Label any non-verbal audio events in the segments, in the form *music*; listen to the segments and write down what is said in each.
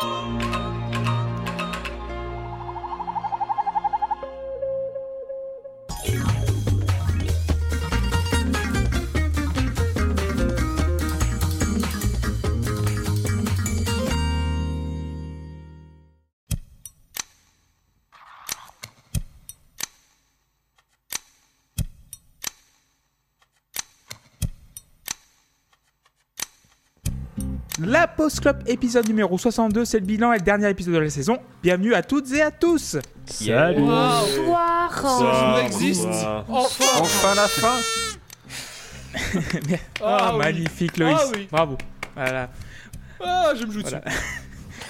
La Post Club épisode numéro 62, c'est le bilan et le dernier épisode de la saison. Bienvenue à toutes et à tous. Salut Bonsoir. Ça existe. Enfin Enfin la fin *laughs* Ah, Ah oui. magnifique Loïs. Ah oui. Bravo. Voilà. Ah, je me joue Voilà. dessus.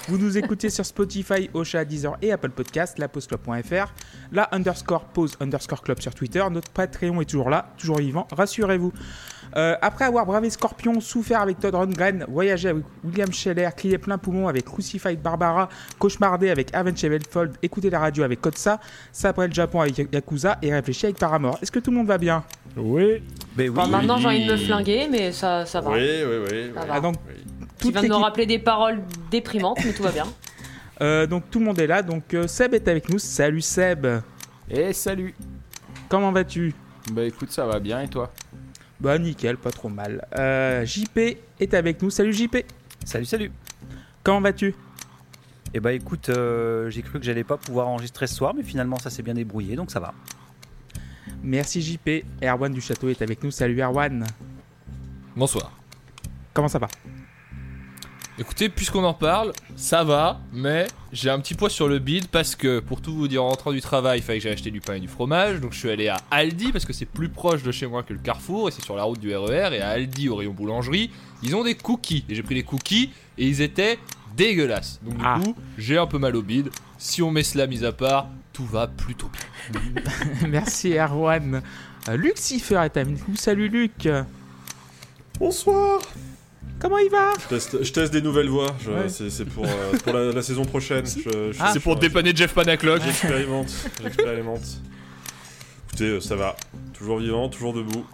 Vous nous écoutez sur Spotify, Ocha, Deezer et Apple Podcast, lapostclub.fr, la underscore pause underscore club sur Twitter. Notre Patreon est toujours là, toujours vivant, rassurez-vous. Euh, après avoir bravé Scorpion, souffert avec Todd Rundgren, voyagé avec William Scheller, crié plein poumon avec Crucified Barbara, cauchemardé avec Avenged Sevenfold, écouté la radio avec Kotsa, sabré le Japon avec Yakuza et réfléchi avec Paramore. Est-ce que tout le monde va bien? Oui. Ben oui. Enfin, maintenant, j'ai envie de me flinguer, mais ça, ça va. Oui, oui, oui. Ça oui. va. Ah, donc, Oui. Tu toute vas me l'équipe- rappeler des paroles déprimantes, mais tout va bien. *laughs* Euh, donc tout le monde est là, donc euh, Seb est avec nous. Salut Seb, Et salut comment vas-tu? Bah écoute, ça va bien et toi? Bah nickel, pas trop mal. Euh, JP est avec nous. Salut JP, Salut, salut. comment vas-tu? Eh bah écoute, euh, j'ai cru que j'allais pas pouvoir enregistrer ce soir, mais finalement ça s'est bien débrouillé, donc ça va. Merci JP. Erwan du Château est avec nous. Salut Erwan, Bonsoir. comment ça va? Écoutez, puisqu'on en parle, ça va, mais j'ai un petit poids sur le bide parce que, pour tout vous dire, en rentrant du travail, il fallait que j'aille acheter du pain et du fromage. Donc je suis allé à Aldi parce que c'est plus proche de chez moi que le Carrefour et c'est sur la route du RER. Et à Aldi, au rayon boulangerie, ils ont des cookies. Et j'ai pris les cookies et ils étaient dégueulasses. Donc du Ah. coup, j'ai un peu mal au bide. Si on met cela mis à part, tout va plutôt bien. *laughs* Merci Erwan. Euh, Lucifer est avec nous. Salut Luc, Bonsoir comment il va je teste, je teste des nouvelles voix, je- Ouais. c'est c'est pour, euh, pour la, la saison prochaine. Je- je- Ah. c'est pour je- dépanner Jeff Panaclock. J'expérimente, j'expérimente. Écoutez, euh, ça va. Toujours vivant, toujours debout.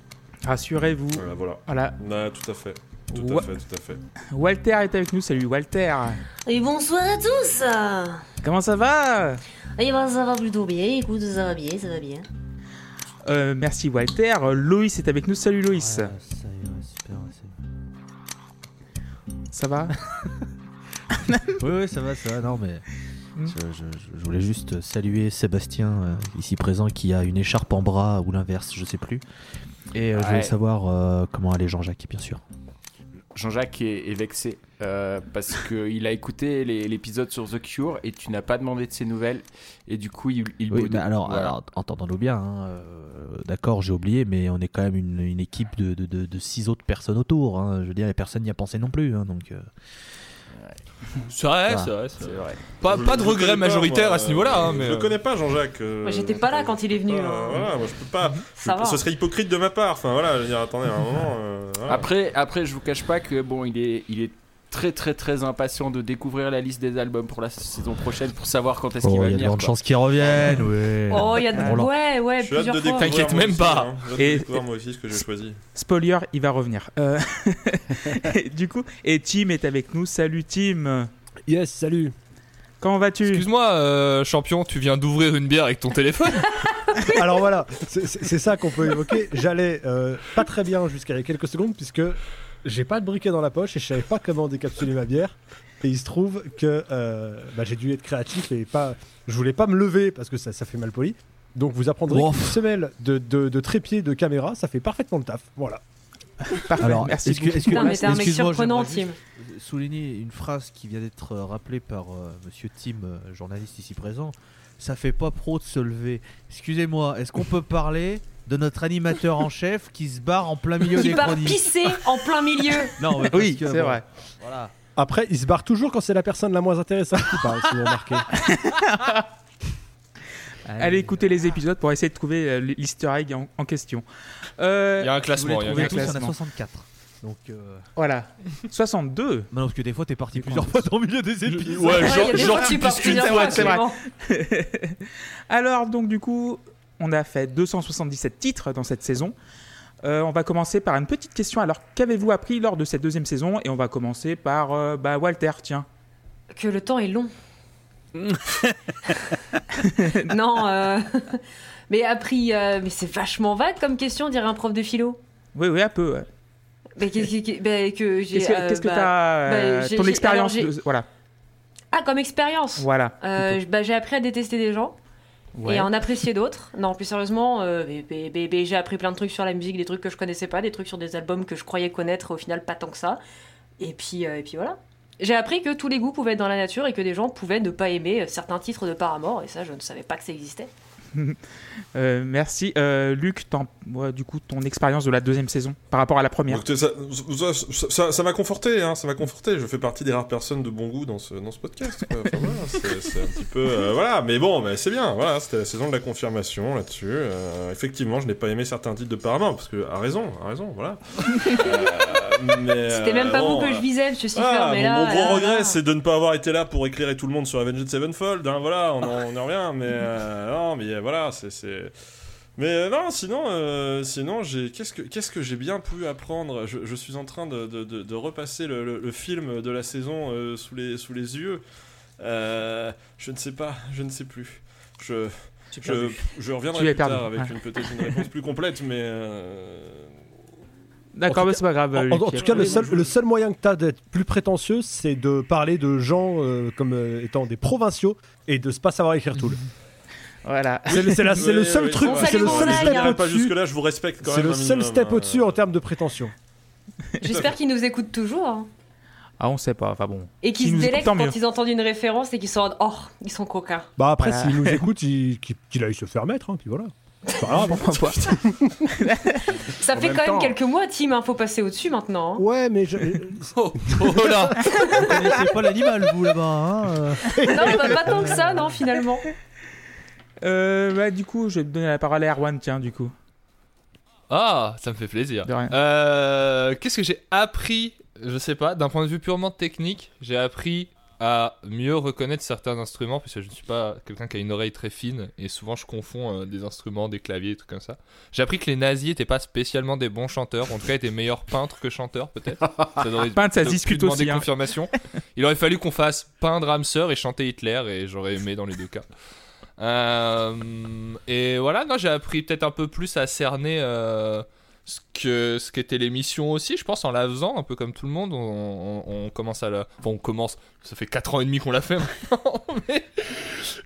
Rassurez-vous. Voilà, voilà. Voilà, Ah, tout à fait. Tout à fait, tout à fait. Walter est avec nous. Salut Walter, Et bonsoir à tous comment ça va Et ben, ça va plutôt bien, écoute, ça va bien, ça va bien. Euh, Merci Walter. Loïs est avec nous. Salut Loïs, super. Ça va *laughs* Oui, oui, ça va, ça va. Non, mais Hmm. je, je- je voulais juste saluer Sébastien, euh, ici présent, qui a une écharpe en bras ou l'inverse, je sais plus. Et euh, je voulais savoir euh, comment allait Jean-Jacques, bien sûr. Jean-Jacques est, est vexé euh, parce qu'il a écouté l'épisode sur The Cure et tu n'as pas demandé de ses nouvelles et du coup il, il Oui, boude. mais alors, Voilà. alors entendons-nous bien. hein, euh, D'accord, j'ai oublié, mais on est quand même une, une équipe de, de, de- de six autres personnes autour. hein. Je veux dire, les personnes n'y a pensé non plus. hein, donc, euh, C'est vrai, c'est vrai. c'est. Pas, de regret pas, majoritaire moi, à ce niveau-là. hein, euh, mais Je euh, le connais pas, Jean-Jacques. euh, Moi, j'étais pas là quand il est venu. pas- hein. Voilà, moi je peux pas. Ça va. Ce serait hypocrite de ma part. Enfin voilà, je veux dire, attendez, un moment. euh, voilà. Après, après, je vous cache pas que bon, il est, il est très très très impatient de découvrir la liste des albums pour la saison prochaine pour savoir quand est-ce qu'il oh, va il y a de venir. grandes quoi. chances qu'ils reviennent. ouais. Oh, il y a de... Ouais, ouais, Je de plusieurs fois. T'inquiète même aussi, pas. hein. De Et- découvrir moi aussi ce que j'ai choisi. Spoiler, il va revenir. Euh, *laughs* du coup, et Tim est avec nous. Salut Tim, Yes, salut. comment vas-tu? Excuse-moi, euh, champion, tu viens d'ouvrir une bière avec ton téléphone *laughs* Alors voilà, c'est- ça qu'on peut évoquer. J'allais euh, pas très bien jusqu'à il y a quelques secondes puisque j'ai pas de briquet dans la poche et je savais pas comment décapsuler ma bière. Et il se trouve que euh, bah, j'ai dû être créatif et pas. Je voulais pas me lever parce que ça, ça fait mal poli. Donc vous apprendrez qu'une semelle de, de, de trépied de caméra, ça fait parfaitement le taf. Voilà. Parfait, Alors, merci. est-ce que- beaucoup. est-ce que- Putain, mais t'es un mec surprenant, Tim. Souligner une phrase qui vient d'être euh, rappelée par euh, Monsieur Tim, euh, journaliste ici présent. Ça fait pas pro de se lever. Excusez-moi, est-ce qu'on peut parler de notre animateur en chef qui se barre en plein milieu Qui des chroniques pisser en plein milieu. *laughs* Non, mais Oui, c'est bon, vrai. Voilà. Après, il se barre toujours quand c'est la personne la moins intéressante qui parle, si vous remarquez. *laughs* Allez écouter les épisodes pour essayer de trouver euh, l'easter egg en, en question. Euh, Il y a un classement. il y a un classement. tous, il y en a classement. 64. Donc, euh... voilà. 62 *laughs* non, parce que des fois, t'es parti plusieurs fois dans le milieu des épisodes. Ouais, genre, genre tu pars plusieurs fois. c'est vrai. Alors, donc, du coup, on a fait 277 titres dans cette saison. Euh, on va commencer par une petite question. Alors, qu'avez-vous appris lors de cette deuxième saison? Et on va commencer par euh, bah, Walter, tiens. Que le temps est long. *laughs* *laughs* non, euh, *laughs* mais appris, mais c'est vachement vague comme question, dirait un prof de philo. Oui, oui, un peu. ouais. Mais qu'est-ce que, que j'ai. Qu'est-ce que qu'est-ce que bah, t'as. bah, ton expérience. alors, Voilà. Ah, comme expérience. Voilà. Bah, j'ai appris à détester des gens Ouais. et en apprécier d'autres. Non, plus sérieusement, euh, j'ai appris plein de trucs sur la musique, des trucs que je connaissais pas, des trucs sur des albums que je croyais connaître, au final pas tant que ça. Et puis, euh, et puis voilà. J'ai appris que tous les goûts pouvaient être dans la nature et que des gens pouvaient ne pas aimer euh, certains titres de Paramore, et ça, je ne savais pas que ça existait. *laughs* Euh, merci. Euh, Luc, ouais, du coup, ton expérience de la deuxième saison par rapport à la première. Ça, ça, ça- ça- ça m'a conforté, hein, ça m'a conforté. Je fais partie des rares personnes de bon goût dans ce, dans ce podcast. quoi. Enfin, voilà, *laughs* c'est c'est un petit peu, euh, voilà. Mais bon, mais c'est bien. Voilà, c'était la saison de la confirmation là-dessus. Euh, effectivement, je n'ai pas aimé certains titres de Paramount parce que a raison, a raison, voilà. Euh, *laughs* mais, C'était même pas bon, vous que je visais, monsieur Cipher, ah, mais mon, là. mon gros là, regret, là. c'est de ne pas avoir été là pour éclairer tout le monde sur Avenged Sevenfold. Hein, voilà, on en, on en revient, mais euh, non, mais voilà, c'est, Mais euh, non, sinon, euh, sinon, j'ai qu'est-ce que qu'est-ce que j'ai bien pu apprendre? Je, je suis en train de, de- de- de repasser le, le- le film de la saison euh, sous les sous les yeux. Euh, je ne sais pas, je ne sais plus. Je je, je reviendrai plus tard avec ouais. une peut-être une réponse plus complète, mais. euh, D'accord, mais c'est pas grave. En, Luc. en tout cas, le seul, le seul moyen que tu as d'être plus prétentieux, c'est de parler de gens euh, comme euh, étant des provinciaux et de ne pas savoir écrire tout. *laughs* Voilà. C'est le, c'est la- c'est le seul truc, c'est le seul step pas au-dessus. jusque là, je vous respecte quand C'est même. le un seul minimum, step hein. au-dessus en termes de prétention. *laughs* J'espère qu'ils nous écoutent toujours. hein. Ah, on sait pas. Enfin bon. Et qu'ils S'ils se nous écoutent, délectent quand ils entendent une référence et qu'ils sont en oh, ils sont coquins. Bah après, Voilà. s'il nous *laughs* écoute, il- qu'il qu'il aille se faire mettre, hein, puis voilà. C'est pas grave. hein. Pourquoi pas *laughs* Ça En fait même quand temps- même quelques mois, Tim, hein, faut passer au-dessus maintenant. hein. Ouais, mais je- Oh, oh là Vous connaissez pas l'animal, vous là-bas. Hein euh. Non, bah, pas tant que ça, non, finalement. Euh, bah, du coup, je vais te donner la parole à Erwan, tiens, du coup. Ah, ça me fait plaisir. De rien. Euh, Qu'est-ce que j'ai appris Je sais pas, d'un point de vue purement technique, j'ai appris à mieux reconnaître certains instruments, puisque je ne suis pas quelqu'un qui a une oreille très fine, et souvent je confonds euh, des instruments, des claviers, des trucs comme ça. J'ai appris que les nazis étaient pas spécialement des bons chanteurs, en tout cas étaient meilleurs peintres que chanteurs, peut-être. *laughs* Peindre, ça se discute aussi. hein. confirmation. Il aurait fallu qu'on fasse peindre Ramseur et chanter Hitler, et j'aurais aimé dans les deux cas. Euh, et voilà, j'ai appris peut-être un peu plus à cerner euh, ce que ce qu'était l'émission aussi. Je pense en la faisant, un peu comme tout le monde, on, commence à la. Enfin, on commence. Ça fait 4 ans et demi qu'on l'a fait maintenant. *laughs* mais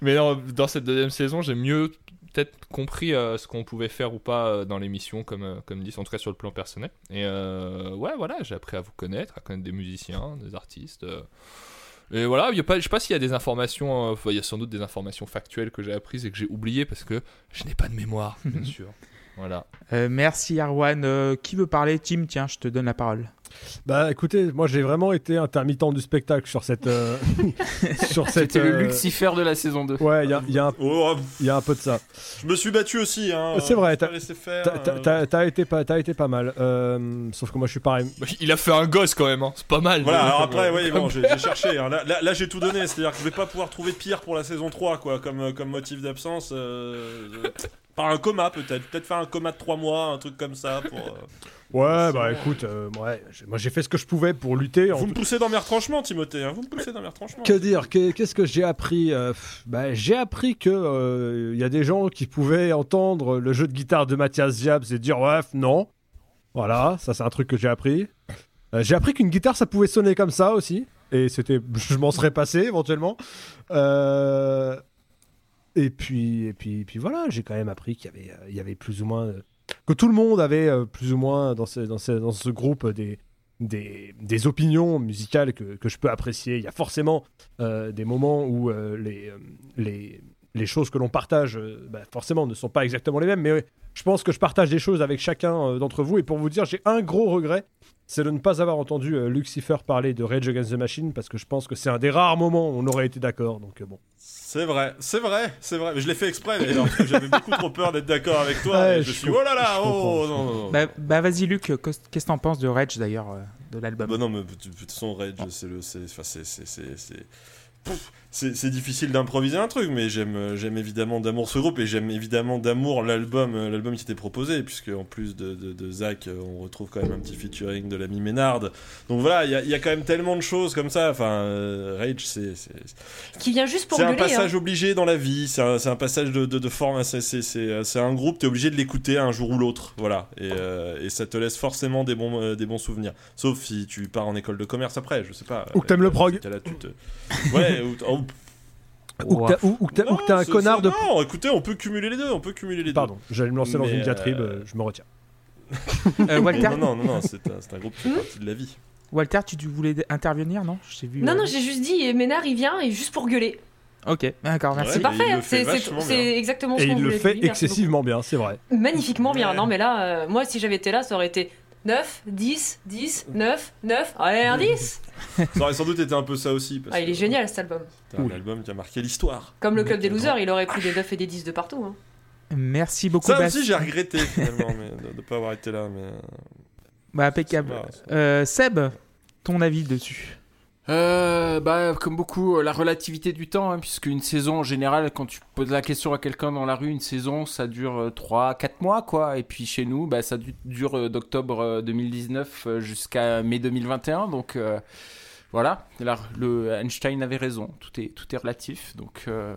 mais dans cette deuxième saison, j'ai mieux peut-être compris euh, ce qu'on pouvait faire ou pas dans l'émission, comme, comme dit, en tout cas sur le plan personnel. Et ouais, voilà, j'ai appris à vous connaître, à connaître des musiciens, des artistes. Et voilà, il y a pas, je sais pas s'il y a des informations, euh, il y a sans doute des informations factuelles que j'ai apprises et que j'ai oubliées parce que je n'ai pas de mémoire, bien *laughs* sûr. Voilà. Euh, merci, Erwan. Euh, qui veut parler? Tim, tiens, je te donne la parole. bah écoutez, moi j'ai vraiment été intermittent du spectacle sur cette. euh, *laughs* sur cette. C'était le euh, Lucifer de la saison 2. Ouais, il y a, y a un- Oh, il y a un peu de ça. je me suis battu aussi. Hein, C'est vrai, t'as- été, pas- été pas mal. Euh, sauf que moi je suis pareil. Bah, Il a fait un gosse quand même, hein. c'est pas mal. Voilà, alors après, oui, bon, *laughs* j'ai cherché. hein. Là, là, là, j'ai tout donné. C'est-à-dire que je vais pas pouvoir trouver pire pour la saison 3, quoi, comme, comme motif d'absence. Par un coma, peut-être. Peut-être faire un coma de 3 mois, un truc comme ça. Pour, euh, Ouais, bah écoute, euh, ouais, moi j'ai fait ce que je pouvais pour lutter. Vous me poussez dans mes retranchements, Timothée. hein. Vous me poussez dans mes retranchements. Que dire? Qu'est- Qu'est-ce que j'ai appris Euh, bah, J'ai appris que il y a des gens qui pouvaient entendre le jeu de guitare de Mathias Diabs et dire ouais, non. Voilà, ça c'est un truc que j'ai appris. J'ai appris qu'une guitare ça pouvait sonner comme ça aussi. Et c'était, je m'en serais passé éventuellement. Euh, et puis, et puis, et puis voilà, j'ai quand même appris qu'il y avait, euh, plus ou moins, euh, que tout le monde avait euh, plus ou moins dans ce, groupe des, opinions musicales que, je peux apprécier. Il y a forcément des moments où les, choses que l'on partage, bah, forcément, ne sont pas exactement les mêmes, mais je pense que je partage des choses avec chacun d'entre vous. Et pour vous dire, j'ai un gros regret, c'est de ne pas avoir entendu Lucifer parler de Rage Against the Machine, parce que je pense que c'est un des rares moments où on aurait été d'accord. Donc bon. C'est vrai, c'est vrai, c'est vrai. Mais je l'ai fait exprès, d'ailleurs, parce que j'avais beaucoup trop peur d'être d'accord avec toi. Ouais, et je, je suis, oh là là, oh, je non, non, non. Bah, bah, vas-y, Luc, qu'est-ce qu'est-ce que t'en penses de Rage d'ailleurs, euh, de l'album? Bah non, mais de toute façon, Rage, c'est le. c'est- Enfin, c'est. C'est- difficile d'improviser un truc, mais j'aime euh, j'aime évidemment d'amour ce groupe et j'aime évidemment d'amour l'album euh, l'album qui était proposé, puisque en plus de, de, de Zach, euh, on retrouve quand même un petit featuring de l'ami Ménard. Donc voilà, il y a, il y a quand même tellement de choses comme ça. Enfin, euh, Rage, c'est Qui vient juste pour c'est un hein. passage obligé dans la vie, c'est un, c'est un passage de, de, de forme, c'est- c'est c'est- c'est un groupe, t'es obligé de l'écouter un jour ou l'autre, voilà, et, euh, et ça te laisse forcément des bons, euh, des bons souvenirs. Sauf si tu pars en école de commerce après, je sais pas. Ou que t'aimes le prog. cas-là, tu te... Ouais, ou, oh, Ou que t'as- ou- ou que t'as- ou que t'es un connard c'est- de. Non, écoutez, on peut cumuler les deux, on peut cumuler les deux. Pardon, j'allais me lancer dans Mais, une diatribe, euh, euh, je me retiens. *laughs* Euh, Walter, Non, non, non, non, c'est un, c'est un groupe qui fait partie de la vie. Walter, tu, tu voulais intervenir, non? Je t'ai vu. Non, euh, non, j'ai juste dit, et Ménard, il vient, et juste pour gueuler. Ok, d'accord, merci. C'est Ouais, parfait, il le fait c'est c'est- vachement c'est bien. exactement ce Et qu'on il le voulait fait excessivement bien, c'est vrai. Magnifiquement bien. Ouais. Non, mais là, euh, moi, si j'avais été là, ça aurait été 9, 10, 10, 9, 9. Allez, un 10 Ça aurait sans doute été un peu ça aussi. Parce Ah, il est que génial cet album. C'est un album qui a marqué l'histoire. Comme le Club des Losers, il aurait pris des 9 et des 10 de partout. hein. Merci beaucoup, Ça aussi, j'ai regretté finalement mais, de ne pas avoir été là. Mais... euh, Bah, impeccable. Euh, Seb, ton avis dessus? Euh, bah, comme beaucoup, euh, la relativité du temps, hein, puisque une saison en général, quand tu poses la question à quelqu'un dans la rue, une saison ça dure 3-4 mois, quoi. Et puis chez nous, bah, ça du- dure euh, d'octobre euh, 2019 euh, jusqu'à mai 2021. Donc euh, voilà, Là, le Einstein avait raison, tout est, tout est relatif. Donc, euh,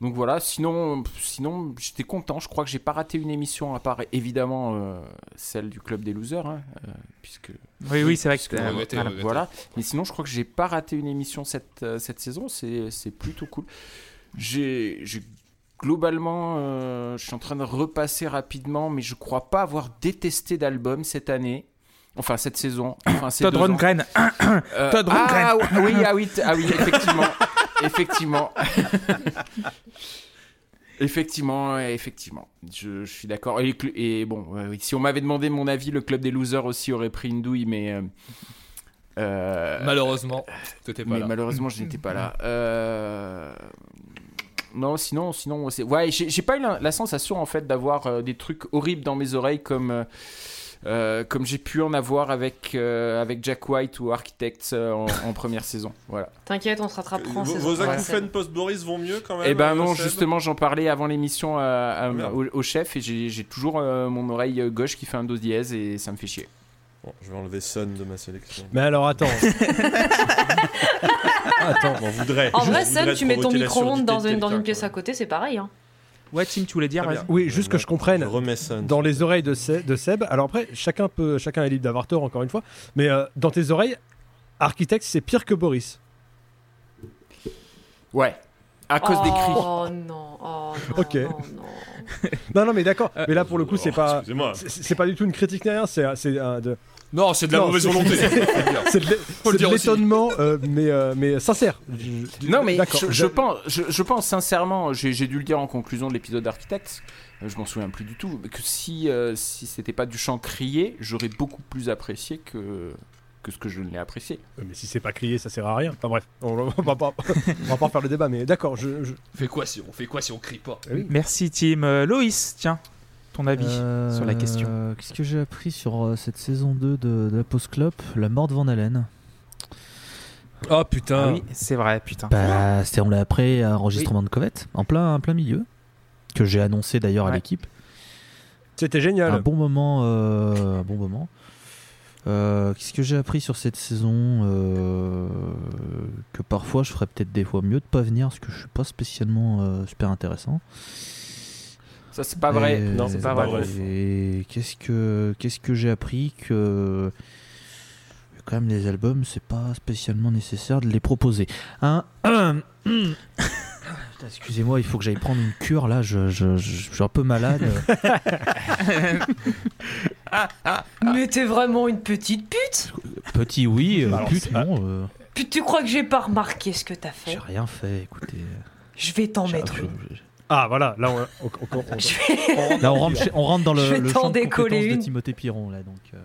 voilà, sinon, sinon j'étais content. Je crois que j'ai pas raté une émission, à part évidemment euh, celle du Club des Losers, hein, euh, puisque Oui, oui, c'est vrai que. puisque, euh, voilà. voilà. Mais sinon, je crois que j'ai pas raté une émission cette, euh, cette saison. C'est plutôt cool. J'ai globalement, euh, je suis en train de repasser rapidement, mais je crois pas avoir détesté d'album cette année. Enfin, cette saison. *coughs* Enfin, ces Todd. Rundgren. *coughs* Euh, Todd ah, Rundgren. oui, ah oui, ah oui, effectivement. *laughs* effectivement. *laughs* Effectivement, effectivement. Je, je suis d'accord. Et, bon, si on m'avait demandé mon avis, le club des losers aussi aurait pris une douille, mais. euh, euh, Malheureusement, t'étais pas mais là. malheureusement, je n'étais pas là. Euh, Non, sinon, sinon. Ouais, j'ai pas eu la, la sensation en fait d'avoir des trucs horribles dans mes oreilles comme. Euh, comme j'ai pu en avoir avec, euh, avec Jack White ou Architects euh, en, en première saison. Voilà. T'inquiète, on se rattrapera en Vos, saison vos acouphènes post-Boris vont mieux quand même Et ben non, justement, j'en parlais avant l'émission à- à- Ah, au, au chef et j'ai toujours euh, mon oreille gauche qui fait un do dièse et ça me fait chier. Bon, je vais enlever Sun de ma sélection. Mais alors attends. *laughs* attends. On voudrait. En vrai, Sun, tu mets ton micro-ondes dans dans une pièce quoi. à côté, c'est pareil. Hein. Ouais, Tim, tu voulais dire Très vas-y. bien. Oui, juste que je comprenne. Je remets Sun. Dans les oreilles de, Se- de Seb. Alors après, chacun peut, chacun est libre d'avoir tort encore une fois. Mais euh, dans tes oreilles, Architecte, c'est pire que Boris. Ouais. À cause des cris. Oh non, oh non, Ok. non, non. *laughs* Non, non, mais d'accord. mais là, pour le coup, c'est Oh, pas. Excusez-moi. C'est c'est pas du tout une critique ni rien. C'est c'est un de. Non, c'est de la Non, mauvaise c'est- volonté. *laughs* C'est de l'é- le c'est de dire aussi. l'étonnement, euh, mais euh, mais sincère. Je- Non mais d'accord. je, je pense, je, je pense sincèrement, j'ai j'ai dû le dire en conclusion de l'épisode d'Architects, euh, je m'en souviens plus du tout, que si euh, si c'était pas du chant crié, j'aurais beaucoup plus apprécié que que ce que je ne l'ai apprécié. Mais si c'est pas crié, ça sert à rien. Enfin bref, on, on va pas, on va pas faire le débat. Mais d'accord, je, je- fait quoi si on fait quoi si on crie pas? Merci, Tim. Euh, Loïs, tiens, ton avis Euh, sur la question? Qu'est-ce que j'ai appris sur euh, cette saison 2 de, de la Post Club? La mort de Van Halen. Oh putain. Ah oui, c'est vrai, putain. Bah, c'était on l'a après enregistrement de Covette, en plein, en plein milieu, que j'ai annoncé d'ailleurs à l'équipe. C'était génial. Un bon moment, euh, un bon moment. Euh, Qu'est-ce que j'ai appris sur cette saison? Euh, Que parfois je ferais peut-être des fois mieux de pas venir parce que je suis pas spécialement euh, super intéressant. Ça c'est pas vrai. Et- Non, c'est pas vrai. Et qu'est-ce que qu'est-ce que j'ai appris que quand même les albums c'est pas spécialement nécessaire de les proposer. Hein *coughs* Excusez-moi, il faut que j'aille prendre une cure là. Je, je- je- je suis un peu malade. *laughs* Mais t'es vraiment une petite pute Petit oui, euh, Alors, pute non. euh, Puis tu crois que j'ai pas remarqué ce que t'as fait j'ai rien fait. Écoutez, Je vais t'en mettre je- une. Ah voilà, là on, on- on- on- *laughs* Je vais... là on rentre, chez- on rentre dans le, le champ de compétences de une. Timothée Piron là donc. euh,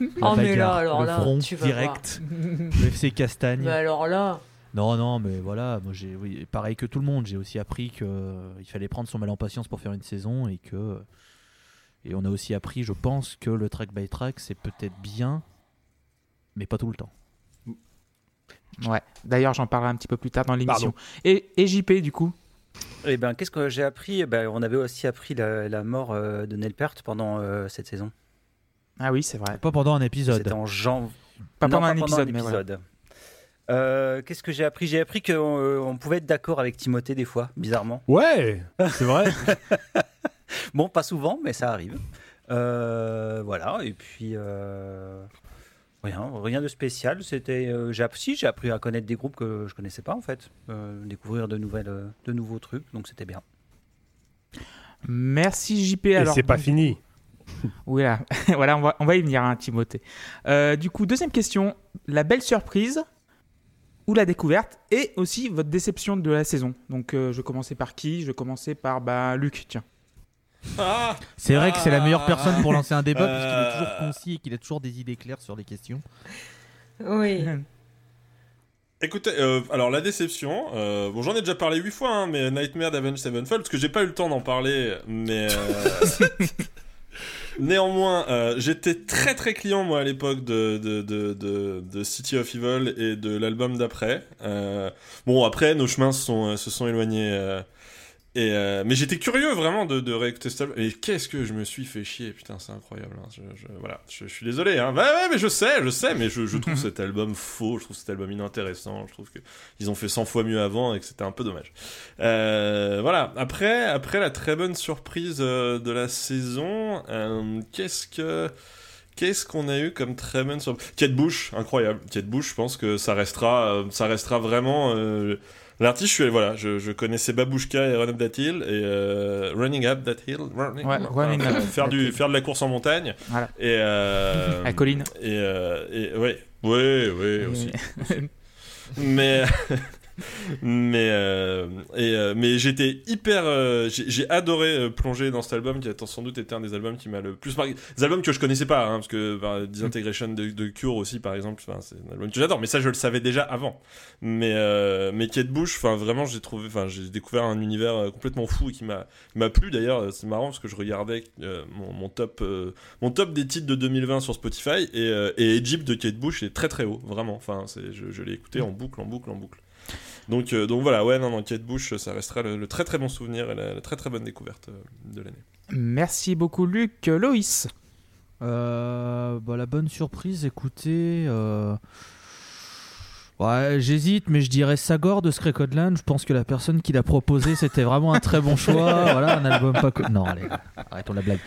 *laughs* Oh, mais là, alors le là, front tu vas direct, le FC Castagne. Mais alors là, Non, non, mais voilà, moi j'ai, oui, pareil que tout le monde, j'ai aussi appris que euh, il fallait prendre son mal en patience pour faire une saison et que et on a aussi appris, je pense, que le track by track c'est peut-être bien, mais pas tout le temps. Ouais. D'ailleurs, j'en parlerai un petit peu plus tard dans l'émission. Et, et JP, du coup? Eh ben, qu'est-ce que j'ai appris? Eh ben, On avait aussi appris la, la mort euh, de Nelpert pendant euh, cette saison. Ah oui, c'est vrai. Pas pendant un épisode. C'était en janvier. Pas Non, pendant un épisode. Euh, Qu'est-ce que j'ai appris? J'ai appris qu'on euh, on pouvait être d'accord avec Timothée des fois, bizarrement. Ouais, *laughs* c'est vrai. Bon, pas souvent, mais ça arrive. Euh, voilà, et puis euh, rien, rien de spécial. C'était, euh, j'ai si, j'ai appris à connaître des groupes que je connaissais pas en fait, Euh, découvrir de nouvelles, euh, de nouveaux trucs, donc c'était bien. Merci JP. Et Alors, c'est pas fini. *laughs* Oui, là. *laughs* voilà, on va, on va y venir, hein, Timothée. Euh, du coup, deuxième question. La belle surprise ou la découverte et aussi votre déception de la saison. Donc, euh, je vais commencer par qui? Je vais commencer par bah, Luc, tiens. Ah C'est vrai que c'est la meilleure personne pour lancer un débat Euh. puisqu'il est toujours concis et qu'il a toujours des idées claires sur les questions. Oui. *laughs* Écoutez, euh, alors la déception, euh, bon j'en ai déjà parlé huit fois, hein, mais Nightmare d'Avenged Sevenfold, parce que j'ai pas eu le temps d'en parler, mais euh, *laughs* néanmoins, euh, j'étais très très client moi à l'époque de, de, de, de, de City of Evil et de l'album d'après. Euh, bon après, nos chemins se sont, se sont éloignés. euh, et euh, mais j'étais curieux vraiment de, de réécouter cet album. Et qu'est-ce que je me suis fait chier, putain, c'est incroyable. hein. Je, je- voilà, je, je suis désolé. Hein. Ouais, ouais, mais je sais, je sais, mais je, je trouve *laughs* cet album faux, je trouve cet album inintéressant. Je trouve que ils ont fait 100 fois mieux avant et que c'était un peu dommage. Euh, voilà. Après, après la très bonne surprise euh, de la saison, euh, qu'est-ce que Qu'est-ce qu'on a eu comme très bonne surprise? Kate Bush, incroyable. Kate Bush, je pense que ça restera, euh, ça restera vraiment euh, l'artiste. Je suis, voilà, je, je connaissais Babushka et Run Up That Hill et euh, Running Up That Hill, running, Ouais, Running enfin, Up faire du, faire de la course en montagne. Voilà. Et euh, *laughs* À Colline. Et, euh, et ouais, ouais, ouais aussi. *laughs* Mais mais euh, et euh, mais j'étais hyper euh, j'ai adoré euh, plonger dans cet album qui a sans doute été un des albums qui m'a le plus marqué. Des albums que je connaissais pas hein, parce que bah, Disintegration de, Cure aussi par exemple c'est un album que j'adore mais ça je le savais déjà avant. Mais euh, mais Kate Bush enfin vraiment j'ai trouvé enfin j'ai découvert un univers euh, complètement fou et qui m'a m'a plu. D'ailleurs c'est marrant parce que je regardais mon, mon top mon top des titres de 2020 sur Spotify et, et Egypt de Kate Bush est très très haut vraiment. Enfin je, je l'ai écouté en boucle en boucle en boucle donc, euh, donc voilà, ouais, non, non, Kate Bush, ça restera le, très très bon souvenir et la, très très bonne découverte euh, de l'année. Merci beaucoup, Luc. Loïs Euh, bah, la bonne surprise, écoutez. Ouais, j'hésite, mais je dirais Sagor de Screcodland. Je pense que la personne qui l'a proposé, c'était vraiment un très bon choix. *laughs* voilà, un album pas. co- Non, allez, arrêtons la blague.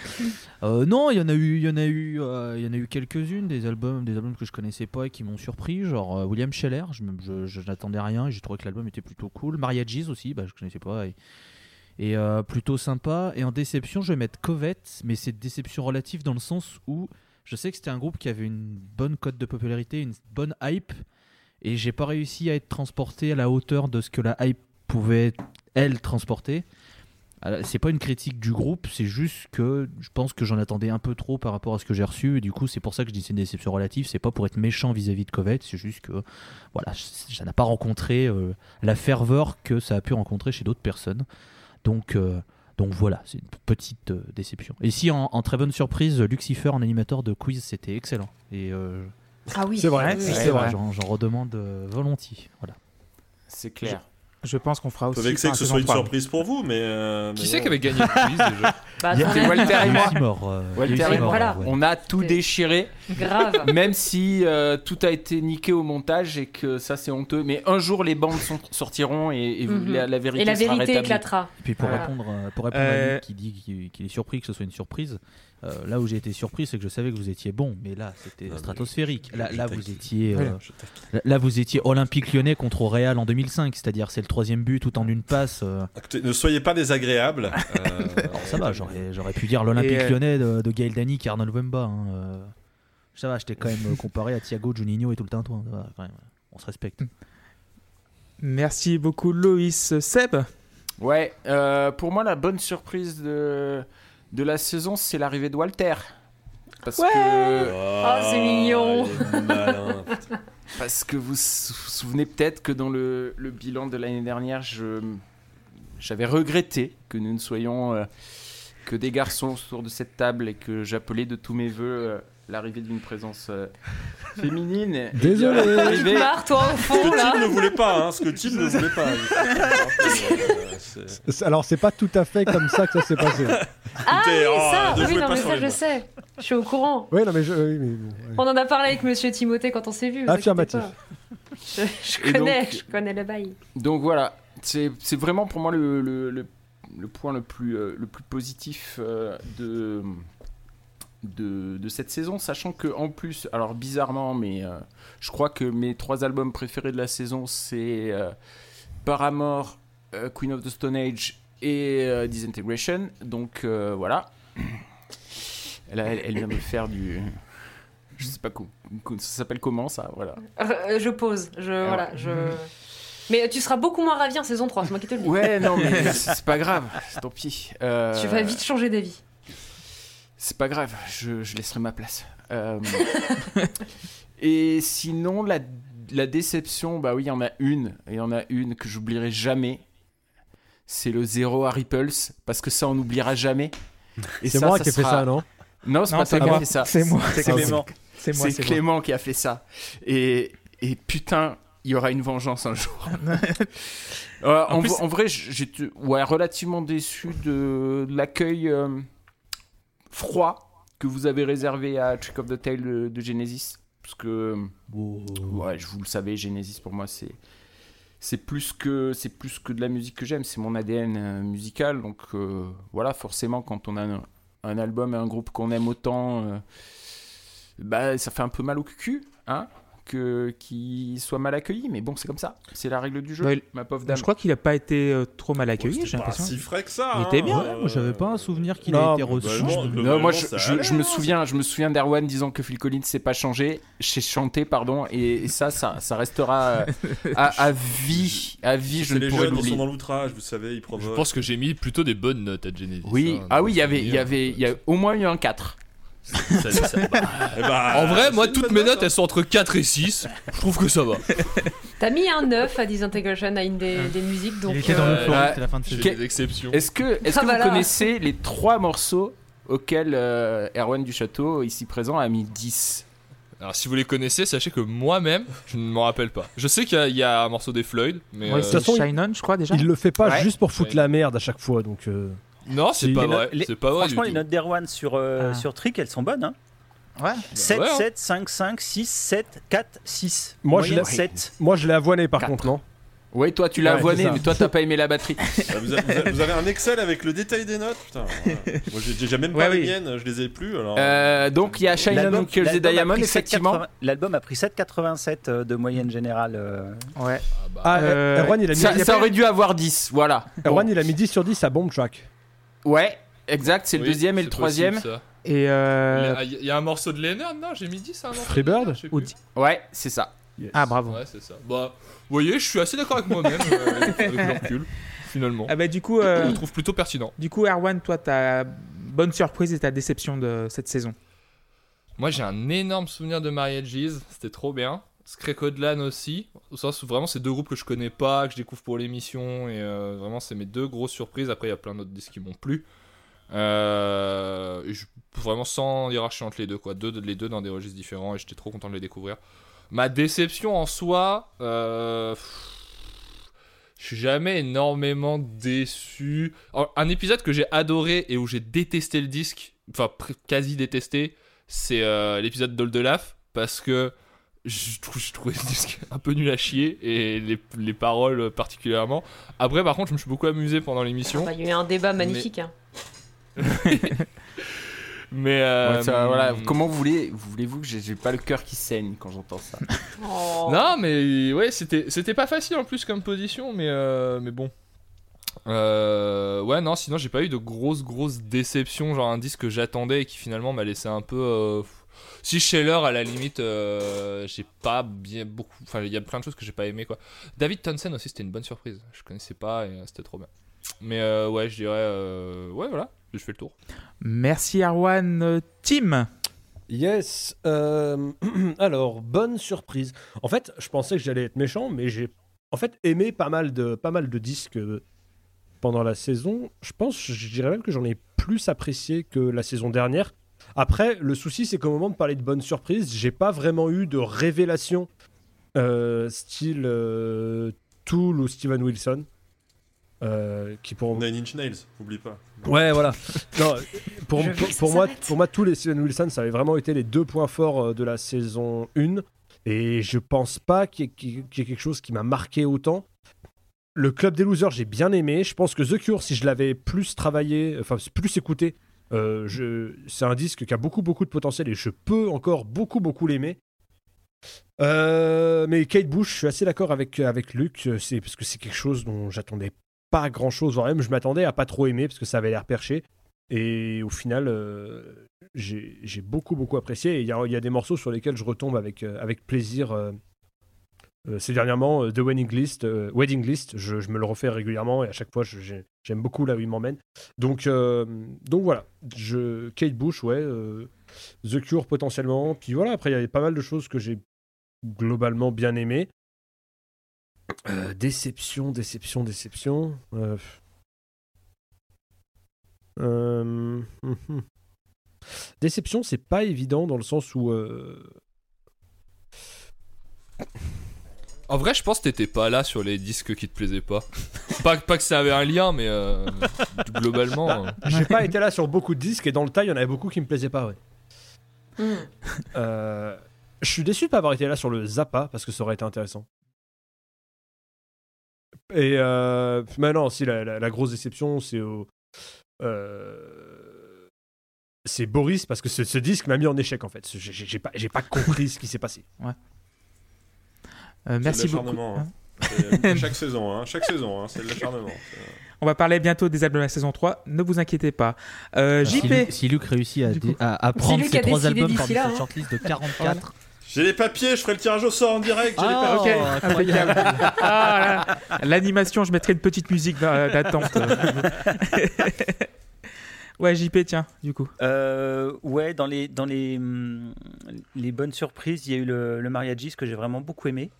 Euh, non, il y en a eu, il y en a eu, euh, il y en a eu quelques-unes des albums, des albums que je connaissais pas et qui m'ont surpris, genre euh, William Scheller. Je, je, je n'attendais rien et j'ai trouvé que l'album était plutôt cool. Maria Gis aussi, bah, je connaissais pas. Et, et, euh, plutôt sympa. Et en déception, je vais mettre Covette, mais c'est déception relative dans le sens où je sais que c'était un groupe qui avait une bonne cote de popularité, une bonne hype, et j'ai pas réussi à être transporté à la hauteur de ce que la hype pouvait, elle, transporter. Alors, C'est pas une critique du groupe, c'est juste que je pense que j'en attendais un peu trop par rapport à ce que j'ai reçu, et du coup, c'est pour ça que je dis c'est une déception relative. C'est pas pour être méchant vis-à-vis de Covette, c'est juste que voilà, ça n'a pas rencontré euh, la ferveur que ça a pu rencontrer chez d'autres personnes. Donc, euh, donc voilà, c'est une petite euh, déception. Et si en, en très bonne surprise, Lucifer en animateur de quiz, c'était excellent. Et euh, Ah oui. C'est vrai, oui, c'est vrai. vrai. j'en redemande euh, volontiers. Voilà. C'est clair. Je pense qu'on fera aussi. par que ce soit une saison 3. surprise pour vous, mais. euh, Qui c'est qui avait gagné le quiz déjà *laughs* Bah, Il y a attendez, fait Walter et moi. Mort, euh, Walter et mort, voilà. ouais. On a tout déchiré, grave. *laughs* même si euh, tout a été niqué au montage et que ça c'est honteux. Mais un jour les bandes sont- sortiront et, et Mhm. la, la vérité Et la sera vérité rétablie. éclatera. Et puis pour Voilà. répondre, pour répondre à Luc qui dit qu'il qu'il est surpris que ce soit une surprise, euh, là où j'ai été surpris, c'est que je savais que vous étiez bon, mais là c'était stratosphérique. Là, vous étiez, euh, là, là, vous étiez Olympique Lyonnais contre Real en 2005, c'est-à-dire c'est le troisième but tout en une passe. euh, Écoutez, ne soyez pas désagréables. euh, *laughs* alors ça va, j'aurais j'aurais pu dire l'Olympique euh, Lyonnais de, de Gaël Dani qui Arnold Wemba. hein, euh. Ça va, je t'ai quand même comparé à Thiago, Juninho et tout le tintouin. ça va, quand même, on se respecte. Merci beaucoup, Loïs. Seb? Ouais, euh, pour moi la bonne surprise de, de la saison c'est l'arrivée de Walter. Parce Ouais. que Oh, c'est mignon. malin. Parce que vous vous souvenez peut-être que dans le, le bilan de l'année dernière, je, j'avais regretté que nous ne soyons euh, que des garçons autour de cette table et que j'appelais de tous mes voeux euh, l'arrivée d'une présence euh, *laughs* féminine. Désolé. l'arrivée- toi, au Ce fond, que là. Tim ne voulait pas, hein, ce que Tim ne voulait pas. C'est- Alors, c'est pas tout à fait comme ça que ça s'est passé. Ah oui, oh, ça Oui, non, mais ça, je sais. Je suis au courant. Oui, non, mais je. oui, mais bon, ouais. On en a parlé avec Monsieur Timothée quand on s'est vu. Affirmatif. pas. Je, je connais, donc- je connais le bail. Donc voilà, c'est c'est vraiment pour moi le, le, le- le point le plus, euh, le plus positif euh, de, de, de cette saison, sachant que en plus, alors bizarrement, mais euh, je crois que mes trois albums préférés de la saison, c'est euh, Paramore, euh, Queen of the Stone Age et Disintegration. Donc voilà. *clears throat* Elle, elle, elle vient de faire du... Je sais pas co- ça s'appelle comment ça, voilà. Je pose. Je, Ah voilà, je... Mais tu seras beaucoup moins ravi en saison 3, c'est moi qui te le dis. Ouais, non, mais *laughs* c'est pas grave, tant pis. Tu vas vite changer d'avis. C'est pas grave, je, je laisserai ma place. Euh, *laughs* et sinon, la, la déception, bah oui, il y en a une, et il y en a une que j'oublierai jamais. C'est le zéro à Ripples, parce que ça, on n'oubliera jamais. Et C'est ça, moi ça qui ai fait ça, non? Non, c'est pas toi qui as fait ça. C'est moi. C'est Clément. C'est moi, C'est c'est moi. Clément qui a fait ça. Et, et putain, il y aura une vengeance un jour. *laughs* Euh, en, plus- en vrai, j'étais ouais, relativement déçu de l'accueil euh, froid que vous avez réservé à Trick of the Tail de, de Genesis. Parce que, ouais, je vous le savez, Genesis pour moi, c'est. C'est plus, que, c'est plus que de la musique que j'aime, c'est mon ADN euh, musical. Donc euh, voilà, forcément, quand on a un, un album et un groupe qu'on aime autant, euh, bah, ça fait un peu mal au cul, hein, que qu'il soit mal accueilli. Mais bon, c'est comme ça, c'est la règle du jeu, Bah, il- ma pauvre dame. Je crois qu'il a pas été euh, trop mal accueilli, C'était j'ai pas l'impression. si frais que ça. Il hein, était bien. euh, Ouais, moi j'avais pas un souvenir qu'il Non, a été reçu. Non, moi je, me hein, souviens, je me souviens d'Erwan disant que Phil Collins s'est pas changé, j'ai chanté pardon, et, et ça, ça, ça restera euh, à, à *laughs* vie, à vie, je ne les pourrai jeunes, ils sont l'oublier. dans l'outrage, vous savez, ils Je pense que j'ai mis plutôt des bonnes notes à Genesis. Oui, hein, ah oui, il y avait, il y avait, il y a au moins eu un 4. Ça- ça- bah, *laughs* Eh bah, en vrai, c'est moi, toutes mes note, notes, elles sont entre 4 et 6. Je trouve que ça va. *laughs* T'as mis un 9 à Disintegration à une des, des musiques, donc. Il était dans euh, le fond, ouais. c'était la fin de exceptions. Est-ce que, est-ce Ah, que voilà. vous connaissez les trois morceaux auxquels euh, Erwan du Château, ici présent, a mis 10 Alors, si vous les connaissez, sachez que moi-même, je ne m'en rappelle pas. Je sais qu'il y, a- il y a un morceau des Floyd, mais. Ouais, euh, c'est toute façon, Shine On, je crois déjà. Il le fait pas Ouais. juste pour foutre Ouais. la merde à chaque fois, donc. Euh, Non, c'est pas vrai. les- pas vrai. Franchement, les notes d'Erwan sur, euh, Ah. sur Trick, elles sont bonnes. Hein. Ouais. 7, ouais, hein. 7, 5, 5, 6, 7, 4, 6. Moi, je l'ai- 7. Moi, je l'ai avoiné par Quatre. contre, non Oui, toi tu l'as Ouais, avoiné, mais toi t'as pas aimé la batterie. *laughs* Bah, vous, avez, vous avez- un Excel avec le détail des notes Putain. Moi j'ai déjà même pas Ouais, les oui. miennes, je les ai plus alors. Euh, donc il y a Shine On Kills the Diamond, effectivement. 7,80 L'album a pris 7,87 euh, de moyenne générale. euh. Ouais. Ah bah, Ah, Euh, Erwan, il a mis, Ça, a ça aurait dû avoir 10, voilà. Erwan, il a mis 10 sur 10 à Bomb Track. Ouais, exact, c'est le oui, deuxième et le c'est troisième. possible, ça. Et euh, Il y a- il y, a un morceau de Leonard, non J'ai mis 10 à un morceau de Freebird Leonard, je sais Ou plus. Ouais, c'est ça. ah bravo. Ouais, c'est ça. Bah, vous voyez, je suis assez d'accord avec moi-même euh, avec le *laughs* recul, finalement. Ah bah du coup, euh, Je le trouve plutôt pertinent. du coup, Erwan, toi, ta bonne surprise et ta déception de cette saison? Moi, j'ai un énorme souvenir de Mariages, c'était trop bien. Skrekodlan aussi, au vraiment c'est deux groupes que je connais pas, que je découvre pour l'émission, et euh, vraiment c'est mes deux grosses surprises. Après, il y a plein d'autres disques qui m'ont plu. Euh, vraiment sans hiérarchie entre les deux, les deux dans des registres différents, et j'étais trop content de les découvrir. Ma déception en soi, euh, je suis jamais énormément déçu. Un épisode que j'ai adoré et où j'ai détesté le disque, enfin quasi détesté, c'est euh, l'épisode d'Oldelaf parce que je, trou- je trouvais ce *laughs* disque un peu nul à chier et les, les paroles particulièrement. Après, par contre, je me suis beaucoup amusé pendant l'émission. bah, Il y a eu un débat magnifique. hein. *laughs* Mais euh, Ouais, ça, voilà. Comment vous voulez, voulez-vous que j'ai j'ai pas le cœur qui saigne quand j'entends ça? *laughs* Oh. Non, mais ouais, c'était c'était pas facile en plus comme position, mais euh, mais bon. Euh, ouais, non, sinon j'ai pas eu de grosses grosses déceptions, genre un disque que j'attendais et qui finalement m'a laissé un peu. Si Scheller, à la limite, euh, j'ai pas bien beaucoup. Enfin, il y a plein de choses que j'ai pas aimé quoi. David Townsend aussi, c'était une bonne surprise. Je connaissais pas et euh, c'était trop bien. Mais euh, ouais, je dirais. euh, Ouais, voilà, je fais le tour. Merci Erwan. Euh, Tim. Yes. euh, *clears throat* alors, bonne surprise. En fait, je pensais que j'allais être méchant, mais j'ai en fait aimé pas mal de, pas mal de disques pendant la saison. Je pense, je dirais même que j'en ai plus apprécié que la saison dernière. Après, le souci, c'est qu'au moment de parler de bonnes surprises, j'ai pas vraiment eu de révélation euh, style euh, Tool ou Steven Wilson. euh, qui pour Nine Inch Nails, oublie pas. Ouais, voilà. *laughs* Non, pour, pour, moi, pour moi, tous les Steven Wilson, ça avait vraiment été les deux points forts euh, de la saison 1. Et je pense pas qu'il y, ait- qu'il y ait qu'il y ait quelque chose qui m'a marqué autant. Le Club des Losers, j'ai bien aimé. Je pense que The Cure, si je l'avais plus travaillé, enfin plus écouté, euh, c'est un disque qui a beaucoup, beaucoup de potentiel et je peux encore beaucoup, beaucoup l'aimer. Euh, mais Kate Bush, je suis assez d'accord avec, avec Luc, c'est parce que c'est quelque chose dont j'attendais pas grand chose, voire même je m'attendais à pas trop aimer parce que ça avait l'air perché. Et au final, euh, j'ai beaucoup, beaucoup apprécié. Il y y a des morceaux sur lesquels je retombe avec, avec plaisir. Euh, ces dernièrement, euh, The Wedding List, euh, Wedding List je, me le refais régulièrement et à chaque fois, j'aime beaucoup là où il m'emmène. Donc, donc voilà, je, Kate Bush, ouais, The Cure potentiellement. Puis voilà, après, il y avait pas mal de choses que j'ai globalement bien aimées. Euh, déception, déception, déception. Euh, euh. *laughs* Déception, c'est pas évident dans le sens où. En vrai, je pense que t'étais pas là sur les disques qui te plaisaient pas. *laughs* pas, pas que ça avait un lien, mais euh, globalement. euh, J'ai pas été là sur beaucoup de disques et dans le tas, il y en avait beaucoup qui me plaisaient pas, ouais. Hmm. Euh, je suis déçu de pas avoir été là sur le Zappa parce que ça aurait été intéressant. Et euh, mais non, si la, la- la grosse déception, c'est au. euh, c'est Boris parce que ce, ce disque m'a mis en échec en fait. J'ai- J'ai j'ai pas, j'ai pas compris ce qui s'est passé. Euh, merci c'est de beaucoup. l'acharnement, hein. C'est- *laughs* Chaque saison, hein. chaque saison, hein. c'est de l'acharnement. On va parler bientôt des albums de la saison 3, ne vous inquiétez pas. Euh, Si JP, Luc, si Luc réussit à, Du dé- coup. à, à prendre ses a trois albums parmi là, sa hein. shortlist de 44. J'ai les papiers, je ferai le tirage au sort en direct. J'ai les Ah, papiers. ok, impeccable. *laughs* Ah, là. L'animation, je mettrai une petite musique d'a- d'attente. *laughs* ouais, JP, tiens, du coup. Euh, ouais, dans les, dans les, hum, les bonnes surprises, il y a eu le, le Mariagis que j'ai vraiment beaucoup aimé.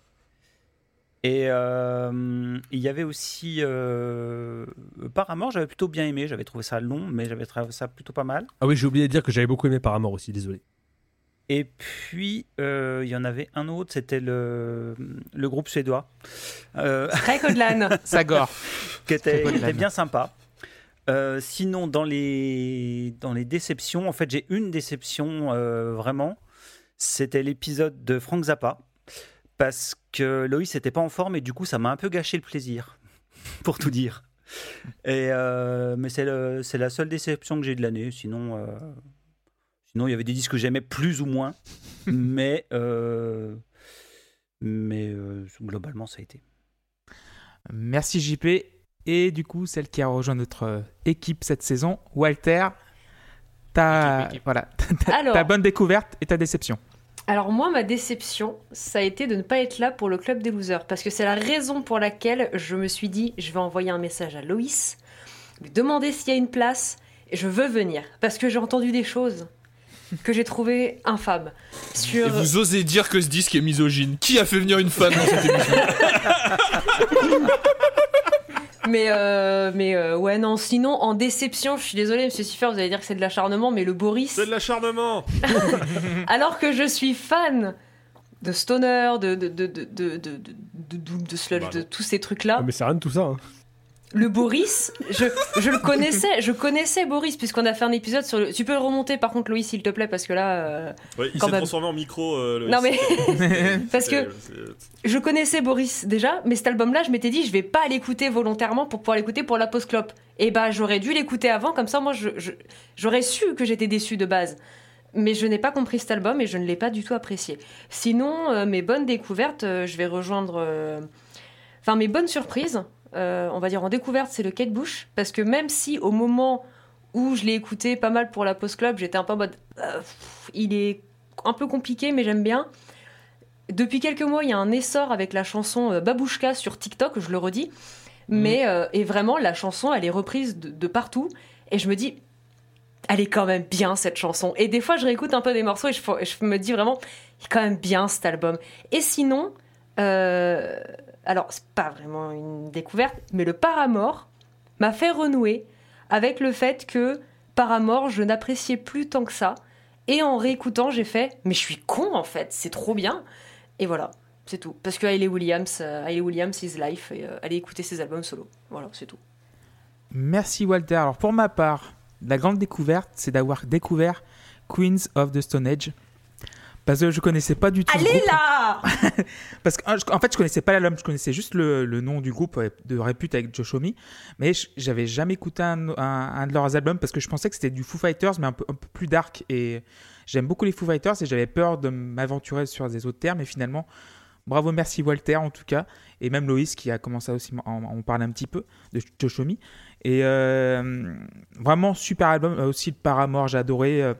Et euh, il y avait aussi euh, Paramore, j'avais plutôt bien aimé. J'avais trouvé ça long, mais j'avais trouvé ça plutôt pas mal. Ah oui, j'ai oublié de dire que j'avais beaucoup aimé Paramore aussi, désolé. Et puis, euh, il y en avait un autre, c'était le, le groupe suédois, euh. Sagor. *laughs* qui était, qui bien sympa. Euh, sinon, dans les, dans les déceptions, en fait, j'ai une déception euh, vraiment. C'était l'épisode de Frank Zappa. Parce que Loïs n'était pas en forme et du coup, ça m'a un peu gâché le plaisir, *laughs* pour tout dire. Et, euh, mais c'est la seule déception que j'ai de l'année. Sinon, euh, sinon, il y avait des disques que j'aimais plus ou moins. *laughs* mais euh, mais euh, globalement, ça a été. Merci JP. Et du coup, celle qui a rejoint notre équipe cette saison, Walter, ta, Équipe, équipe. Voilà, *laughs* ta, Alors. ta bonne découverte et ta déception. Alors moi, ma déception, ça a été de ne pas être là pour le club des losers, parce que c'est la raison pour laquelle je me suis dit, je vais envoyer un message à Loïs, lui demander s'il y a une place, et je veux venir, parce que j'ai entendu des choses que j'ai trouvées infâmes. Sur... Et vous osez dire que ce disque est misogyne Qui a fait venir une femme dans cette émission? *laughs* Mais, euh, mais euh, ouais, non, sinon, en déception, je suis désolée, monsieur Siffer, vous allez dire que c'est de l'acharnement, mais le Boris, C'est de l'acharnement. alors que je suis fan de Stoner, de, de, de, de, de, de, de, de Sludge, Bah de tous ces trucs-là, Ah, mais c'est rien de tout ça. hein. Le Boris, je, je le connaissais, je connaissais Boris puisqu'on a fait un épisode sur le. Tu peux le remonter par contre, Loïs, s'il te plaît, parce que là, euh, Ouais, il Quand s'est même. transformé en micro. euh, le- non mais *laughs* parce que c'est- je connaissais Boris déjà, mais cet album-là, je m'étais dit, je vais pas l'écouter volontairement pour pouvoir l'écouter pour la post clope. Et bah, j'aurais dû l'écouter avant, comme ça, moi, je- je- j'aurais su que j'étais déçu de base. Mais je n'ai pas compris cet album et je ne l'ai pas du tout apprécié. Sinon, euh, mes bonnes découvertes, euh, je vais rejoindre. euh, Enfin, mes bonnes surprises, euh, on va dire en découverte, c'est le Kate Bush. Parce que même si au moment où je l'ai écouté pas mal pour la post club, j'étais un peu en mode. euh, pff, il est un peu compliqué, mais j'aime bien. Depuis quelques mois, il y a un essor avec la chanson euh, Babouchka sur TikTok, je le redis. Mais, euh, et vraiment, la chanson, elle est reprise de, de partout. Et je me dis, elle est quand même bien cette chanson. Et des fois, je réécoute un peu des morceaux et je, je me dis vraiment, il est quand même bien cet album. Et sinon, euh, alors c'est pas vraiment une découverte, mais le Paramore m'a fait renouer avec le fait que Paramore, je n'appréciais plus tant que ça. Et en réécoutant, j'ai fait, mais je suis con en fait, c'est trop bien. Et voilà, c'est tout. Parce que Hayley Williams, euh, Hayley Williams is life, et euh, allez écouter ses albums solo. Voilà, c'est tout. Merci Walter. Alors pour ma part, la grande découverte, c'est d'avoir découvert Queens of the Stone Age. Parce que je connaissais pas du tout. Allez là *laughs* Parce qu'en fait, je connaissais pas l'album, je connaissais juste le, le nom du groupe de Répute avec Joe Shomi. Mais j'avais jamais écouté un, un- un de leurs albums parce que je pensais que c'était du Foo Fighters, mais un peu, un peu plus dark. Et j'aime beaucoup les Foo Fighters et j'avais peur de m'aventurer sur des autres termes. Et finalement, bravo, merci Walter en tout cas. Et même Loïs qui a commencé à aussi en, en parler un petit peu de Joe Shomi. Et euh, vraiment super album. Euh, Aussi le Paramore, j'ai adoré. Euh,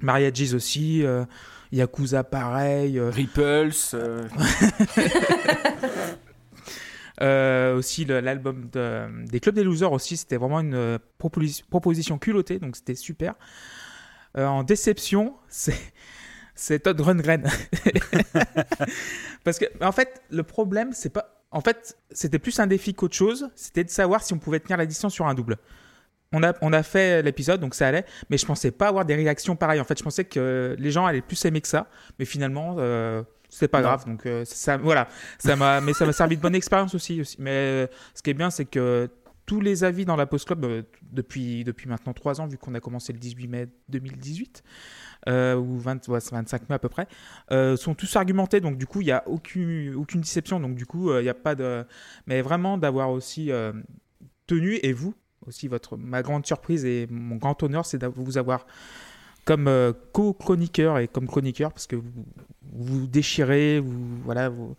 Mariagis aussi. euh, Yakuza pareil. euh, Ripples. euh, *laughs* Euh, aussi l'album de- des Clubs des Losers aussi, c'était vraiment une proposi- proposition culottée, donc c'était super. Euh, en déception, *laughs* c'est c'est Todd Rundgren. *laughs* Parce que en fait, le problème, c'est pas en fait, c'était plus un défi qu'autre chose, c'était de savoir si on pouvait tenir la distance sur un double. On a, on a fait l'épisode, donc ça allait, mais je pensais pas avoir des réactions pareilles. En fait, je pensais que les gens allaient plus aimer que ça, mais finalement, euh, c'est pas Non. grave. Donc, euh, ça, voilà, ça m'a, mais ça m'a servi de bonne expérience aussi, aussi. Mais euh, ce qui est bien, c'est que tous les avis dans la Post Club euh, depuis, depuis maintenant 3 ans, vu qu'on a commencé le 18 mai 2018, euh, ou 20, ouais, c'est 25 mai à peu près, euh, sont tous argumentés. Donc, du coup, il n'y a aucune, aucune déception. Donc, du coup, il n'y a pas de. Mais vraiment d'avoir aussi tenu, et vous aussi, votre, ma grande surprise et mon grand honneur, c'est de vous avoir comme euh, co-chroniqueur et comme chroniqueur, parce que vous vous déchirez, vous, voilà, vous,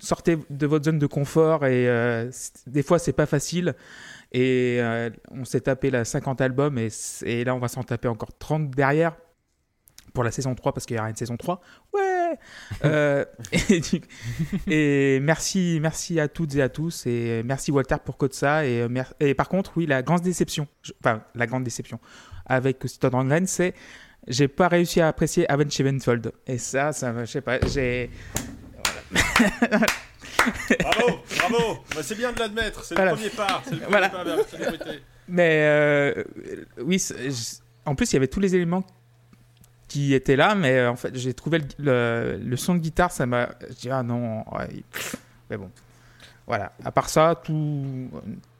sortez de votre zone de confort et euh, des fois c'est pas facile. Et euh, on s'est tapé la 50 albums et là on va s'en taper encore 30 derrière pour la saison 3 parce qu'il y aura une saison 3. Ouais Euh, *laughs* et, du- et merci, merci à toutes et à tous et merci Walter pour que de ça. Et, euh, et par contre, oui, la grande déception, je- enfin la grande déception avec aussi Todd Rundgren, c'est j'ai pas réussi à apprécier Avenged Sevenfold. Et ça, ça, je sais pas, j'ai. *laughs* Bravo, bravo. Bah, c'est bien de l'admettre. C'est Voilà. le premier pas. C'est le premier Voilà. pas vers la. Mais euh, oui, en plus, il y avait tous les éléments qui étaient là, mais euh, en fait, j'ai trouvé le, le- le son de guitare, ça m'a. Dis, ah non, ouais, mais bon. Voilà, à part ça, tout.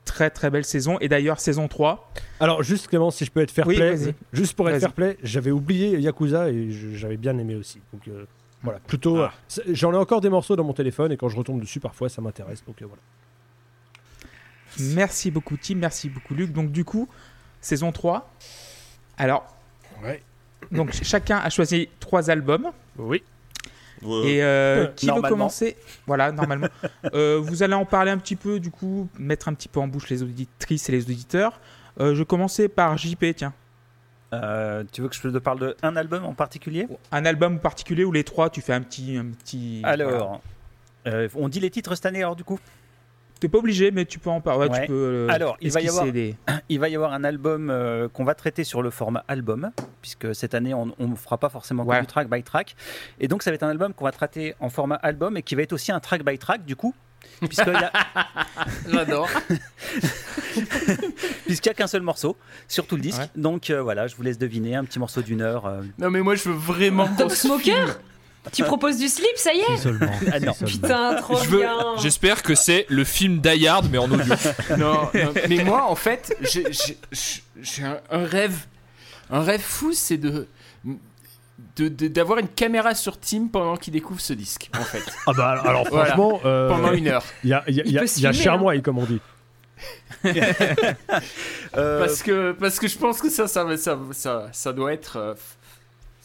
Très très belle saison. Et d'ailleurs, saison 3. Alors, juste Clément, si je peux être fair Oui, play, vas-y. juste pour être fair play, j'avais oublié Yakuza et j'avais bien aimé aussi. Donc euh, voilà, plutôt. Ah. euh, J'en ai encore des morceaux dans mon téléphone et quand je retombe dessus, parfois ça m'intéresse. Donc euh, voilà. Merci beaucoup, Tim. Merci beaucoup, Luc. Donc, du coup, saison 3. Alors. Ouais. Donc, ch- chacun a choisi trois albums. Oui. Et euh, qui veut commencer? Voilà, normalement. *laughs* Euh, vous allez en parler un petit peu, du coup, mettre un petit peu en bouche les auditrices et les auditeurs. Euh, je commençais par JP, tiens. Euh, tu veux que je te parle d'un album en particulier? Un album particulier ou les trois, tu fais un petit. Un petit voilà. Alors, euh, on dit les titres cette année alors du coup? T'es pas obligé, mais tu peux en parler. Ouais, Ouais. Tu peux, euh, Alors, il va y avoir- des- *clears throat* Il va y avoir un album euh, qu'on va traiter sur le format album, puisque cette année on ne fera pas forcément que Ouais. du track by track. Et donc ça va être un album qu'on va traiter en format album et qui va être aussi un track by track du coup. Puisqu'il n'y a, *laughs* J'adore. *laughs* puisqu'il y a qu'un seul morceau sur tout le disque. Ouais. Donc euh, voilà, je vous laisse deviner un petit morceau d'une heure. euh. Non, mais moi, je veux vraiment. Top Smoker. Tu proposes du slip, ça y est Si seulement. Ah non. Putain, trop Je veux- bien J'espère que c'est le film Die Hard, mais en audio. *laughs* Non, non, mais moi, en fait, j'ai- j'ai j'ai- j'ai un, un rêve. Un rêve fou, c'est de. de- de- d'avoir une caméra sur Tim pendant qu'il découvre ce disque, en fait. *laughs* Ah bah alors, alors, Voilà. franchement, euh, Pendant une heure. il y a, il y a, Il y a, peut se il y a filmer, Chermois, comme on dit. *laughs* Euh, Parce que, parce que je pense que ça, ça, va- ça, ça, ça doit être. euh,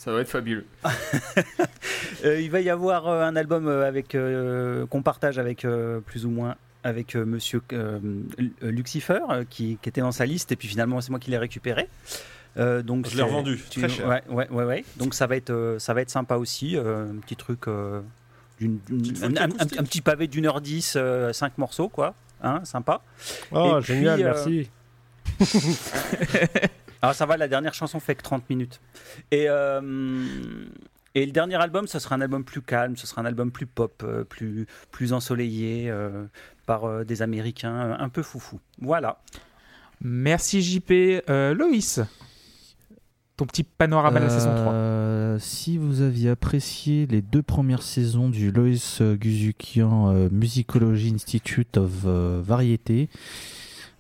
ça doit être fabuleux. *laughs* euh, il va y avoir euh, un album euh, avec euh, qu'on partage avec euh, plus ou moins avec euh, Monsieur euh, Lucifer euh, qui, qui était dans sa liste et puis finalement c'est moi qui l'ai récupéré. Euh, donc Je l'ai revendu, tu- très cher. Ouais, ouais, ouais, ouais. Donc ça va être euh, ça va être sympa aussi, euh, un petit truc, euh, d'une- un, petit pavé d'une heure dix, euh, cinq morceaux quoi, hein, sympa. Oh, Et puis, génial, euh, merci. *laughs* *laughs* Alors ça va, la dernière chanson fait que 30 minutes. Et, euh, et le dernier album, ce sera un album plus calme, ce sera un album plus pop, euh, plus, plus ensoleillé, euh, par euh, des Américains un peu foufou. Voilà. Merci JP. Euh, Loïs. ton petit panorama de la saison 3. Euh, Si vous aviez apprécié les deux premières saisons du Loïs Guzukian euh, Musicology Institute of euh, Variété,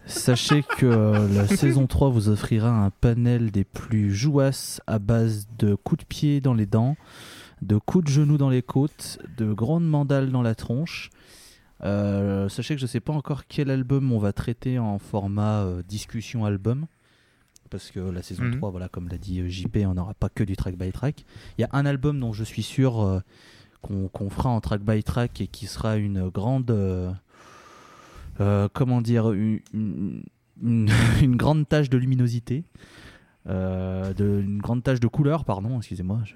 sachez que euh, la *laughs* saison 3 vous offrira un panel des plus jouasses à base de coups de pied dans les dents, de coups de genoux dans les côtes, de grandes mandales dans la tronche. Euh, sachez que je ne sais pas encore quel album on va traiter en format euh, discussion album. Parce que la saison Mhm. 3, voilà, comme l'a dit JP, on n'aura pas que du track by track. Il y a un album dont je suis sûr euh, qu'on qu'on fera en track by track et qui sera une grande. Euh, comment dire *laughs* Une, grande tache de luminosité. euh, une grande tache de couleur, pardon, excusez-moi, je,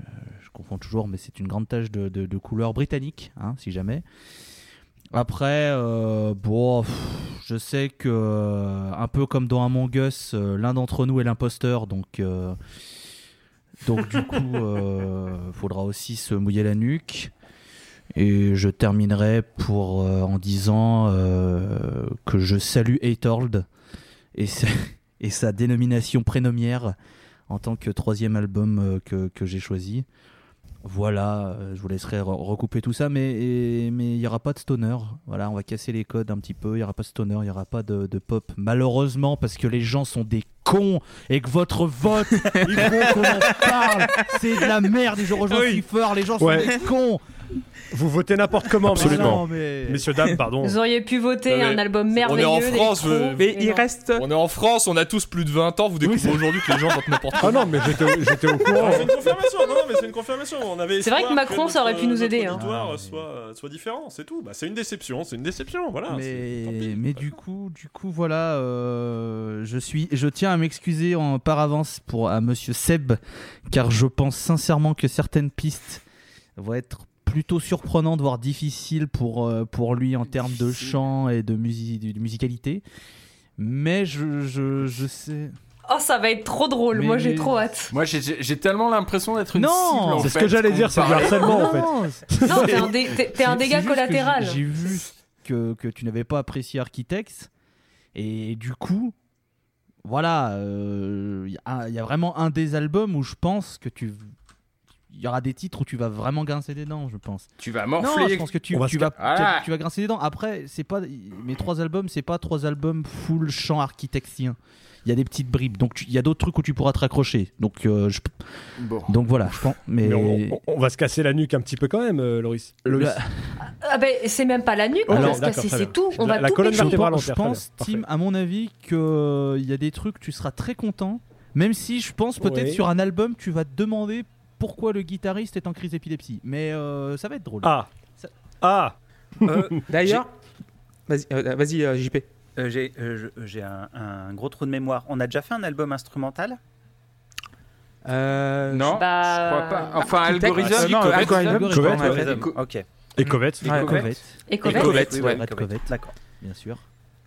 confonds toujours, mais c'est une grande tache de, couleur britannique, hein, si jamais. Après, euh, bon, je sais que un peu comme dans Among Us, l'un d'entre nous est l'imposteur, donc donc du coup, faudra aussi se mouiller la nuque. Et je terminerai pour euh, en disant euh, que je salue Hateold et, *laughs* et sa dénomination prénomière en tant que troisième album euh, que, j'ai choisi. Voilà, je vous laisserai re- recouper tout ça, mais il n'y aura pas de stoner. Voilà, on va casser les codes un petit peu. Il n'y aura pas de stoner, il n'y aura pas de pop. Malheureusement, parce que les gens sont des cons et que votre vote, il faut qu'on en parle. C'est de la merde et je rejoins Oui. Kiefer, les gens sont Ouais. des cons. Vous votez n'importe comment, Ah absolument. non, mais... Messieurs, dames, pardon. Vous auriez pu voter Non, mais un album on est merveilleux. en France, euh, Mais il reste. On est en France, on a tous plus de 20 ans, vous découvrez aujourd'hui que les gens votent n'importe quoi. Ah non, mais j'étais au- j'étais au courant. C'est une confirmation, non, non, mais c'est une confirmation. On avait C'est vrai que Macron, notre- ça aurait pu nous notre aider, hein. Ah, soit, soit différent, c'est tout. Bah, c'est une déception, c'est une déception, voilà. mais, mais du coup, du coup, voilà, euh, je suis, je tiens à m'excuser en par avance pour à Monsieur Seb, car je pense sincèrement que certaines pistes vont être plutôt surprenantes, voire difficiles pour euh, pour lui en termes de chant et de, musi- de musicalité. Mais je, je, je sais. Oh, ça va être trop drôle. Mais- Moi, j'ai trop hâte. Moi, j'ai- tellement l'impression d'être une Non, C'est ce que j'allais dire, c'est du harcèlement en fait. Non, t'es un, dé- dégât collatéral. J'ai j'ai vu que, que tu n'avais pas apprécié Architects. Et du coup, voilà, euh, il y, a- il y a vraiment un des albums où je pense que tu. Il y aura des titres où tu vas vraiment grincer des dents, je pense. Tu vas Non, morfler. je pense que tu, vas, Ah. tu, tu vas grincer des dents. Après, c'est pas mes trois albums, c'est pas trois albums full chant architectien. Il y a des petites bribes, donc il y a d'autres trucs où tu pourras te raccrocher. Donc, euh, je- Bon. donc voilà, je pense. Mais, Mais on, on- on va se casser la nuque un petit peu quand même, euh, Loris. Le- Loris. Ah ben, c'est même pas la nuque, on va se casser, c'est tout. On La- va la tout colonne vertébrale je pense, Tim, à mon avis, qu'il y a des trucs, tu seras très content. Même si je pense peut-être Oui. sur un album, tu vas te demander pourquoi le guitariste est en crise d'épilepsie. Mais euh, ça va être drôle. Ah Ça- Ah Euh, *laughs* D'ailleurs, vas-y, euh, vas-y euh, JP. Euh, J'ai euh, je- j'ai un, un gros trou de mémoire. On a déjà fait un album instrumental? Euh, Non, Bah, je crois pas. Enfin, Architect- Algorithm. euh, non, Algorithm, Ok. Et Covet Et Ouais, Covet. Covet, Et Covet Et Covet, Oui, ouais. oui, Red Covet. D'accord. bien sûr.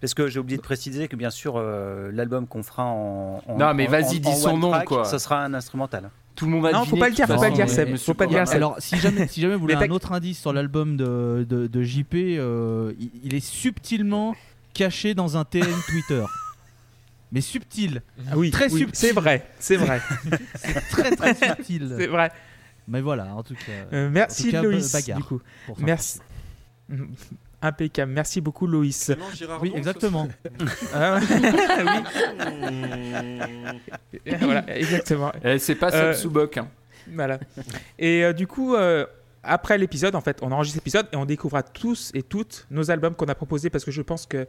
Parce que j'ai oublié de préciser que bien sûr euh, l'album qu'on fera en, en- Non, mais vas-y, dis son nom, track, quoi. Ça sera un instrumental. Tout le monde va Non, faut pas le dire, faut pas le dire, Seb. Faut pas le dire. Alors, si jamais, si jamais vous voulez un autre indice sur l'album de, de, de JP, euh, il, il est subtilement caché dans un TN Twitter. Mais subtil, Ah oui, Très oui, subtil. C'est vrai, c'est vrai, très très subtil. c'est vrai. Mais voilà, en tout cas. Euh, merci tout cas, Loïs. bagarre. Du coup, merci. Impeccable. Merci beaucoup Loïs. Oui, exactement. *laughs* Ah, oui, *laughs* voilà, exactement. C'est pas Euh, Seb Soubok. hein. Voilà. Et euh, du coup, euh, après l'épisode, en fait, on enregistre l'épisode et on découvrira tous et toutes nos albums qu'on a proposés parce que je pense que,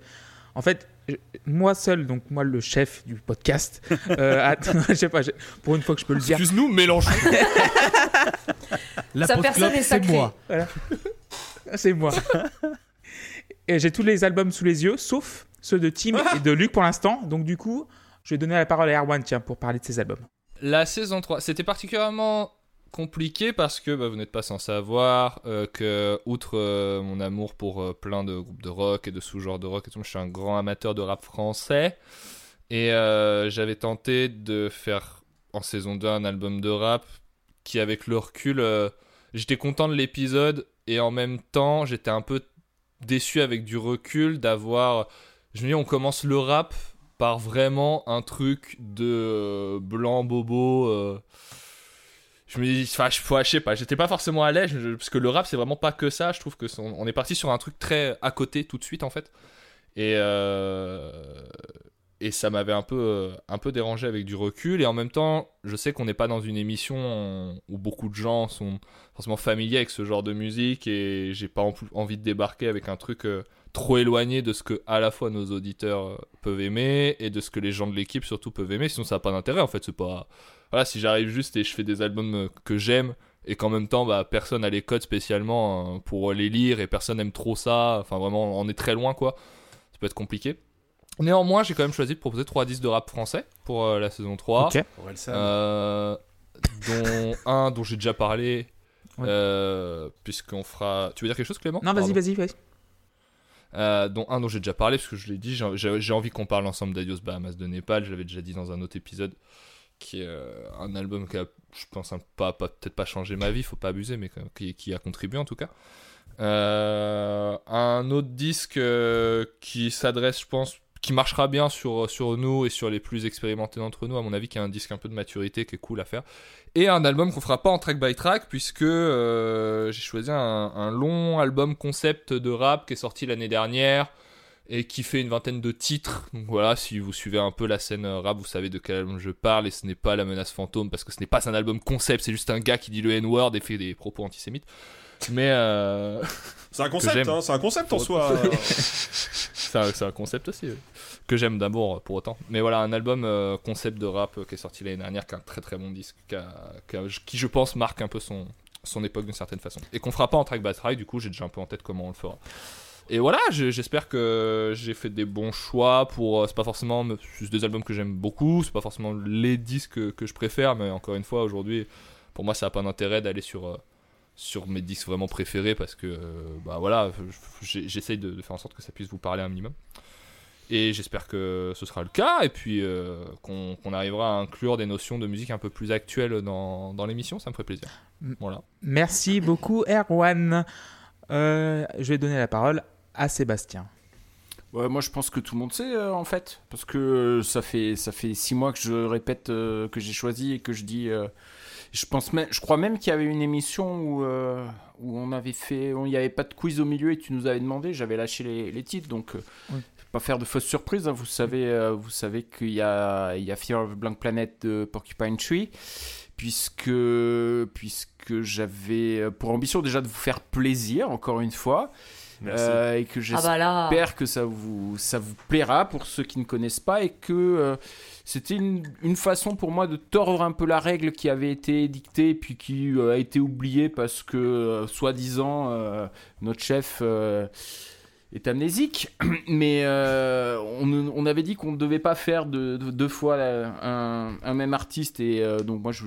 en fait, je- moi seul, donc moi le chef du podcast, *laughs* euh, attends, *laughs* je sais pas, je- pour une fois que je peux le dire, Excuse-nous, Mélenchon. *laughs* La Sa personne est c'est moi. c'est moi. et j'ai tous les albums sous les yeux, sauf ceux de Tim et de Luc pour l'instant. Donc du coup, je vais donner la parole à Erwan, tiens, pour parler de ses albums. La saison 3, c'était particulièrement compliqué parce que bah, vous n'êtes pas sans savoir euh, que, outre euh, mon amour pour euh, plein de groupes de rock et de sous-genres de rock et tout, je suis un grand amateur de rap français. Et j'avais tenté de faire en saison 2 un album de rap qui, avec le recul, j'étais content de l'épisode et en même temps, j'étais un peu déçu avec du recul d'avoir. Je me dis, on commence le rap par vraiment un truc de blanc bobo. Je me dis, enfin, je, sais pas, j'étais pas forcément à l'aise parce que le rap c'est vraiment pas que ça. Je trouve que on est parti sur un truc très à côté tout de suite en fait. Et euh, et ça m'avait un peu euh, un peu dérangé avec du recul. Et en même temps je sais qu'on n'est pas dans une émission où beaucoup de gens sont forcément familiers avec ce genre de musique. Et j'ai pas en- envie de débarquer avec un truc euh, trop éloigné de ce que à la fois nos auditeurs euh, peuvent aimer et de ce que les gens de l'équipe surtout peuvent aimer. Sinon ça n'a pas d'intérêt en fait. C'est pas voilà si j'arrive juste et je fais des albums que j'aime et qu'en même temps bah, personne a les codes spécialement pour les lire et personne aime trop ça enfin vraiment on est très loin quoi ça peut être compliqué néanmoins j'ai quand même choisi de proposer trois disques de rap français pour euh, la saison 3 Ok. Euh, dont *laughs* un dont j'ai déjà parlé Ouais. euh, puisqu'on fera tu veux dire quelque chose Clément? Non, vas-y, vas-y, vas-y. Euh, dont un dont j'ai déjà parlé, parce que je l'ai dit, j'ai- envie qu'on parle ensemble d'Adios Bahamas de Népal, je l'avais déjà dit dans un autre épisode, qui est euh, un album qui a, je pense, un- pas, pas- peut-être pas changé ma vie, faut pas abuser, mais quand- qui, qui a contribué en tout cas. Euh, un autre disque euh, qui s'adresse, je pense, qui marchera bien sur, nous et sur les plus expérimentés d'entre nous, à mon avis, qui est un disque un peu de maturité, qui est cool à faire. Et un album qu'on fera pas en track by track, puisque euh, j'ai choisi un, un long album concept de rap qui est sorti l'année dernière et qui fait une vingtaine de titres. Donc voilà, si vous suivez un peu la scène euh, rap, vous savez de quel album je parle et ce n'est pas La Menace Fantôme parce que ce n'est pas un album concept, c'est juste un gars qui dit le N-word et fait des propos antisémites. Mais euh, C'est un concept, hein, c'est un concept en soi. *laughs* c'est un, concept aussi oui. que j'aime d'amour pour autant. Mais voilà, un album euh, concept de rap euh, qui est sorti l'année dernière, qui est un très très bon disque, qui, a- qui a- qui, je pense marque un peu son, son époque d'une certaine façon. Et qu'on fera pas en track track, du coup j'ai déjà un peu en tête comment on le fera. Et voilà, je- j'espère que j'ai fait des bons choix pour. euh, C'est pas forcément des albums que j'aime beaucoup, c'est pas forcément les disques que, que je préfère, mais encore une fois, aujourd'hui, pour moi, ça a pas d'intérêt d'aller sur, euh, sur mes disques vraiment préférés parce que, euh, bah voilà, j'essaye de, de faire en sorte que ça puisse vous parler un minimum. Et j'espère que ce sera le cas, et puis euh, qu'on qu'on arrivera à inclure des notions de musique un peu plus actuelles dans, dans l'émission, ça me ferait plaisir. Voilà. Merci beaucoup, Erwan. Euh, je vais donner la parole à Sébastien. Ouais, moi je pense que tout le monde sait euh, en fait, parce que euh, ça fait ça fait six mois que je répète euh, que j'ai choisi et que je dis. Je pense même, je crois même qu'il y avait une émission où euh, où on avait fait, il n'y avait pas de quiz au milieu et tu nous avais demandé, j'avais lâché les, les titres, donc euh, Oui. pas faire de fausses surprises. hein, vous savez, euh, vous savez qu'il y a il y a Fear of Blank Planet de Porcupine Tree, puisque puisque j'avais pour ambition déjà de vous faire plaisir encore une fois. Merci. euh, et que Ah bah là. J'espère que ça vous, ça vous plaira pour ceux qui ne connaissent pas et que euh, c'était une, une façon pour moi de tordre un peu la règle qui avait été dictée puis qui euh, a été oubliée parce que, euh, soi-disant, euh, notre chef euh, est amnésique. *clears throat* Mais euh, on, on avait dit qu'on ne devait pas faire de, de- deux fois un, un même artiste et euh, donc moi, je,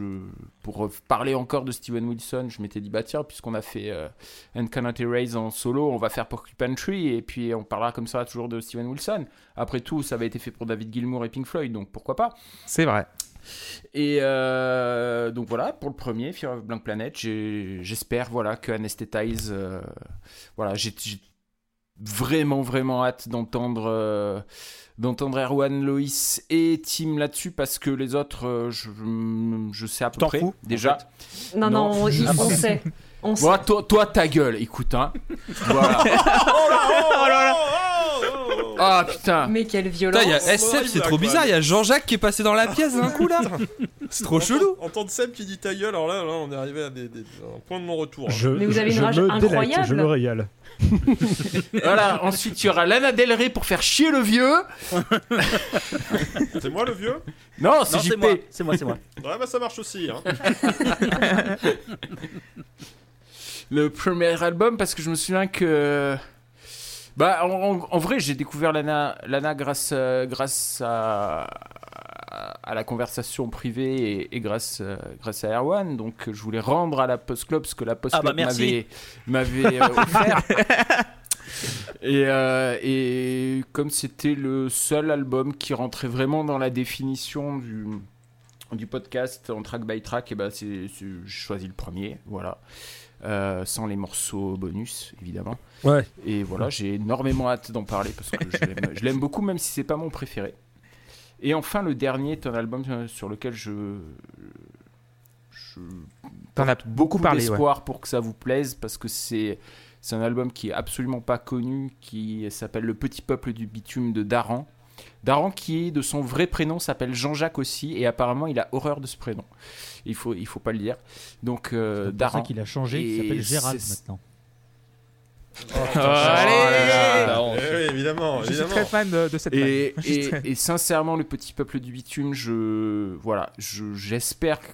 pour parler encore de Steven Wilson, je m'étais dit, bah tiens, puisqu'on a fait... euh, And Cannot Erase en solo, on va faire Porcupine Tree et puis on parlera comme ça toujours de Steven Wilson. Après tout, ça avait été fait pour David Gilmour et Pink Floyd, donc pourquoi pas. C'est vrai. Et euh, donc voilà, pour le premier, Fear of Blank Planet, j'espère voilà, que Anesthetize, euh, voilà, j'ai vraiment vraiment hâte d'entendre euh, d'entendre Erwan, Loïs et Tim là-dessus parce que les autres, euh, je, je sais à peu près fous, déjà. Non, Non. non, on, on sait. On sait. Toi, toi, ta gueule, écoute, hein. Voilà. Ah putain. Mais quelle violence. Putain, il y a SF, c'est trop bizarre. Il y a Jean-Jacques qui est passé dans la pièce d'un coup là. *laughs* C'est trop chelou. Entendre Seb qui dit ta gueule, alors là, là on est arrivé à des, des- un point de non-retour. hein. Je, Mais vous avez une rage incroyable. je me régale. *laughs* Voilà, ensuite il y aura Lana Del Rey pour faire chier le vieux. C'est moi le vieux Non, c'est JP. moi, c'est moi, c'est moi. Ouais, bah ça marche aussi. Hein. *laughs* Le premier album parce que je me souviens que. Bah, en, en- en vrai, j'ai découvert Lana, Lana grâce, euh, grâce à, à la conversation privée et, et grâce, euh, grâce à Erwan. Donc, je voulais rendre à la Post Club ce que la Post Ah bah, Club m'avait euh, offert. *laughs* Et, euh, et comme c'était le seul album qui rentrait vraiment dans la définition du, du podcast en track by track, et ben c'est- j'ai choisi le premier, voilà. Euh, sans les morceaux bonus, évidemment. Ouais. Et voilà, j'ai énormément hâte d'en parler parce que je l'aime, beaucoup, même si c'est pas mon préféré. Et enfin, le dernier est un album euh, sur lequel je. je T'en as beaucoup parlé, ouais. d'espoir pour que ça vous plaise parce que c'est c'est un album qui est absolument pas connu qui s'appelle Le Petit Peuple du Bitume de Daran. Daran qui est de son vrai prénom s'appelle Jean-Jacques aussi et apparemment il a horreur de ce prénom. Il faut il faut pas le dire. Donc euh, C'est pour Daran ça qu'il a changé, il s'appelle Gérald maintenant. Allez la honte. Eh oui, évidemment, Je suis très fan de, de cette Et, et, *laughs* et sincèrement, le petit peuple du bitume, je voilà, je- j'espère que,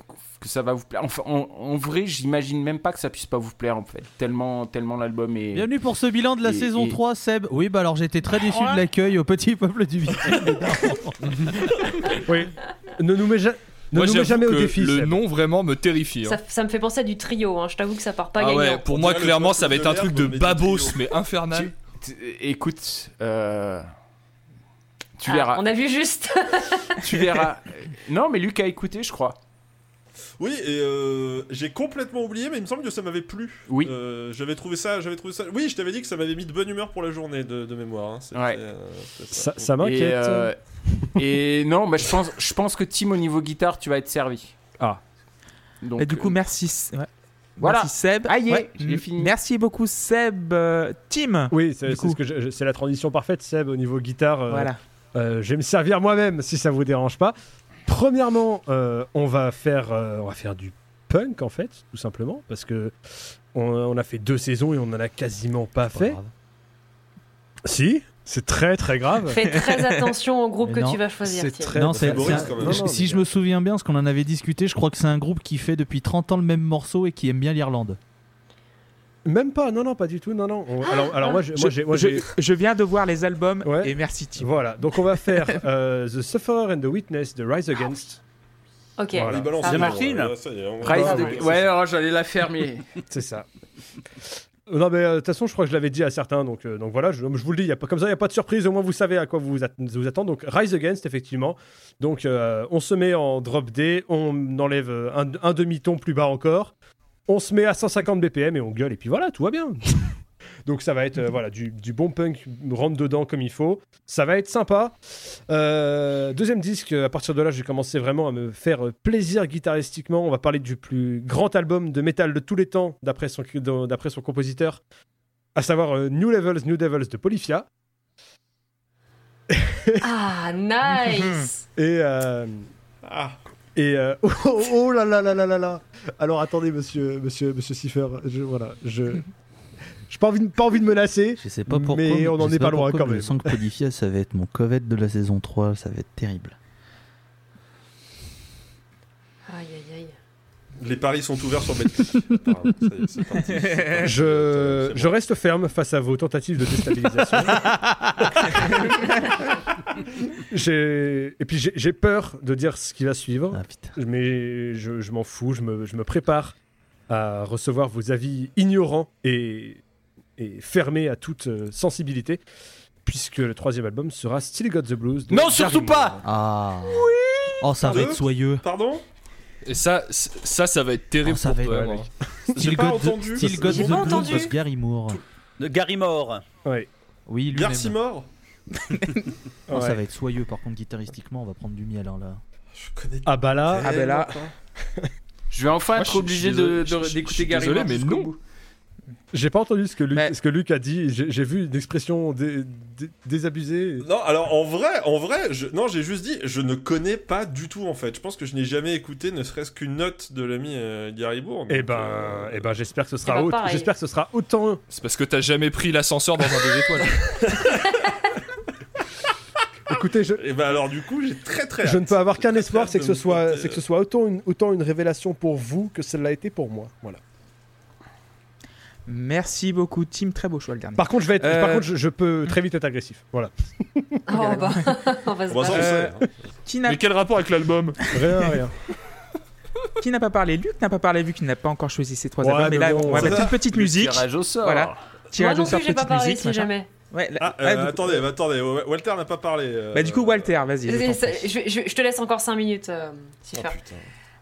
que ça va vous plaire. Enfin, en, en vrai, j'imagine même pas que ça puisse pas vous plaire en fait. Tellement, tellement l'album est. Bienvenue pour ce bilan de la Et- saison et- 3, Seb. Oui, bah alors j'étais très déçu de l'accueil au petit peuple du Bitume. Oui. Ne nous mets, ja- ne Moi, nous mets j'avoue jamais au défi. le Seb. nom vraiment me terrifie. hein. Ça, ça me fait penser à du trio, hein. je t'avoue que ça part pas Ah gagnant. ouais, pour On moi, clairement, ça va être un truc de babos, mais infernal. Écoute, euh, tu Ah, verras, on a vu juste. tu verras. Non, mais Luc a écouté, je crois. Oui, et euh, j'ai complètement oublié, mais il me semble que ça m'avait plu. Oui. Euh, j'avais trouvé ça, j'avais trouvé ça. Oui, je t'avais dit que ça m'avait mis de bonne humeur pour la journée de, de mémoire. hein. Ouais. euh, Ça, ça. ça Et, m'inquiète. euh, et *laughs* non, bah, je pense, je pense que Tim au niveau guitare, tu vas être servi. Ah. Donc, Et du coup, euh, merci. ouais. Voilà. Merci Seb. Ah, j'ai fini. Merci beaucoup Seb. Euh, Tim. Oui, c'est ce la transition parfaite, Seb, au niveau guitare. euh, Voilà. euh, je vais me servir moi-même si ça vous dérange pas. Premièrement, euh, on va faire, euh, on va faire du punk en fait, tout simplement, parce que on, on a fait deux saisons et on en a quasiment pas Pas fait. grave. Si, c'est très très grave. Fais très attention au groupe Mais que non, tu vas choisir. c'est Tim. très- Non, très c'est, Boris, c'est un- quand même. Non, non, si je me souviens bien, ce qu'on en avait discuté, je crois que c'est un groupe qui fait depuis 30 ans le même morceau et qui aime bien l'Irlande. Même pas, non non, pas du tout, non non. On- alors alors moi, j'ai- moi, je, je viens de voir les albums Ouais. et merci Tim. voilà. Donc on va faire *laughs* euh, The Sufferer and the Witness de Rise Against. Ok. Voilà. Il balance nom, Martine ouais, ça y est, on- Rise Ah, de- ouais, Ouais, alors j'allais la fermer. *laughs* C'est ça. Non mais euh, de toute façon je crois que je l'avais dit à certains donc euh, donc voilà je, je vous le dis y a pas comme ça il y a pas de surprise au moins vous savez à quoi vous vous, att- vous attendre donc Rise Against effectivement donc euh, on se met en drop D on enlève un, un demi ton plus bas encore on se met à 150 BPM et on gueule et puis voilà tout va bien. *laughs* Donc ça va être euh, voilà du, du bon punk rentre dedans comme il faut. Ça va être sympa. Euh, deuxième disque à partir de là j'ai commencé vraiment à me faire plaisir guitaristiquement. On va parler du plus grand album de métal de tous les temps d'après son, d'après son compositeur à savoir euh, New Levels New Devils de Polyphia. Ah, nice. *laughs* Et euh, Ah, et euh, oh, *laughs* oh, oh là là là là là là alors attendez monsieur monsieur monsieur Siffer je voilà je j'ai pas envie de, pas envie de menacer Je sais pas pourquoi. Mais on en je sais est pas loin pourquoi, quand même. Je sens que Podifia, ça va être mon covet de la saison 3, ça va être terrible. Aïe, aïe, aïe. les paris sont ouverts sur Betclic. *laughs* Je, bon. je reste ferme face à vos tentatives de déstabilisation. *laughs* Et puis j'ai peur de dire ce qui va suivre, Ah mais je, je m'en fous, je me, je me prépare à recevoir vos avis ignorants et, et fermés à toute euh, sensibilité, puisque le troisième album sera Still Got the Blues. de Non, surtout pas. Ah. Oh, ça va être soyeux. Pardon? Et ça, ça, ça va être terrible Oh, ça pour va être-. *laughs* J'ai Still pas got the- entendu. Still got J'ai the pas blues Gary Moore. De Gary Moore. Ouais. Oui, lui Garci *laughs* Oh, ça va être soyeux, par contre, guitaristiquement, on va prendre du miel hein, là. Je connais Ah bah là, Ah ben là. Je vais enfin Moi, être obligé d'écouter suis Gary désolé, mais non. j'ai pas entendu ce que Luc, Mais- ce que Luc a dit. J'ai vu une expression dé- dé- désabusée. Non, alors en vrai, en vrai, je... non, j'ai juste dit, je ne connais pas du tout en fait. Je pense que je n'ai jamais écouté ne serait-ce qu'une note de l'ami euh, Gary Bourne. Eh ben, euh, eh ben j'espère que ce sera ben, j'espère que ce sera autant C'est parce que t'as jamais pris l'ascenseur dans un deux étoiles. *laughs* Écoutez, je, Et ben alors du coup, j'ai très très. je ne peux avoir qu'un espoir, *laughs* c'est que ce soit, c'est que ce soit autant une, autant une révélation pour vous que celle l'a été pour moi. Voilà. Merci beaucoup Tim, très beau choix le dernier. Par contre, je vais être, Euh, par contre, je, je peux très vite être agressif. Voilà. *laughs* Oh, bah, *laughs* on va se. Euh, hein. Qui n'a Mais quel rapport avec l'album Rien, rien. qui n'a pas parlé? Luc n'a pas parlé vu qu'il n'a pas encore choisi ses trois Ouais, albums. Mais mais là, bon, on va mettre ça. une petite musique. Tirage au sort. Voilà. Moi Tirage non au sort, plus, j'ai pas petite parlé musique, si machin. jamais. Ouais, Ah, ah, euh, coup- attendez, bah, attendez, Wa- Walter n'a pas parlé. euh, Bah du coup Walter, vas-y. je te laisse encore 5 minutes, euh, Oh Siffer. putain.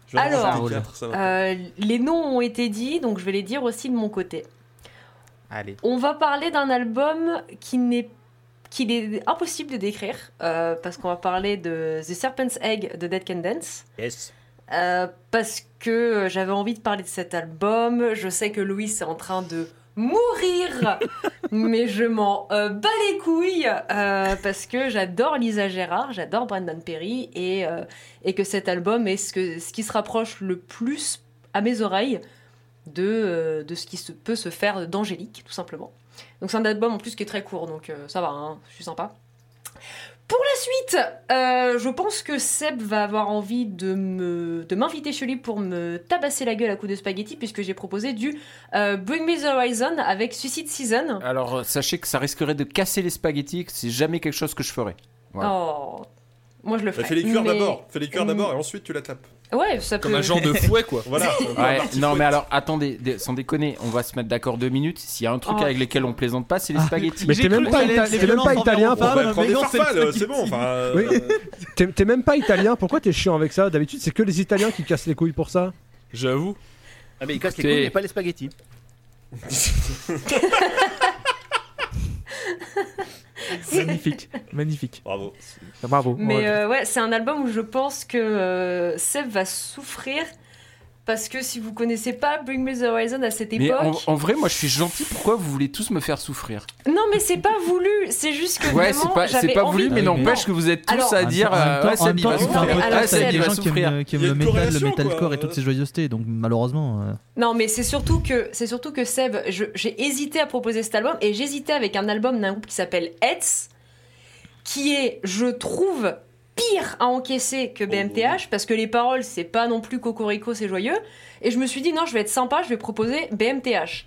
Je vais en Alors. Euh, les noms ont été dits, donc je vais les dire aussi de mon côté. Allez. On va parler d'un album qui n'est qu'il est impossible de décrire euh, parce qu'on va parler de The Serpent's Egg de Dead Can Dance. Yes. Euh, parce que j'avais envie de parler de cet album. Je sais que Louis est en train de mourir, mais je m'en euh, bats les couilles euh, parce que j'adore Lisa Gérard, j'adore Brandon Perry et, euh, et que cet album est ce, qui se rapproche le plus à mes oreilles de, de ce qui se, peut se faire d'Angélique, tout simplement. Donc c'est un album en plus qui est très court, donc ça va, hein, je suis sympa. Pour la suite, euh, je pense que Seb va avoir envie de me de m'inviter chez lui pour me tabasser la gueule à coups de spaghetti puisque j'ai proposé du euh, Bring Me the Horizon avec Suicide Season. Alors, euh, sachez que ça risquerait de casser les spaghettis, que c'est jamais quelque chose que je ferais. Voilà. Oh, moi je le Bah, ferai. fais les cuire mais- d'abord, fais les cuire Mm. d'abord et ensuite tu la tapes. Ouais, ça peut. Comme un genre de fouet, quoi. Voilà. *laughs* Ouais, non mais alors attendez, dé- sans déconner, on va se mettre d'accord deux minutes. S'il y a un truc Oh. avec lesquels on plaisante pas, c'est les Ah. spaghettis. Mais t'es même pas, ita- t'es même pas italien. mais des farfales, c'est bon. Enfin, euh, Oui. T'es t'es même pas italien. Pourquoi t'es chiant avec ça D'habitude, c'est que les Italiens qui cassent les couilles pour ça. J'avoue. Ah, mais il casse les couilles, mais pas les spaghettis. *laughs* *laughs* *laughs* Magnifique, magnifique. Bravo. Bravo. Mais Ouais. euh, ouais, c'est un album où je pense que euh, Seb va souffrir parce que si vous connaissez pas Bring Me the Horizon à cette Mais époque, en, en vrai, moi je suis gentil. Pourquoi vous voulez tous me faire souffrir non mais c'est pas voulu, c'est juste que Ouais, c'est pas, c'est pas voulu, mais n'empêche que vous êtes tous Alors- à dire. euh, il temps, va souffrir. Il des va gens qui souffrir. aiment, qui aiment le métal, le metalcore et toutes ces joyeusetés. Donc malheureusement, euh, Non, mais c'est surtout que c'est surtout que Seb, je- j'ai hésité à proposer cet album et j'hésitais avec un album d'un groupe qui s'appelle Hetz, qui est, je trouve, pire à encaisser que BMTH parce que les paroles c'est pas non plus cocorico, c'est joyeux. Et je me suis dit non, je vais être sympa, je vais proposer BMTH.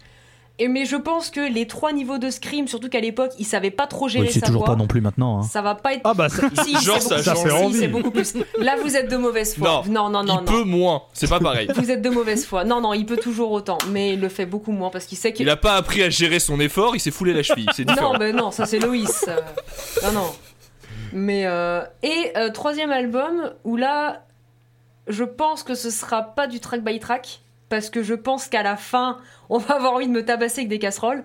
Et mais je pense que les trois niveaux de scream, surtout qu'à l'époque ils savaient pas trop gérer oui, c'est toujours voix, pas non plus maintenant. hein. ça va pas être. Ah bah ça- *laughs* Si, Genre, ça beaucoup- si, envie. beaucoup plus. Là vous êtes de mauvaise foi. Non, non, non, il non. peut moins. C'est pas pareil. Vous êtes de mauvaise foi. Non, non, il peut toujours autant, mais il le fait beaucoup moins parce qu'il sait qu'il. Il a pas appris à gérer son effort, il s'est foulé la cheville. C'est différent. Non, mais non, ça c'est Loïs. Euh, non, non. Mais euh, et euh, troisième album où là, je pense que ce sera pas du track by track parce que je pense qu'à la fin, on va avoir envie de me tabasser avec des casseroles.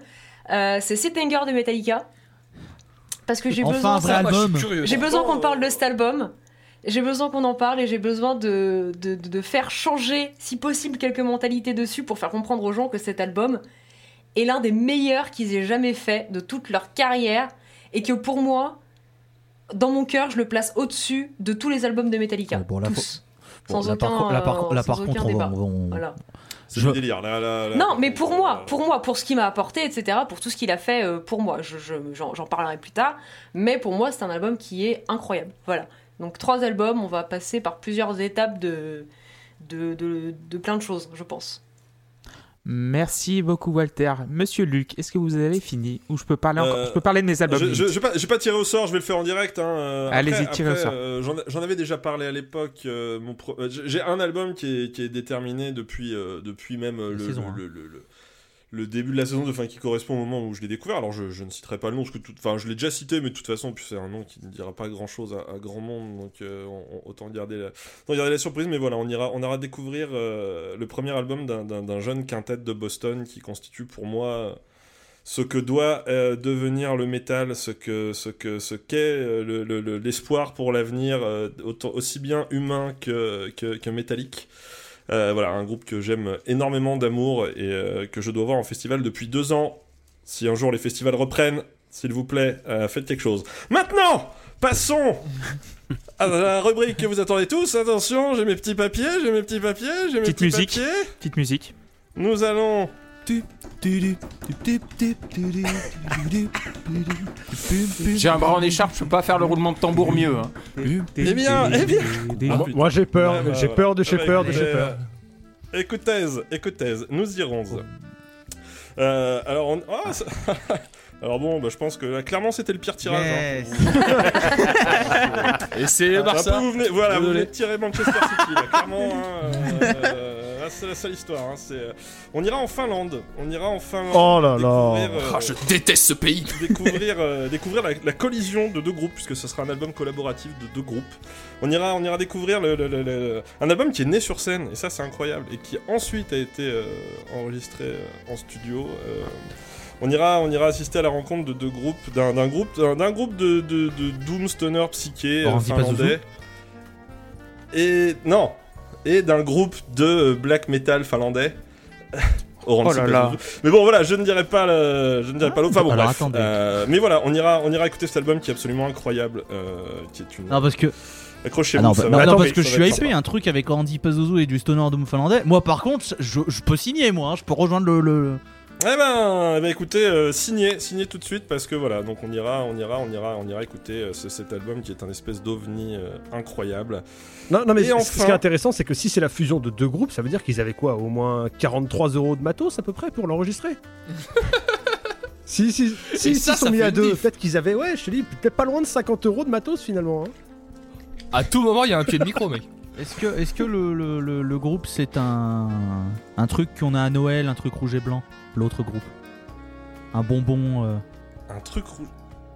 Euh, c'est Sittinger de Metallica parce que j'ai Enfin, besoin. J'ai besoin qu'on parle de cet album. J'ai besoin qu'on en parle et j'ai besoin de, de, de- de faire changer, si possible, quelques mentalités dessus pour faire comprendre aux gens que cet album est l'un des meilleurs qu'ils aient jamais fait de toute leur carrière et que pour moi, dans mon cœur, je le place au-dessus de tous les albums de Metallica. Ouais, bon, là, tous. Bon, Sans là, aucun, co- là, par, là, sans par aucun contre, on va- débat. on on- Voilà. C'est Je- délire. Là, là, là, Non, mais pour moi, pour moi, pour ce qu'il m'a apporté, etc., pour tout ce qu'il a fait euh, pour moi, je, je- j'en, j'en parlerai plus tard. Mais pour moi, c'est un album qui est incroyable. Voilà. Donc trois albums, on va passer par plusieurs étapes de de, de, de plein de choses, je pense. Merci beaucoup, Walter. Monsieur Luc, est-ce que vous avez fini Ou je peux parler, encore... Euh, je peux parler de mes albums Je, je vais pas, je vais pas tirer au sort, je vais le faire en direct. Hein. euh, Allez-y, tirez au sort. euh, J'en avais déjà parlé à l'époque. euh, pro- J'ai un album qui est, qui est déterminé depuis, depuis même La le, saison, le, hein. le- le- le- début de la saison, de, fin, qui correspond au moment où je l'ai découvert. Alors je, ne citerai pas le nom, parce que tout, je l'ai déjà cité, mais de toute façon, c'est un nom qui ne dira pas grand-chose à, à grand monde, donc euh, on- on- autant, garder la, autant garder la surprise. Mais voilà, on ira, on ira découvrir euh, le premier album d'un- jeune quintet de Boston qui constitue pour moi ce que doit euh, devenir le métal, ce que ce que ce qu'est euh, le- l'espoir pour l'avenir, euh, aussi bien humain que, que, que métallique. Euh, voilà, un groupe que j'aime énormément d'amour et euh, que je dois voir en festival depuis deux ans. Si un jour les festivals reprennent, s'il vous plaît, euh, faites quelque chose. Maintenant, passons à la rubrique que vous attendez tous. Attention, j'ai mes petits papiers, j'ai mes petits papiers, j'ai mes Petite petits musique. papiers. Petite musique. Nous allons J'ai un bras en écharpe, je peux pas faire le roulement de tambour mieux. hein. Eh bien, eh bien. Ah, moi- moi j'ai peur, Ouais, bah, j'ai peur de chez Ah bah, peur de écoutez, chez peur. euh, Écoutez, écoutez, nous irons. Euh, alors, on... ah, ça- *laughs* alors bon, bah, je pense que là, clairement c'était le pire tirage. hein. Yes. Et c'est Barça. peu, vous venez, voilà, vous Désolé. venez de tirer Manchester City, là, clairement. hein, euh, c'est la seule histoire. hein, c'est, euh, on ira en Finlande. On ira en Finlande. Oh là là. découvrir, euh, Ah, je déteste ce pays. découvrir, euh, découvrir la, la collision de deux groupes, puisque ce sera un album collaboratif de deux groupes. On ira, on ira découvrir le, le- le- le- un album qui est né sur scène, et ça c'est incroyable, et qui ensuite a été euh, enregistré en studio. euh, On ira, on ira assister à la rencontre de deux groupes, d'un d'un groupe, d'un d'un groupe de, de, de Doom Stoner psyché finlandais. Et non, et d'un groupe de euh, black metal finlandais. *laughs* Oranzi Oh là là. Mais bon voilà, je ne dirai pas le, je ne dirai pas l'autre. Enfin bon, Alors, bref. attendez. Euh, mais voilà, on ira, on ira écouter cet album qui est absolument incroyable, euh, qui est une. Non, parce que, Accrochez-vous. ah non, bah- non, Attends, parce que je suis hypé, un truc avec Andy Pazuzu et du Stoner Doom finlandais. Moi, par contre, je, je peux signer, moi. hein, je peux rejoindre le. le- Eh ben, eh ben, écoutez, euh, signez, signez tout de suite parce que voilà, donc on ira, on ira, on ira, on ira écouter euh, ce- cet album qui est un espèce d'ovni euh, incroyable. Non, non mais Et ce- qui est intéressant, c'est que si c'est la fusion de deux groupes, ça veut dire qu'ils avaient quoi Au moins 43 euros de matos à peu près pour l'enregistrer Si, *laughs* si, si, Et s'ils ça, sont ça mis fait à une deux, diff. peut-être qu'ils avaient, ouais, je te dis, peut-être pas loin de 50 euros de matos finalement. hein. À tout moment, il y a un pied de micro, mec. *laughs* Est-ce que, est que le, le- le- le groupe c'est un, un truc qu'on a à Noël, un truc rouge et blanc? L'autre groupe Un bonbon. euh, Un truc rouge.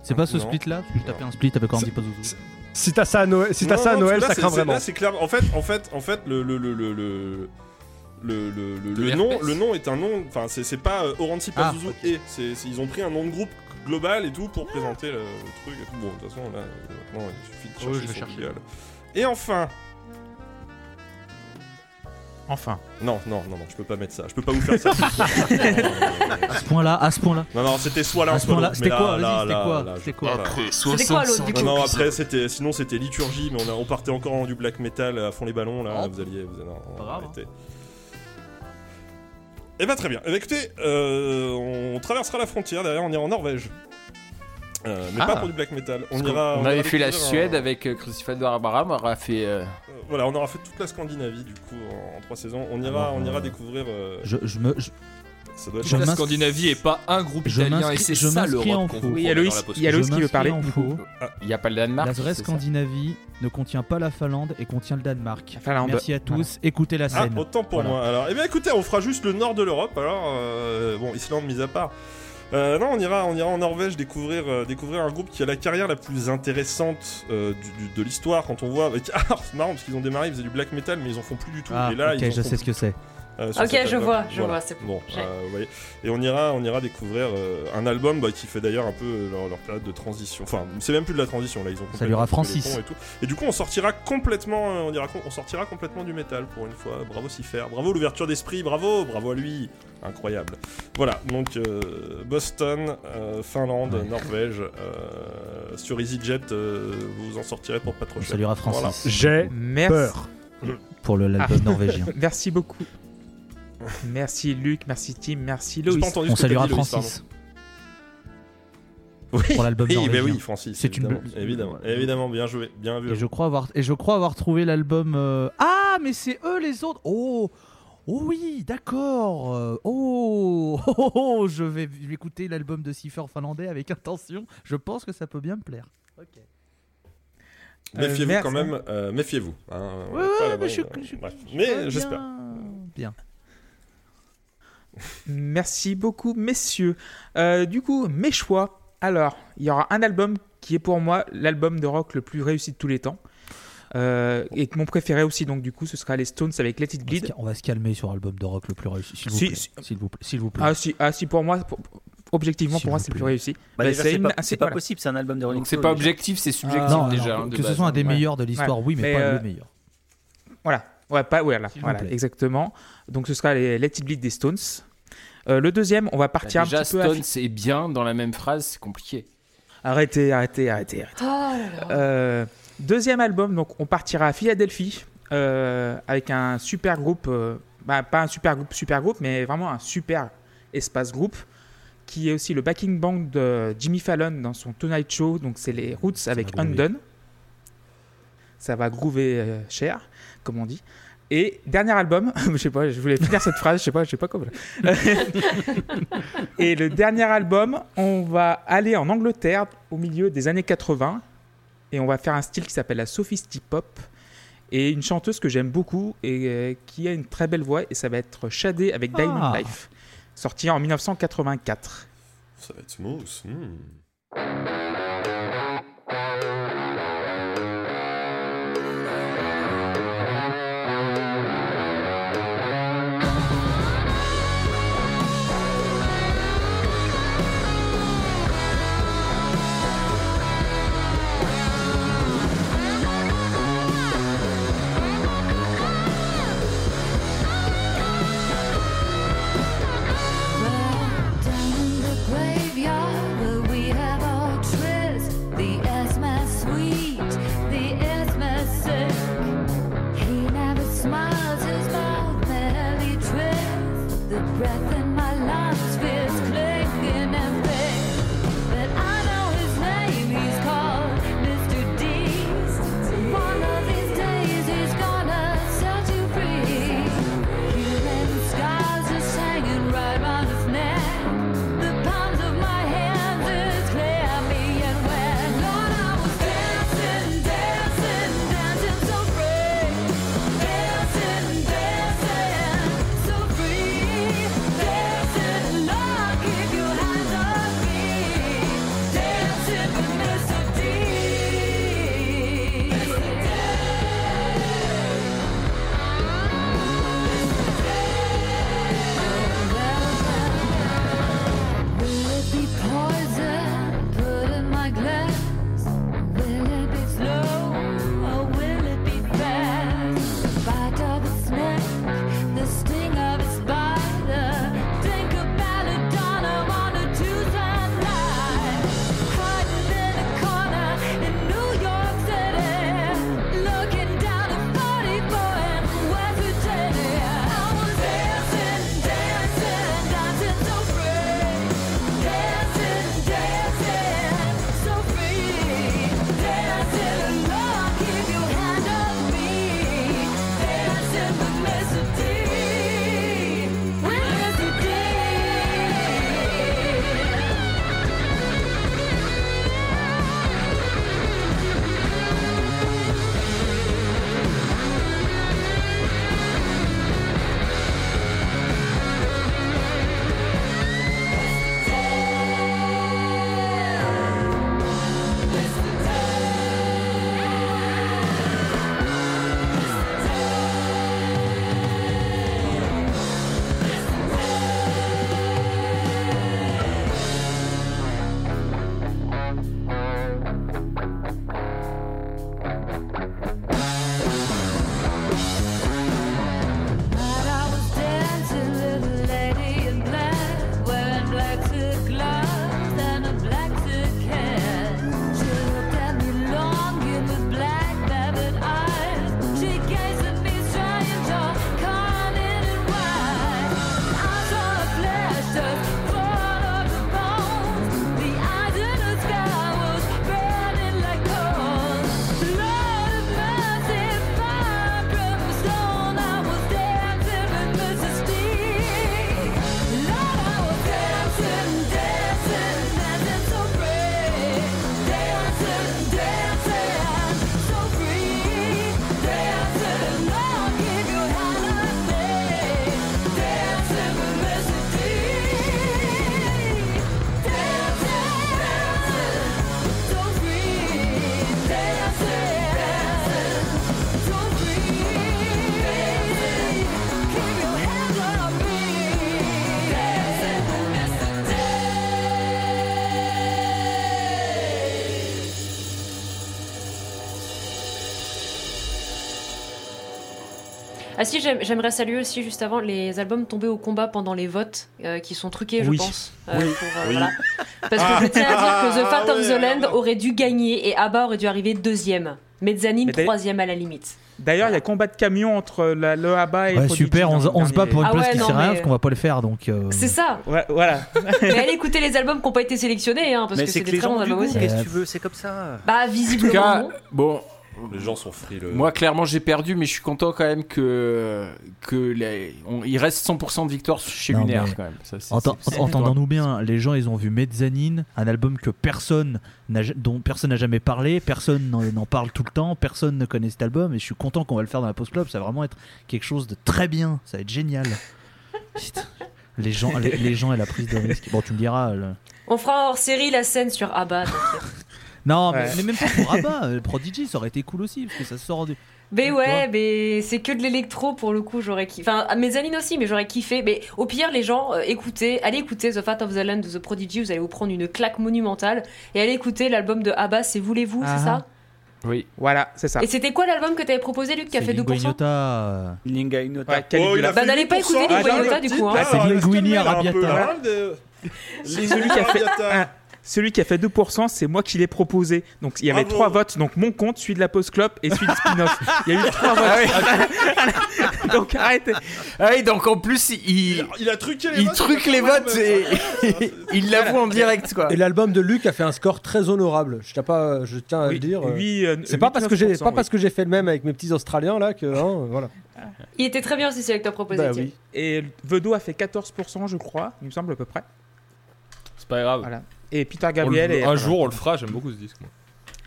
C'est pas ce Non. split là J'ai tapé un split avec Andy Pazuzu. Si t'as ça à Noël, si t'as Non, ça à parce Noël, que ça craint vraiment. Là, c'est clair. En fait, en fait, en fait, le le le le le le, le, le- Le nom, herpès. le nom est un nom. Enfin, c'est c'est pas euh, Oranzi Ah, Pazuzu et c'est c'est- ils ont pris un nom de groupe global et tout pour présenter le, le truc. Et tout. Bon, de toute façon, là, euh, non, il suffit de chercher Ouais, je vais sur chercher. Google. Et enfin, Enfin. non, non, non, non, je peux pas mettre ça. Je peux pas vous faire ça. *laughs* À ce point là, à ce point là. non, non, c'était soit l'un, soit l'autre. c'était quoi c'était quoi là, je C'était quoi pas. C'était quoi l'autre du coup Non, non, après c'était, sinon c'était liturgie, mais on, a, on partait encore en du black metal à fond les ballons là. Oh. Vous alliez, vous, grave, arrêtez. Eh ben très bien. Eh ben, écoutez, euh, on traversera la frontière. Derrière, on ira en Norvège. Euh, mais Ah. pas pour du black metal. On ira. on ira avait fait la Suède un- avec euh, Crucified Abraham, on aura fait. euh, euh, voilà, on aura fait toute la Scandinavie du coup en, en trois saisons. On ira, Alors, on ira euh, découvrir. euh, Je, je me. je- ça doit être. je la Scandinavie est pas un groupe je italien et c'est je ça l'Europe en qu'on Oui, il y a Loïs- qui veut parler. faux. Il n'y a pas le Danemark. La vraie ça Scandinavie ne contient pas la Finlande et contient le Danemark. Finlande. Merci à tous, écoutez la Ah, scène. autant pour Voilà. moi. Alors, eh bien, écoutez, on fera juste le nord de l'Europe. Alors, euh, bon, Islande mise à part. Euh, non, on ira, on ira en Norvège découvrir, euh, découvrir un groupe qui a la carrière la plus intéressante euh, du- du- de l'histoire quand on voit. Avec... *laughs* Ah, c'est marrant parce qu'ils ont démarré, ils faisaient du black metal, mais ils en font plus du tout. Ah, et là, ok, ils je sais ce que c'est. Euh, Ok, je album. vois, je vois, c'est bon. j'ai. euh, vous voyez. Et on ira, on ira découvrir euh, un album bah, qui fait d'ailleurs un peu euh, leur, leur période de transition. Enfin, c'est même plus de la transition là, ils ont. Coupé les Francis. Et, tout. et du coup, on sortira complètement, euh, on, dira, on sortira complètement du métal pour une fois. Bravo Sifer, bravo l'ouverture d'esprit, bravo, bravo à lui, incroyable. Voilà, donc euh, Boston, euh, Finlande, Ouais. Norvège, euh, sur EasyJet, euh, vous en sortirez pour pas trop On cher. saluera Voilà. Francis J'ai Merci. peur. pour le l'album norvégien. *laughs* Merci beaucoup. Merci Luc, merci Tim, merci Loïs. On saluera Francis. Oui, pour l'album oui, bah norvégien. oui, Francis. C'est une évidemment, évidemment, évidemment, bien joué, bien vu. Et je crois avoir, et je crois avoir trouvé l'album. euh, Ah, mais c'est eux les autres. Oh, oh oui, d'accord. Euh, Oh, *laughs* oh, oh, oh, je vais écouter l'album de Cipher finlandais avec intention. Je pense que ça peut bien me plaire. Méfiez-vous Euh, quand même, euh, méfiez-vous. hein, Ouais, ouais, mais je, bonne, je- euh, je- j'espère. Bien. Merci beaucoup, messieurs. Euh, du coup, mes choix. Alors, il y aura un album qui est pour moi l'album de rock le plus réussi de tous les temps. Euh, et que mon préféré aussi, donc du coup, ce sera les Stones avec Let It On va, se, Bleed. on va se calmer sur l'album de rock le plus réussi. S'il vous Si, plaît. si. S'il vous plaît. S'il vous plaît. Ah si, ah si, pour moi, pour- objectivement, pour moi, c'est le plus réussi. Bah, Bah, c'est pas, voilà. possible, c'est un album de Rolling Donc c'est Stones, pas déjà. objectif, c'est subjectif non, déjà. non, hein, que ce soit un des Ouais. meilleurs de l'histoire, oui, mais, Mais, pas euh, le meilleur. Voilà, ouais, pas, S'il vous voilà plaît. exactement. Donc ce sera les Let It Bleed des Stones. Euh, le deuxième, on va Bah, partir déjà, un petit peu. c'est bien dans la même phrase, c'est compliqué. Arrêtez, arrêtez, arrêtez. arrêtez. Oh là là. Euh, deuxième album, donc on partira à Philadelphie euh, avec un super groupe, euh, bah, pas un super groupe, super groupe, mais vraiment un super espace groupe qui est aussi le backing band de Jimmy Fallon dans son Tonight Show. Donc c'est les Roots avec. Undone. Ça va groover cher, comme on dit. Et dernier album, *laughs* je sais pas, je voulais finir cette phrase, je sais pas, je sais pas comment. *laughs* Et le dernier album, on va aller en Angleterre au milieu des années 80 et on va faire un style qui s'appelle la Sophisty Pop et une chanteuse que j'aime beaucoup et euh, qui a une très belle voix et ça va être Shadé avec Diamond Ah. Life, sorti en 1984. Ça va être smooth. hmm. Ah si, j'aime- j'aimerais saluer aussi juste avant les albums tombés au combat pendant les votes euh, qui sont truqués, je pense. euh, Oui. pour, euh, Oui. voilà. Parce que je tiens à dire que The Fat Ah, of the Land aurait dû gagner et ABBA aurait dû arriver deuxième. Mezzanine troisième à la limite. D'ailleurs, il y a combat de camion entre la, le ABBA et Ouais, super, on, se- le on se bat pour une Ah place ouais, qui non, sert à rien parce qu'on va pas le faire donc. euh, C'est ça. Ouais, voilà. *laughs* Mais allez écouter les albums qui n'ont pas été sélectionnés, hein, parce Mais que c'est des les très gens bons albums aussi. qu'est-ce que tu veux, c'est comme ça. Bah En tout visiblement. cas, bon, Les gens sont frileux. moi clairement j'ai perdu, mais je suis content quand même que que les, on- il reste 100% de victoire chez Non, Lunaire mais- quand même. Entendons-nous bien, les gens ils ont vu Mezzanine, un album que personne dont personne n'a jamais parlé, personne n'en parle tout le temps, personne ne connaît cet album et je suis content qu'on va le faire dans la Post Club, ça va vraiment être quelque chose de très bien, ça va être génial. *laughs* Les gens, les, les gens et la prise de risque. Bon, tu me diras. le- On fera hors série la scène sur ABBA. Non, mais, Ouais. mais même pas pour Abba, euh, Prodigy, ça aurait été cool aussi parce que ça sort du. Mais ouais, mais c'est que de l'électro pour le coup, j'aurais kiffé. Enfin, à Mezzanine aussi, mais j'aurais kiffé. Mais au pire, les gens, euh, écoutez, allez écouter The Fat of the Land de The Prodigy, vous allez vous prendre une claque monumentale. Et allez écouter l'album de ABBA, c'est Voulez-vous, Ah. c'est ça Oui. Voilà, c'est ça. Et c'était quoi l'album que t'avais proposé, Luc, qui a fait 2% Linguignota, euh, Linga Ignota. Ouais, Caligula. Oh, Bah, n'allez pas 8%. écouter Ah, Linguignota, du coup, hein. Ah, c'est Linguini hein, Celui qui a fait Celui qui a fait 2%, c'est moi qui l'ai proposé. Donc il y avait trois votes. Donc mon compte, celui de la Post Club et celui de Spinoff. Il y a eu trois votes. *laughs* donc arrêtez. Ah oui, donc en plus il, Il, il a truqué les il votes. truque les votes et *laughs* il l'avoue en direct quoi. Et l'album de Luc a fait un score très honorable. Je tiens, pas, je tiens à le dire. euh, Oui, euh, C'est pas parce que j'ai 8-9%, pas oui. parce que j'ai fait le même avec mes petits Australiens là que hein, voilà. Il était très bien aussi, celui que t'as proposé. Bah. Et Vedo a fait 14%, je crois, il me semble à peu près. C'est pas grave. Voilà. Et Peter le- Gabriel. est- un jour on le fera, j'aime beaucoup ce disque. moi.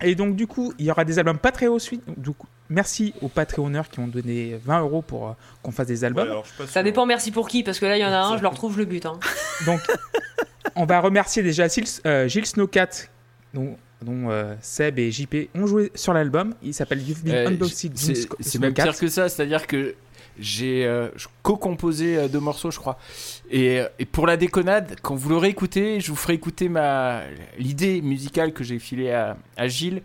Et donc du coup, il y aura des albums Patreon suite. Du coup, merci aux Patreonneurs qui ont donné 20 euros pour euh, qu'on fasse des Ouais, albums. alors, Ça sûr. dépend, merci pour qui, parce que là, il y en a un, je leur trouve le but. Hein. *laughs* Donc, on va remercier déjà Gilles, euh, Gilles Snowcat, dont, dont, euh, Seb et JP ont joué sur l'album. Il s'appelle You've Been Euh, Unboxed c'est- même pire que ça, c'est-à-dire que j'ai euh, co-composé euh, deux morceaux, je crois. Et, euh, et pour la déconnade, quand vous l'aurez écouté, je vous ferai écouter ma l'idée musicale que j'ai filée à, à Gilles.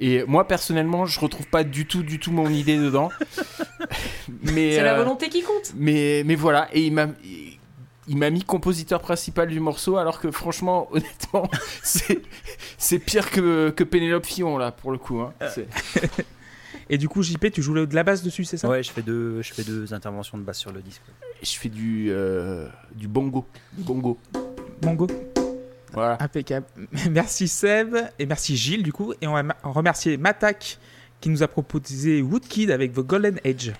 Et moi personnellement, je retrouve pas du tout, du tout mon idée dedans. *laughs* mais C'est la volonté qui compte. mais mais voilà. Et il m'a il- m'a mis compositeur principal du morceau, alors que franchement, *laughs* honnêtement, c'est c'est pire que, que Pénélope Fillon là pour le coup. hein. *laughs* Et du coup, JP, tu joues de la basse dessus, c'est ça? Ouais, je fais deux, je fais deux interventions de basse sur le disque. je fais du euh, du bongo, du bongo. Mongo Voilà. Impeccable. *laughs* Merci Seb et merci Gilles, du coup. Et on va remercier Matak qui nous a proposé Woodkid avec The Golden Age.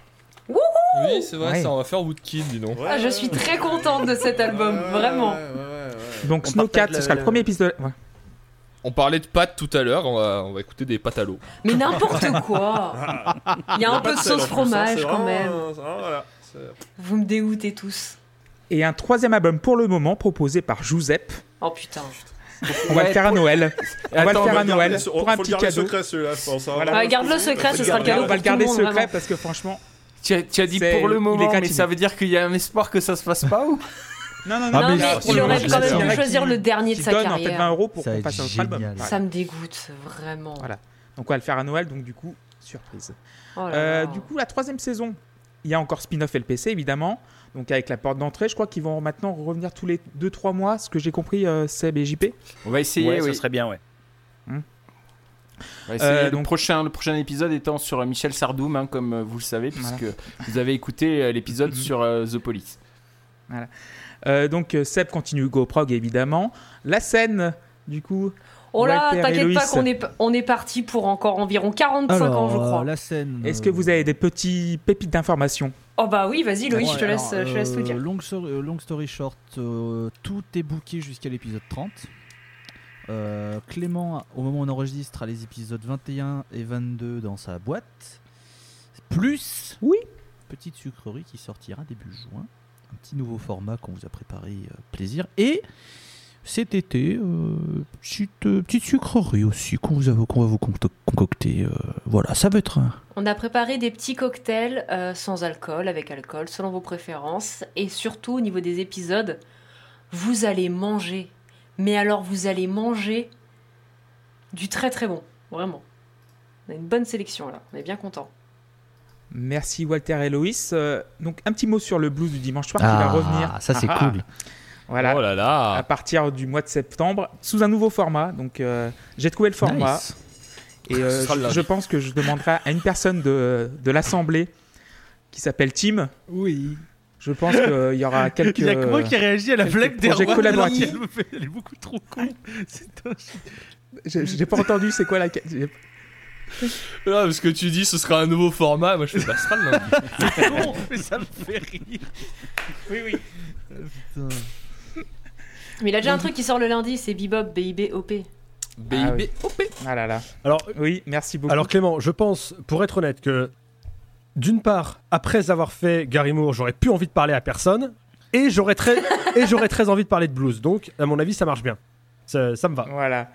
Oui, c'est vrai, Ouais. ça on va faire Woodkid, dis donc. Ouais, Ah, je suis très contente de cet album, Ouais, vraiment. ouais, ouais, ouais. Donc On Snowcat, ce sera le le- premier épisode. On parlait de pâtes tout à l'heure, on va, on va écouter des pâtes à l'eau. Mais n'importe quoi. *laughs* Il y a un peu de sauce hein, fromage quand même. c'est- Vous me dégoûtez tous. Et un troisième album pour le moment proposé par Giuseppe. Oh putain. On va le faire à Noël. On va le faire à le Noël pour un le petit garder cadeau. secret celui-là, je pense. hein. Voilà. Ouais, garde-le secret, ce sera le cadeau on va le garder le secret vraiment. parce que franchement. Tu as, tu as dit pour le moment, mais ça veut dire qu'il y a un espoir que ça se fasse pas ou? Non, non, Ah, non, mais mais, là, il aurait quand même dû choisir le dernier de sa donne en fait 20 carrière. euros pour qu'on fasse un autre album. génial. Voilà. Ça me dégoûte, vraiment. Voilà. Donc on va le faire à Noël, donc du coup, surprise. Oh là Euh, là. du coup, la troisième saison, il y a encore spin-off LPC évidemment. Donc avec la porte d'entrée, je crois qu'ils vont maintenant revenir tous les 2-3 mois, ce que j'ai compris, euh, Seb et JP. On va essayer, Ouais, oui. ça serait bien, ouais. On va essayer. Euh, le, donc- prochain, le prochain épisode étant sur euh, Michel Sardoum, hein, comme vous le savez, puisque vous avez écouté l'épisode *laughs* sur euh, The Police. Euh, donc euh, Seb continue GoProg évidemment. La scène, du coup, Oh là, t'inquiète pas qu'on est, on est parti pour encore environ 45 ans, je Alors, crois. euh, la scène. est-ce euh, que vous avez des petits pépites d'informations Oh bah oui, vas-y Loïc, Ouais, je, te laisse, alors, je te laisse tout dire. Long story, long story short, euh, tout est booké jusqu'à l'épisode 30. Euh, Clément, au moment où on enregistre, a les épisodes 21 et 22 dans sa boîte. Plus, Oui. petite sucrerie qui sortira début juin. Un petit nouveau format qu'on vous a préparé, euh, plaisir. Et cet été, euh, petite, euh, petite sucrerie aussi qu'on va vous concocter. voilà, ça va être un, On a préparé des petits cocktails sans alcool, avec alcool, selon vos préférences. Et surtout, au niveau des épisodes, vous allez manger. Mais alors, vous allez manger du très très bon. Vraiment. On a une bonne sélection là. On est bien content. Merci Walter et Loïs. Euh, donc un petit mot sur le blues du dimanche soir qui va revenir. Ah, ça c'est Ah, ah. cool. Voilà. Oh là À là. partir du mois de septembre, sous un nouveau format. Donc euh, j'ai trouvé le format. Nice. Et euh, *laughs* je, pense que je demanderai à une personne de, de l'Assemblée qui s'appelle Tim. Oui. Je pense qu'il y aura quelques. *laughs* Il y a que moi qui ai réagi à la blague projets d'Erwan. collaboratifs. Elle, me fait- elle est beaucoup trop con. C'est un J'ai j'ai pas entendu, c'est quoi la. J'ai- Non, parce que tu dis ce sera un nouveau format. Moi je fais bah, ce sera le lundi. con, mais ça me fait rire. Oui, oui. Putain. Mais il a déjà un truc qui sort le lundi, c'est Bebop, B-I-B-O-P. BIB. oui. Ah là là. Alors, Oui, merci beaucoup. alors Clément, je pense, pour être honnête, que d'une part, après avoir fait Gary Moore, j'aurais plus envie de parler à personne, et j'aurais très, et j'aurais très envie de parler de blues. Donc, à mon avis, ça marche bien. Ça, ça me va. Voilà.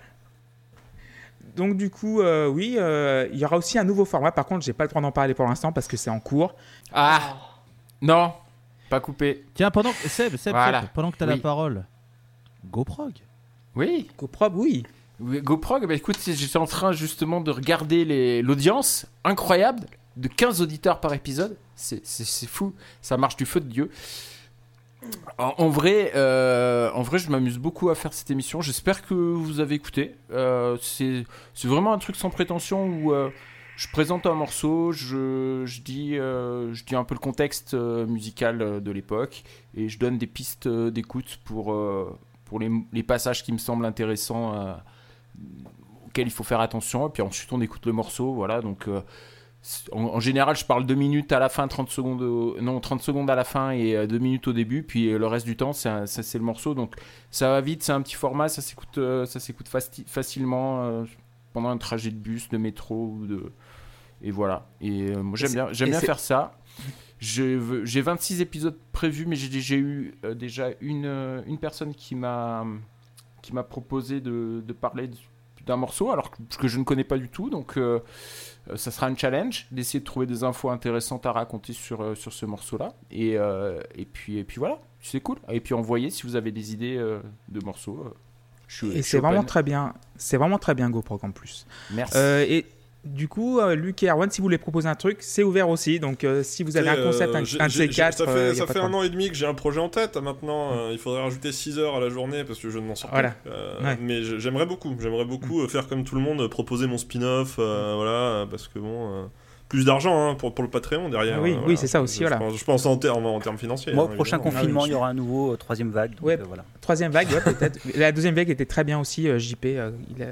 Donc du coup, euh, oui, euh, il y aura aussi un nouveau format. Par contre, j'ai pas le droit d'en parler pour l'instant parce que c'est en cours. Ah Non, pas coupé. Tiens, pendant que Seb, Seb, Voilà. Seb, pendant que t'as la parole, GoProg. Oui. GoPro, oui. Oui, GoPro, bah écoute, j'étais en train justement de regarder l'audience incroyable de 15 auditeurs par épisode. C'est fou, ça marche du feu de Dieu. En, vrai, euh, en vrai, je m'amuse beaucoup à faire cette émission. J'espère que vous avez écouté. Euh, c'est vraiment un truc sans prétention où euh, je présente un morceau, je, dis, un peu le contexte musical de l'époque et je donne des pistes d'écoute pour, les, les passages qui me semblent intéressants. auxquels il faut faire attention. Et puis ensuite, on écoute le morceau. Voilà, donc en, en général, je parle 2 minutes à la fin, 30 secondes, au- non, 30 secondes à la fin et 2 minutes au début. Puis euh, le reste du temps, c'est un- ça, c'est le morceau. Donc ça va vite, c'est un petit format, ça s'écoute, euh, ça s'écoute facilement euh, pendant un trajet de bus, de métro de. Et voilà. Et euh, moi, j'aime bien, j'aime bien faire ça. J'ai 26 épisodes prévus, mais j'ai eu euh, déjà une, euh, une personne qui m'a qui m'a proposé de, de parler de- d'un morceau alors que, que je ne connais pas du tout. Donc euh, euh, ça sera un challenge d'essayer de trouver des infos intéressantes à raconter sur, euh, sur ce morceau-là. Et, euh, et, puis, et puis voilà, c'est cool. Et puis envoyez si vous avez des idées euh, de morceaux. je suis- je Et c'est vraiment très bien. C'est vraiment très bien GoPro en plus. Merci. Et du coup, euh, Luc et Erwan, si vous voulez proposer un truc, c'est ouvert aussi. Donc euh, si vous avez un concept, euh, un, j'ai- un de ces quatre, Ça euh, fait, ça pas un an et demi que j'ai un projet en tête. Maintenant, euh, il faudrait rajouter 6 heures à la journée parce que je ne m'en sors Voilà. plus. Euh, Ouais. Mais j'aimerais beaucoup. J'aimerais beaucoup euh, faire comme tout le monde, euh, proposer mon spin-off. euh, Voilà, euh, parce que bon. euh, plus d'argent hein, pour, pour le Patreon derrière. Oui, euh, oui, voilà. c'est ça aussi, Je, voilà. je pense, je pense en, termes, en termes financiers. Moi, hein, au prochain évidemment. confinement, Ah oui. il y aura un nouveau euh, troisième vague. donc, Ouais. euh, voilà. Troisième vague, ouais, peut-être. *laughs* La deuxième vague était très bien aussi, euh, JP, euh, il a-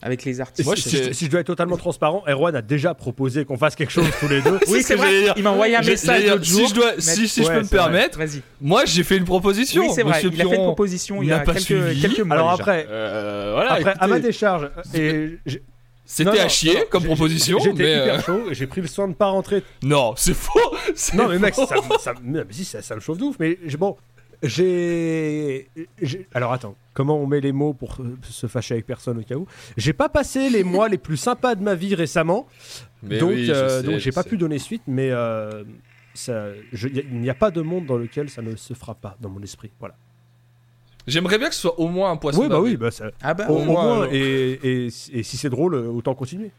avec les artistes. Moi, si, je- si je, je dois être totalement transparent, Erwan a déjà proposé qu'on fasse quelque chose tous les deux. *laughs* Oui, ce c'est vrai. dire. Il m'a envoyé un message si je dois, si, si je Ouais, peux me permettre, Vas-y. moi j'ai fait une proposition. Oui, c'est vrai. Monsieur Il a fait une proposition il y a quelques, quelques mois. Alors déjà. après, Euh, voilà, après écoutez, à ma décharge, et c'était à chier non, comme proposition, J'étais mais hyper euh, chaud et j'ai pris le soin de pas rentrer. non, c'est faux. *laughs* Non mais mec, ça, ça, mais si, ça, ça me chauffe de ouf. Mais bon, j'ai, alors attends, comment on met les mots pour se fâcher avec personne au cas où? J'ai pas passé les *laughs* mois les plus sympas de ma vie récemment, Mais donc oui, euh, sais, donc je j'ai pas sais. pu donner suite. Mais euh, ça, je- y a- il n'y a pas de monde dans lequel ça ne se fera pas dans mon esprit. Voilà. J'aimerais bien que ce soit au moins un poisson. Oui bah oui, bah ça, Ah bah, au, au moins, moins. alors. Et, et, et si c'est drôle, autant continuer.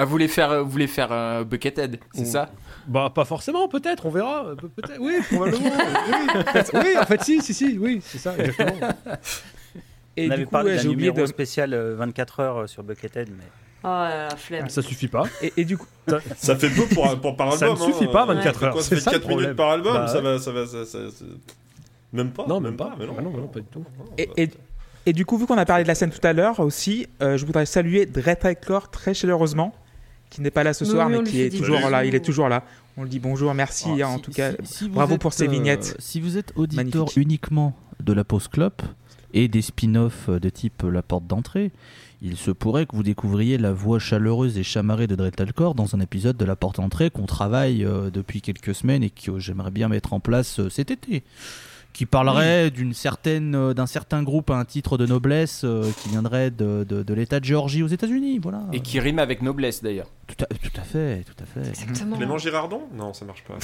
Ah, vous voulez faire, vous voulez faire un Buckethead, c'est ça? Bah pas forcément, peut-être, on verra. euh, pe- Peut-être, oui, probablement. *laughs* oui. oui, en fait, si, si, si, oui, c'est ça, exactement. et on avait du coup, parlé ouais, d'un j'ai oublié numéro de. spécial euh, 24 heures euh, sur Buckethead, mais Oh là, flemme. Ça suffit pas. Et, et du coup, Ça fait peu pour, pour par Ça ne album. suffit hein. pas, Euh, 24 ça fait heures, quoi, c'est Ça fait ça le 4 minutes problème. par album. Bah ça ouais. va, ça va, ça, ça- ça- Même pas. Non, même pas. Mais non. Ah non, non, pas du tout. et, et- et du coup, vu qu'on a parlé de la scène tout à l'heure aussi, euh, je voudrais saluer Dre Trichlor très chaleureusement, qui n'est pas là ce soir, oui, mais qui est toujours là. Il est toujours là. On le dit bonjour, merci Ah, hein, en si- tout cas. si- si vous bravo êtes, pour ces euh, vignettes. si vous êtes auditeur Magnifique. uniquement de la pause clope et des spin-offs de type La Porte d'entrée, il se pourrait que vous découvriez la voix chaleureuse et chamarrée de Dretalcor dans un épisode de La Porte d'entrée qu'on travaille euh, depuis quelques semaines et que j'aimerais bien mettre en place euh, cet été. Qui parlerait d'une certaine, euh, d'un certain groupe à un titre de noblesse euh, qui viendrait de, de- de l'État de Géorgie aux États-Unis, voilà. Et qui rime avec noblesse d'ailleurs. Tout à, tout à fait, tout à fait. Exactement. Clément Girardon? Non, ça marche pas.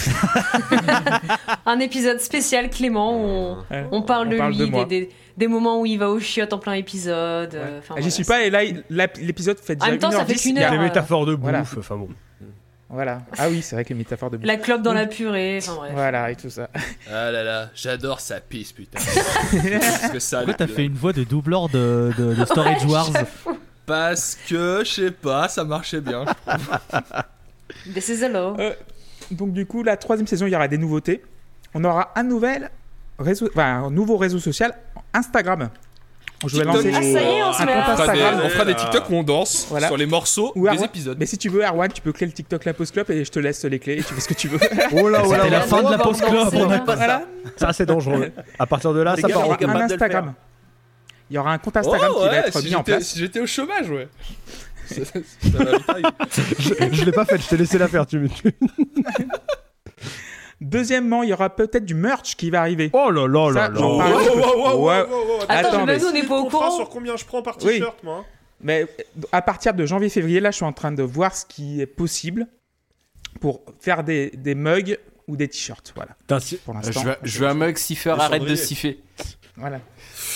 *laughs* Un épisode spécial Clément où on, Ouais. on parle On de parle lui, de des, des- des moments où il va au chiottes en plein épisode. euh, enfin, Ah, J'y voilà, suis pas et là, l'épisode fait En déjà même temps, ça fait 1h10, qu'une il y a- heure. Des euh, métaphores de bouffe, voilà. enfin bon. Voilà. Ah oui, c'est vrai que les métaphores de La clope dans la purée, enfin bref. Voilà, et tout ça. Ah là là, j'adore sa pisse, putain. *laughs* Parce que ça. Pourquoi t'as fait une voix de doubleur de, de- de Storage Wars Parce que, je sais pas, ça marchait bien. *laughs* This is a law. Euh, donc du coup, la troisième saison, il y aura des nouveautés. On aura un nouvel réseau, enfin, un nouveau réseau social, Instagram. Je vais lancer Ah, ça y est, on se un compte fera, des, Instagram. on fera des TikTok où on danse Voilà. sur les morceaux Ou des Arwan- épisodes. Mais si tu veux, Erwan, tu peux créer le TikTok La Pause Club et je te laisse les clés et tu fais ce que tu veux. *laughs* Oh là, oh là, C'était la oh fin de la Bon, pause club. c'est on a bien. pas voilà. Ça, c'est dangereux. À partir de là, Les ça gars, part Il y en aura capable un Instagram. Il y aura un compte Instagram Oh, qui va être si mis en j'étais- place. Si j'étais au chômage, ouais. *laughs* Ça- ça- ça m'arrive. Je, je l'ai pas fait, je t'ai laissé la faire. Tu me. tu- *laughs* Deuxièmement, il y aura peut-être du merch qui va arriver. Oh là là là là. Oh, oh, oh, Attends, mais nous, on n'est pas au courant. sur combien je prends par Oui. t-shirt, moi hein Mais euh, à partir de janvier-février, là, je suis en train de voir ce qui est possible pour faire des, des mugs ou des t-shirts. Voilà, pour Euh, l'instant. Je veux, je veux un mug siffer, Le arrête de siffler. Voilà.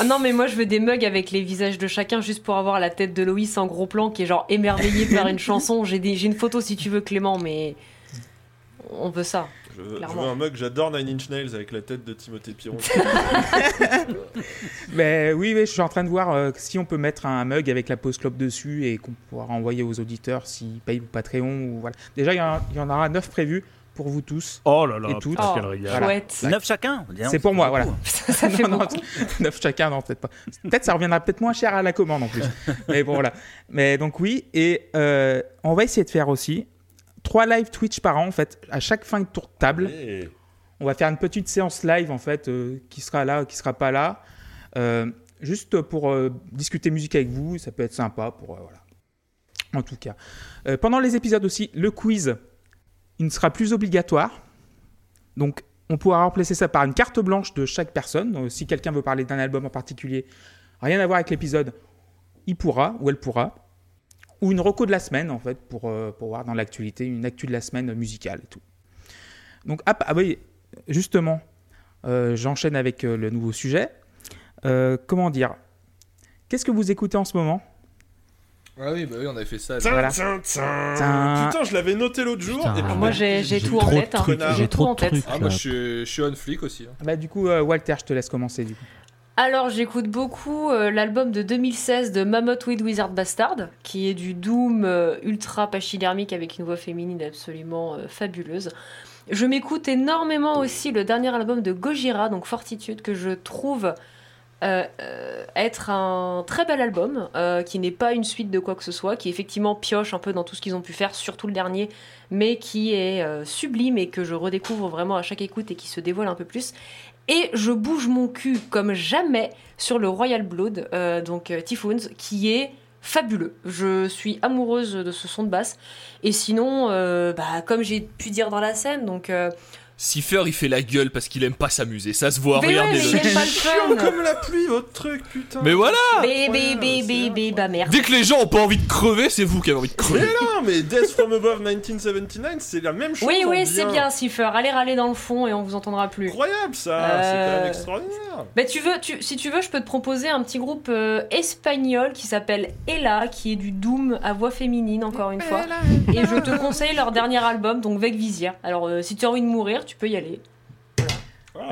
Ah non, mais moi je veux des mugs avec les visages de chacun juste pour avoir la tête de Loïs en gros plan qui est genre émerveillé par une *laughs* chanson. J'ai une photo si tu veux, Clément, mais on veut ça. Je veux, je Clairement. veux un mug, j'adore Nine Inch Nails avec la tête de Timothée Piron. *laughs* Mais oui, je suis en train de voir euh, si on peut mettre un mug avec la pause club dessus et qu'on pourra envoyer aux auditeurs s'ils payent Patreon ou voilà. Déjà, il y, en y aura 9 prévus pour vous tous. Oh là là, Et tout. putain, Oh. Voilà. chouette. Neuf chacun. Dis donc, C'est pour moi, voilà. *laughs* *laughs* Ça fait non, non, beaucoup. 9 chacun, non, peut-être pas. Peut-être ça reviendra peut-être moins cher à la commande en plus. Mais bon, voilà. Mais donc oui, et euh, on va essayer de faire aussi trois live Twitch par an en fait. À chaque fin de tour de table, on va faire une petite séance live en fait, euh, qui sera là, qui sera pas là, Euh, juste pour euh, discuter musique avec vous. Ça peut être sympa pour euh, voilà. En tout cas, pendant les épisodes aussi, le quiz, il ne sera plus obligatoire. Donc, on pourra remplacer ça par une carte blanche de chaque personne. Donc, si quelqu'un veut parler d'un album en particulier, rien à voir avec l'épisode, il pourra ou elle pourra. Ou une reco de la semaine, en fait, pour, euh, pour voir dans l'actualité, une actu de la semaine musicale et tout. Donc, ah, ah oui, justement, euh, j'enchaîne avec euh, le nouveau sujet. Euh, comment dire? Qu'est-ce que vous écoutez en ce moment? Ah oui, bah oui, on avait fait ça. Tiens, Voilà. tiens, tiens. Tiens. Putain, je l'avais noté l'autre jour. Putain. et puis- Moi j'ai j'ai tout en tête. hein. J'ai J'ai tout trop en tête. trucs. Ah, moi, je suis, je suis on flic aussi. hein. Bah, Du coup, euh, Walter, je te laisse commencer. Du coup. Alors j'écoute beaucoup euh, l'album de 2016 de Mammoth with Wizard Bastard, qui est du doom euh, ultra pachydermique avec une voix féminine absolument euh, fabuleuse. Je m'écoute énormément aussi le dernier album de Gojira, donc Fortitude, que je trouve être un très bel album, qui n'est pas une suite de quoi que ce soit, qui effectivement pioche un peu dans tout ce qu'ils ont pu faire, surtout le dernier, mais qui est sublime et que je redécouvre vraiment à chaque écoute et qui se dévoile un peu plus. Et je bouge mon cul comme jamais sur le Royal Blood, euh, donc euh, Typhoons, qui est fabuleux. Je suis amoureuse de ce son de basse. Et sinon, euh, bah, comme j'ai pu dire dans la scène, donc. Cipher, il fait la gueule parce qu'il aime pas s'amuser. Ça se voit, mais ouais, mais regardez-le. il pas le Chiant comme la pluie, votre truc, putain. Mais voilà incroyable, bé, c'est bé, bé, bah merde. Dès que les gens ont pas envie de crever, c'est vous qui avez envie de Mais crever. non, mais Death from Above 1979, c'est la même chose. Oui, oui, c'est bien, Cipher. Allez râler dans le fond et on vous entendra plus. Incroyable ça, c'est quand Euh, même extraordinaire. Mais tu veux, tu, si tu veux, je peux te proposer un petit groupe euh, espagnol qui s'appelle Ella, qui est du doom à voix féminine, encore une fois. Et je te conseille leur dernier album, donc Vec Visière. Alors, euh, si tu as envie de mourir, tu peux y aller.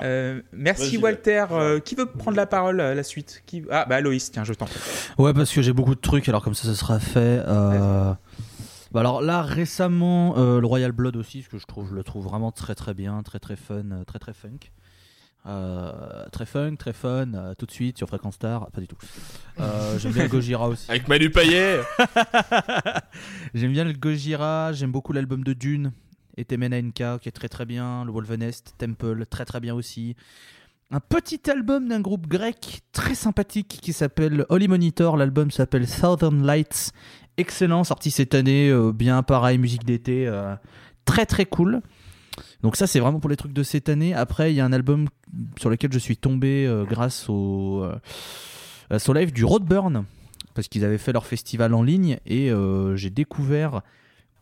Euh, merci Walter. Euh, qui veut prendre la parole à la suite qui... Ah bah Loïs, tiens, je t'en prie. Ouais, parce que j'ai beaucoup de trucs, alors comme ça, ça sera fait. euh, Bah alors là, récemment, euh, le Royal Blood aussi, parce que je, trouve, je le trouve vraiment très très bien, très très fun, euh, très très funk. Euh, très fun, très fun, euh, tout de suite sur Fréquence Star, pas du tout. Euh, j'aime bien le Gojira aussi. Avec Manu Payet *laughs* J'aime bien le Gojira, j'aime beaucoup l'album de Dune et Temena Nka qui est très très bien, le Wolvenest, Temple, très très bien aussi. Un petit album d'un groupe grec très sympathique qui s'appelle Holy Monitor, l'album s'appelle Southern Lights, excellent, sorti cette année, euh, bien pareil, musique d'été, euh, très très cool. Donc ça c'est vraiment pour les trucs de cette année. Après il y a un album sur lequel je suis tombé euh, grâce au, à son live du Roadburn parce qu'ils avaient fait leur festival en ligne et j'ai découvert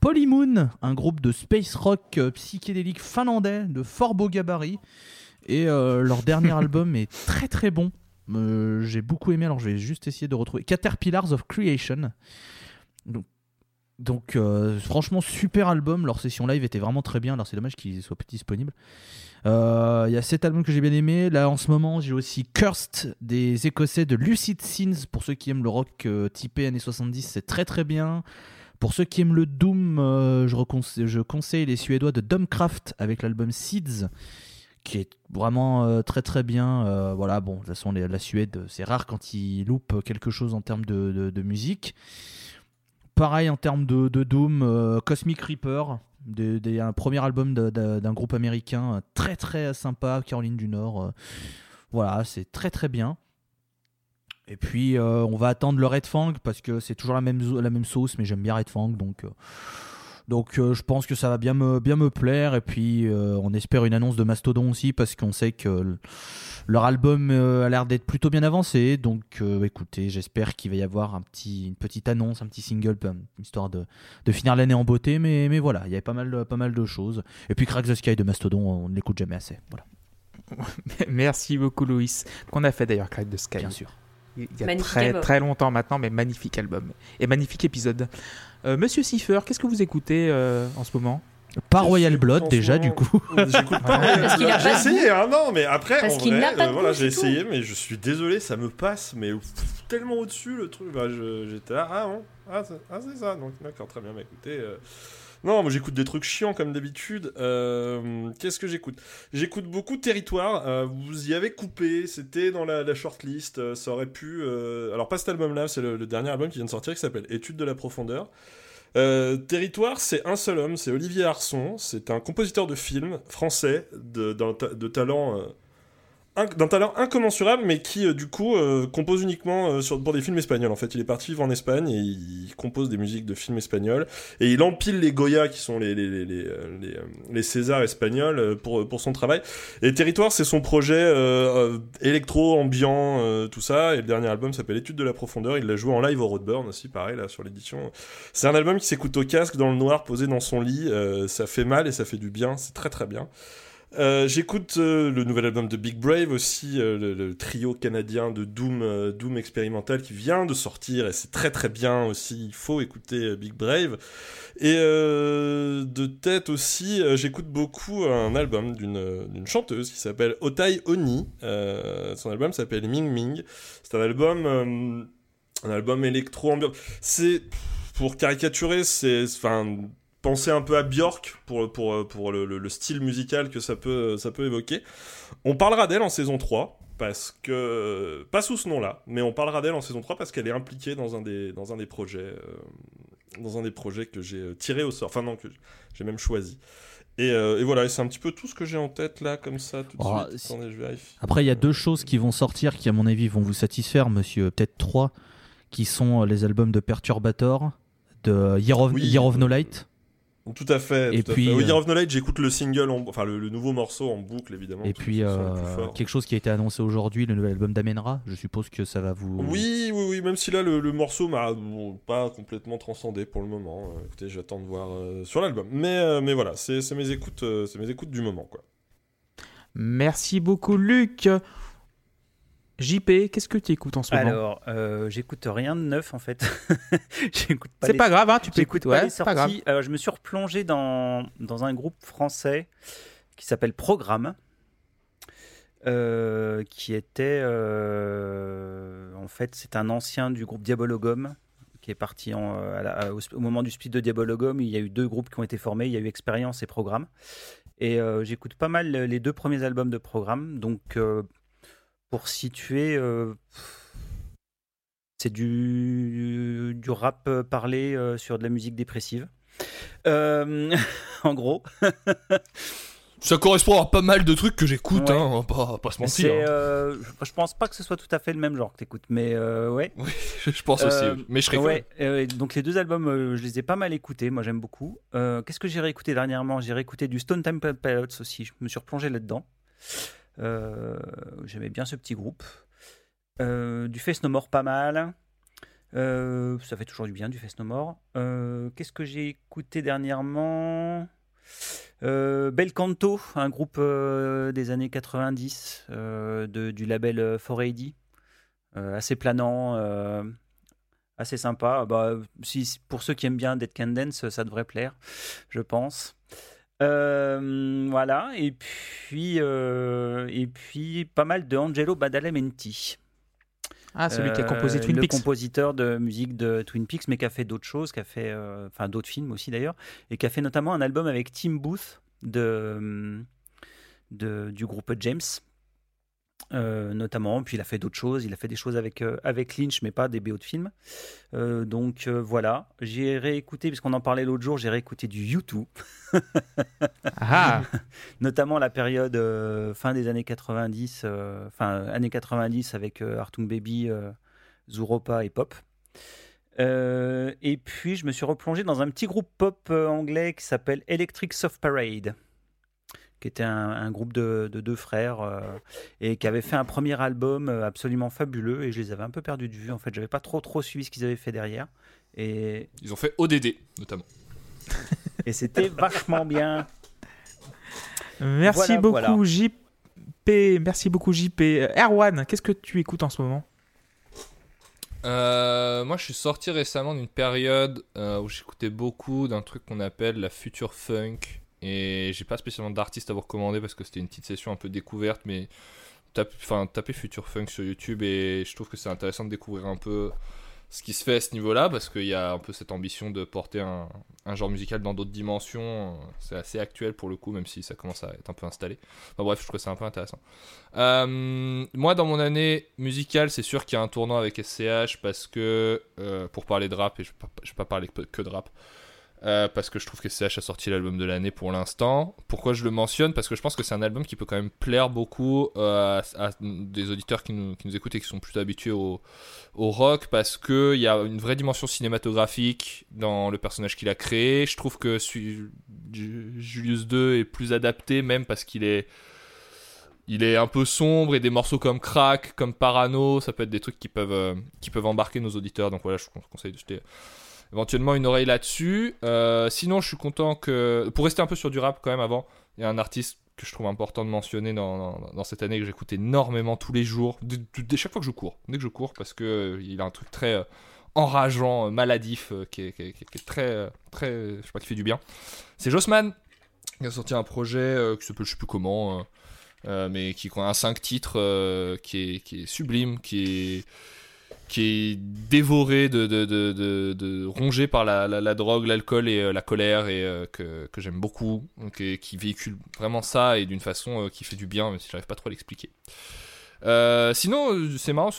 Polymoon, un groupe de space rock euh, psychédélique finlandais de fort beau gabarit. Et euh, leur dernier *laughs* album est très très bon. Euh, j'ai beaucoup aimé, alors je vais juste essayer de retrouver Caterpillars of Creation. Donc, Donc euh, franchement super album, leur session live était vraiment très bien, alors c'est dommage qu'ils soient plus disponibles. Euh, Il y a cet album que j'ai bien aimé, là en ce moment j'ai aussi Cursed des Écossais de Lucid Sins, pour ceux qui aiment le rock euh, typé années 70 c'est très très bien. Pour ceux qui aiment le Doom, euh, je, conseille les Suédois de Domcraft avec l'album Seeds qui est vraiment euh, très très bien. Euh, voilà, bon, de toute façon, la Suède, c'est rare quand ils loupent quelque chose en termes de, musique. Pareil en termes de, Doom, Cosmic Reaper, un premier album d'un groupe américain très très sympa, Caroline du Nord. voilà, c'est très très bien. Et puis euh, on va attendre le Red Fang parce que c'est toujours la même, la même sauce, mais j'aime bien Red Fang donc. euh, donc euh, je pense que ça va bien me, bien me plaire et puis on espère une annonce de Mastodon aussi parce qu'on sait que leur album a l'air d'être plutôt bien avancé. Donc écoutez, j'espère qu'il va y avoir un petit, une petite annonce, un petit single, histoire de, de finir l'année en beauté. Mais, mais voilà, il y avait pas mal, pas mal de choses. Et puis Crack the Sky de Mastodon, on ne l'écoute jamais assez. Voilà, *laughs* Merci beaucoup, Louis. Qu'on a fait d'ailleurs, Crack de Sky. bien sûr. Il y a Magnifique très, album. très longtemps maintenant, mais magnifique album. Et magnifique épisode. Euh, Monsieur Cipher, qu'est-ce que vous écoutez euh, en ce moment? Pas Royal Blood déjà du coup. *laughs* J'écoute pas. J'ai essayé, hein, non, mais après, Parce en vrai, euh, voilà, j'ai essayé, mais je suis désolé, ça me passe, mais pff, tellement au-dessus le truc. Bah, j'étais là, ah bon, ah, c'est ah, c'est ça, donc d'accord, très bien, bah écoutez. Non, moi j'écoute des trucs chiants comme d'habitude. Euh, Qu'est-ce que j'écoute? J'écoute beaucoup Territoire. euh, vous y avez coupé, c'était dans la, shortlist. euh, ça aurait pu. Alors, pas cet album-là, c'est le, dernier album qui vient de sortir qui s'appelle Étude de la profondeur. Territoire, c'est un seul homme, c'est Olivier Arson. C'est un compositeur de films français de talent. D'un talent incommensurable, mais qui euh, du coup euh, compose uniquement euh, sur, pour des films espagnols. En fait, il est parti vivre en Espagne et il compose des musiques de films espagnols et il empile les Goya qui sont les les les les, les, Césars espagnols pour pour son travail. Et Territoire, c'est son projet électro, ambiant, tout ça. Et le dernier album s'appelle Étude de la profondeur. Il l'a joué en live au Roadburn aussi, pareil là sur l'édition. C'est un album qui s'écoute au casque dans le noir, posé dans son lit. Ça fait mal et ça fait du bien. C'est très très bien. Euh, J'écoute euh, le nouvel album de Big Brave aussi, euh, le, trio canadien de Doom, Doom expérimental qui vient de sortir et c'est très très bien aussi. Il faut écouter Big Brave. Et de tête aussi, j'écoute beaucoup un album d'une chanteuse qui s'appelle Otai Oni. Son album s'appelle Ming Ming. C'est un album, un album électro ambiant. C'est pour caricaturer, c'est enfin penser un peu à Björk pour, pour, pour le, le- le style musical que ça peut, ça peut évoquer. On parlera d'elle en saison 3, parce que. Pas sous ce nom-là, mais on parlera d'elle en saison 3 parce qu'elle est impliquée dans un des, dans un des projets. euh, dans un des projets que j'ai euh, tiré au sort. Enfin, non, que j'ai même choisi. Et, euh, et voilà, c'est un petit peu tout ce que j'ai en tête là, comme ça, tout de Oh, suite. si- Attendez, je vérifie. Après, il y a deux choses qui vont sortir qui, à mon avis, vont vous satisfaire, monsieur. Peut-être trois, qui sont les albums de Perturbator, de Year of, Oui. Year of No Light, Tout à fait. Et tout à puis, fait. Oui, euh, Year of Knowledge, j'écoute le single, en- enfin le, le nouveau morceau en boucle, évidemment. et puis euh, quelque chose qui a été annoncé aujourd'hui, le nouvel album d'Amenra. Je suppose que ça va vous. Oui, oui, oui, même si là le, le morceau m'a bon, pas complètement transcendé pour le moment. Euh, écoutez, j'attends de voir euh, sur l'album. Mais, mais voilà, c'est mes écoutes, c'est mes écoutes du moment, quoi. Merci beaucoup, Luc. JP, qu'est-ce que tu écoutes en ce moment? Alors, euh, j'écoute rien de neuf en fait. *laughs* j'écoute pas C'est les- pas grave, hein, tu peux écouter. Ouais, pas grave. Alors, je me suis replongé dans, dans un groupe français qui s'appelle Programme, euh, qui était. euh, en fait, c'est un ancien du groupe Diabologum qui est parti en, à la- au, au moment du split de Diabologum. Il y a eu deux groupes qui ont été formés. Il y a eu Expérience et Programme. Et j'écoute pas mal les deux premiers albums de Programme. Donc, pour situer. euh, c'est du, du rap euh, parlé euh, sur de la musique dépressive. Euh, *laughs* en gros. Ça correspond à pas mal de trucs que j'écoute, Ouais. hein, pas, pas se mentir. hein. je pense pas que ce soit tout à fait le même genre que t'écoutes, mais ouais. Oui, *laughs* je pense aussi. Mais je serais ouais, donc les deux albums, je les ai pas mal écoutés, moi j'aime beaucoup. Qu'est-ce que j'ai réécouté dernièrement? J'ai réécouté du Stone Temple Pilots aussi, je me suis replongé là-dedans. Euh, J'aimais bien ce petit groupe. Euh, du Face No More pas mal. Euh, ça fait toujours du bien du Face No More. Qu'est-ce que j'ai écouté dernièrement? Bel Canto, un groupe des années 90 euh, de, du label euh, 4AD, euh, assez planant, assez sympa. Bah, pour ceux qui aiment bien Dead Can Dance, ça devrait plaire, je pense. Euh, voilà, et puis, euh, et puis pas mal de Angelo Badalamenti. Ah, celui qui a composé Euh, Twin le Peaks. compositeur de musique de Twin Peaks, mais qui a fait d'autres choses, qui a fait, euh, enfin d'autres films aussi d'ailleurs, et qui a fait notamment un album avec Tim Booth de, de- du groupe James. Euh, notamment, puis il a fait d'autres choses, il a fait des choses avec, euh, avec Lynch, mais pas des BO de films. Euh, donc voilà, j'ai réécouté, puisqu'on en parlait l'autre jour, j'ai réécouté du U2, *laughs* Ah, *laughs* notamment la période fin des années 90, euh, enfin années 90 avec Artung Baby, Zuropa et Pop. Et puis je me suis replongé dans un petit groupe pop anglais qui s'appelle Electric Soft Parade, qui était un, un groupe de, de deux frères euh, et qui avait fait un premier album euh, absolument fabuleux et je les avais un peu perdus de vue. En fait, j'avais pas trop trop suivi ce qu'ils avaient fait derrière et, Ils ont fait ODD notamment. *laughs* et c'était vachement bien. merci Voilà, beaucoup voilà. JP. Merci beaucoup JP. Euh, Erwan, qu'est-ce que tu écoutes en ce moment? Euh, moi, je suis sorti récemment d'une période euh, où j'écoutais beaucoup d'un truc qu'on appelle la future funk. Et j'ai pas spécialement d'artiste à vous recommander parce que c'était une petite session un peu découverte, mais tape- tapez future funk sur YouTube et je trouve que c'est intéressant de découvrir un peu ce qui se fait à ce niveau-là parce qu'il y a un peu cette ambition de porter un, genre musical dans d'autres dimensions. C'est assez actuel pour le coup, même si ça commence à être un peu installé. Enfin, bref, je trouve ça un peu intéressant. Euh, moi, dans mon année musicale, c'est sûr qu'il y a un tournant avec SCH parce que, euh, pour parler de rap, et je ne vais, pas- parler que de rap, euh, parce que je trouve que SCH a sorti l'album de l'année pour l'instant. Pourquoi je le mentionne? Parce que je pense que c'est un album qui peut quand même plaire beaucoup euh, à, des auditeurs qui nous, qui nous écoutent et qui sont plutôt habitués au, au rock, parce qu'il y a une vraie dimension cinématographique dans le personnage qu'il a créé. Je trouve que Julius II est plus adapté, même parce qu'il est il est un peu sombre et des morceaux comme Crack, comme Parano, ça peut être des trucs qui peuvent, euh, qui peuvent embarquer nos auditeurs. Donc voilà, je vous conseille de jeter éventuellement une oreille là-dessus. Euh, sinon, je suis content que. Pour rester un peu sur du rap quand même avant, il y a un artiste que je trouve important de mentionner dans, cette année que j'écoute énormément tous les jours, dès, dès chaque fois que je cours, dès que je cours, parce que euh, il a un truc très euh, enrageant, maladif, qui, est, très, très, je sais pas, qui fait du bien. C'est Jossman qui a sorti un projet qui s'appelle je sais plus comment. mais qui a un 5 titres qui, est, qui est sublime, qui est, qui est dévoré, de, de, rongé par la, la, drogue, l'alcool et euh, la colère, et euh, que, j'aime beaucoup, qui véhicule vraiment ça et d'une façon euh, qui fait du bien, même si j'arrive pas trop à l'expliquer. Sinon, c'est marrant,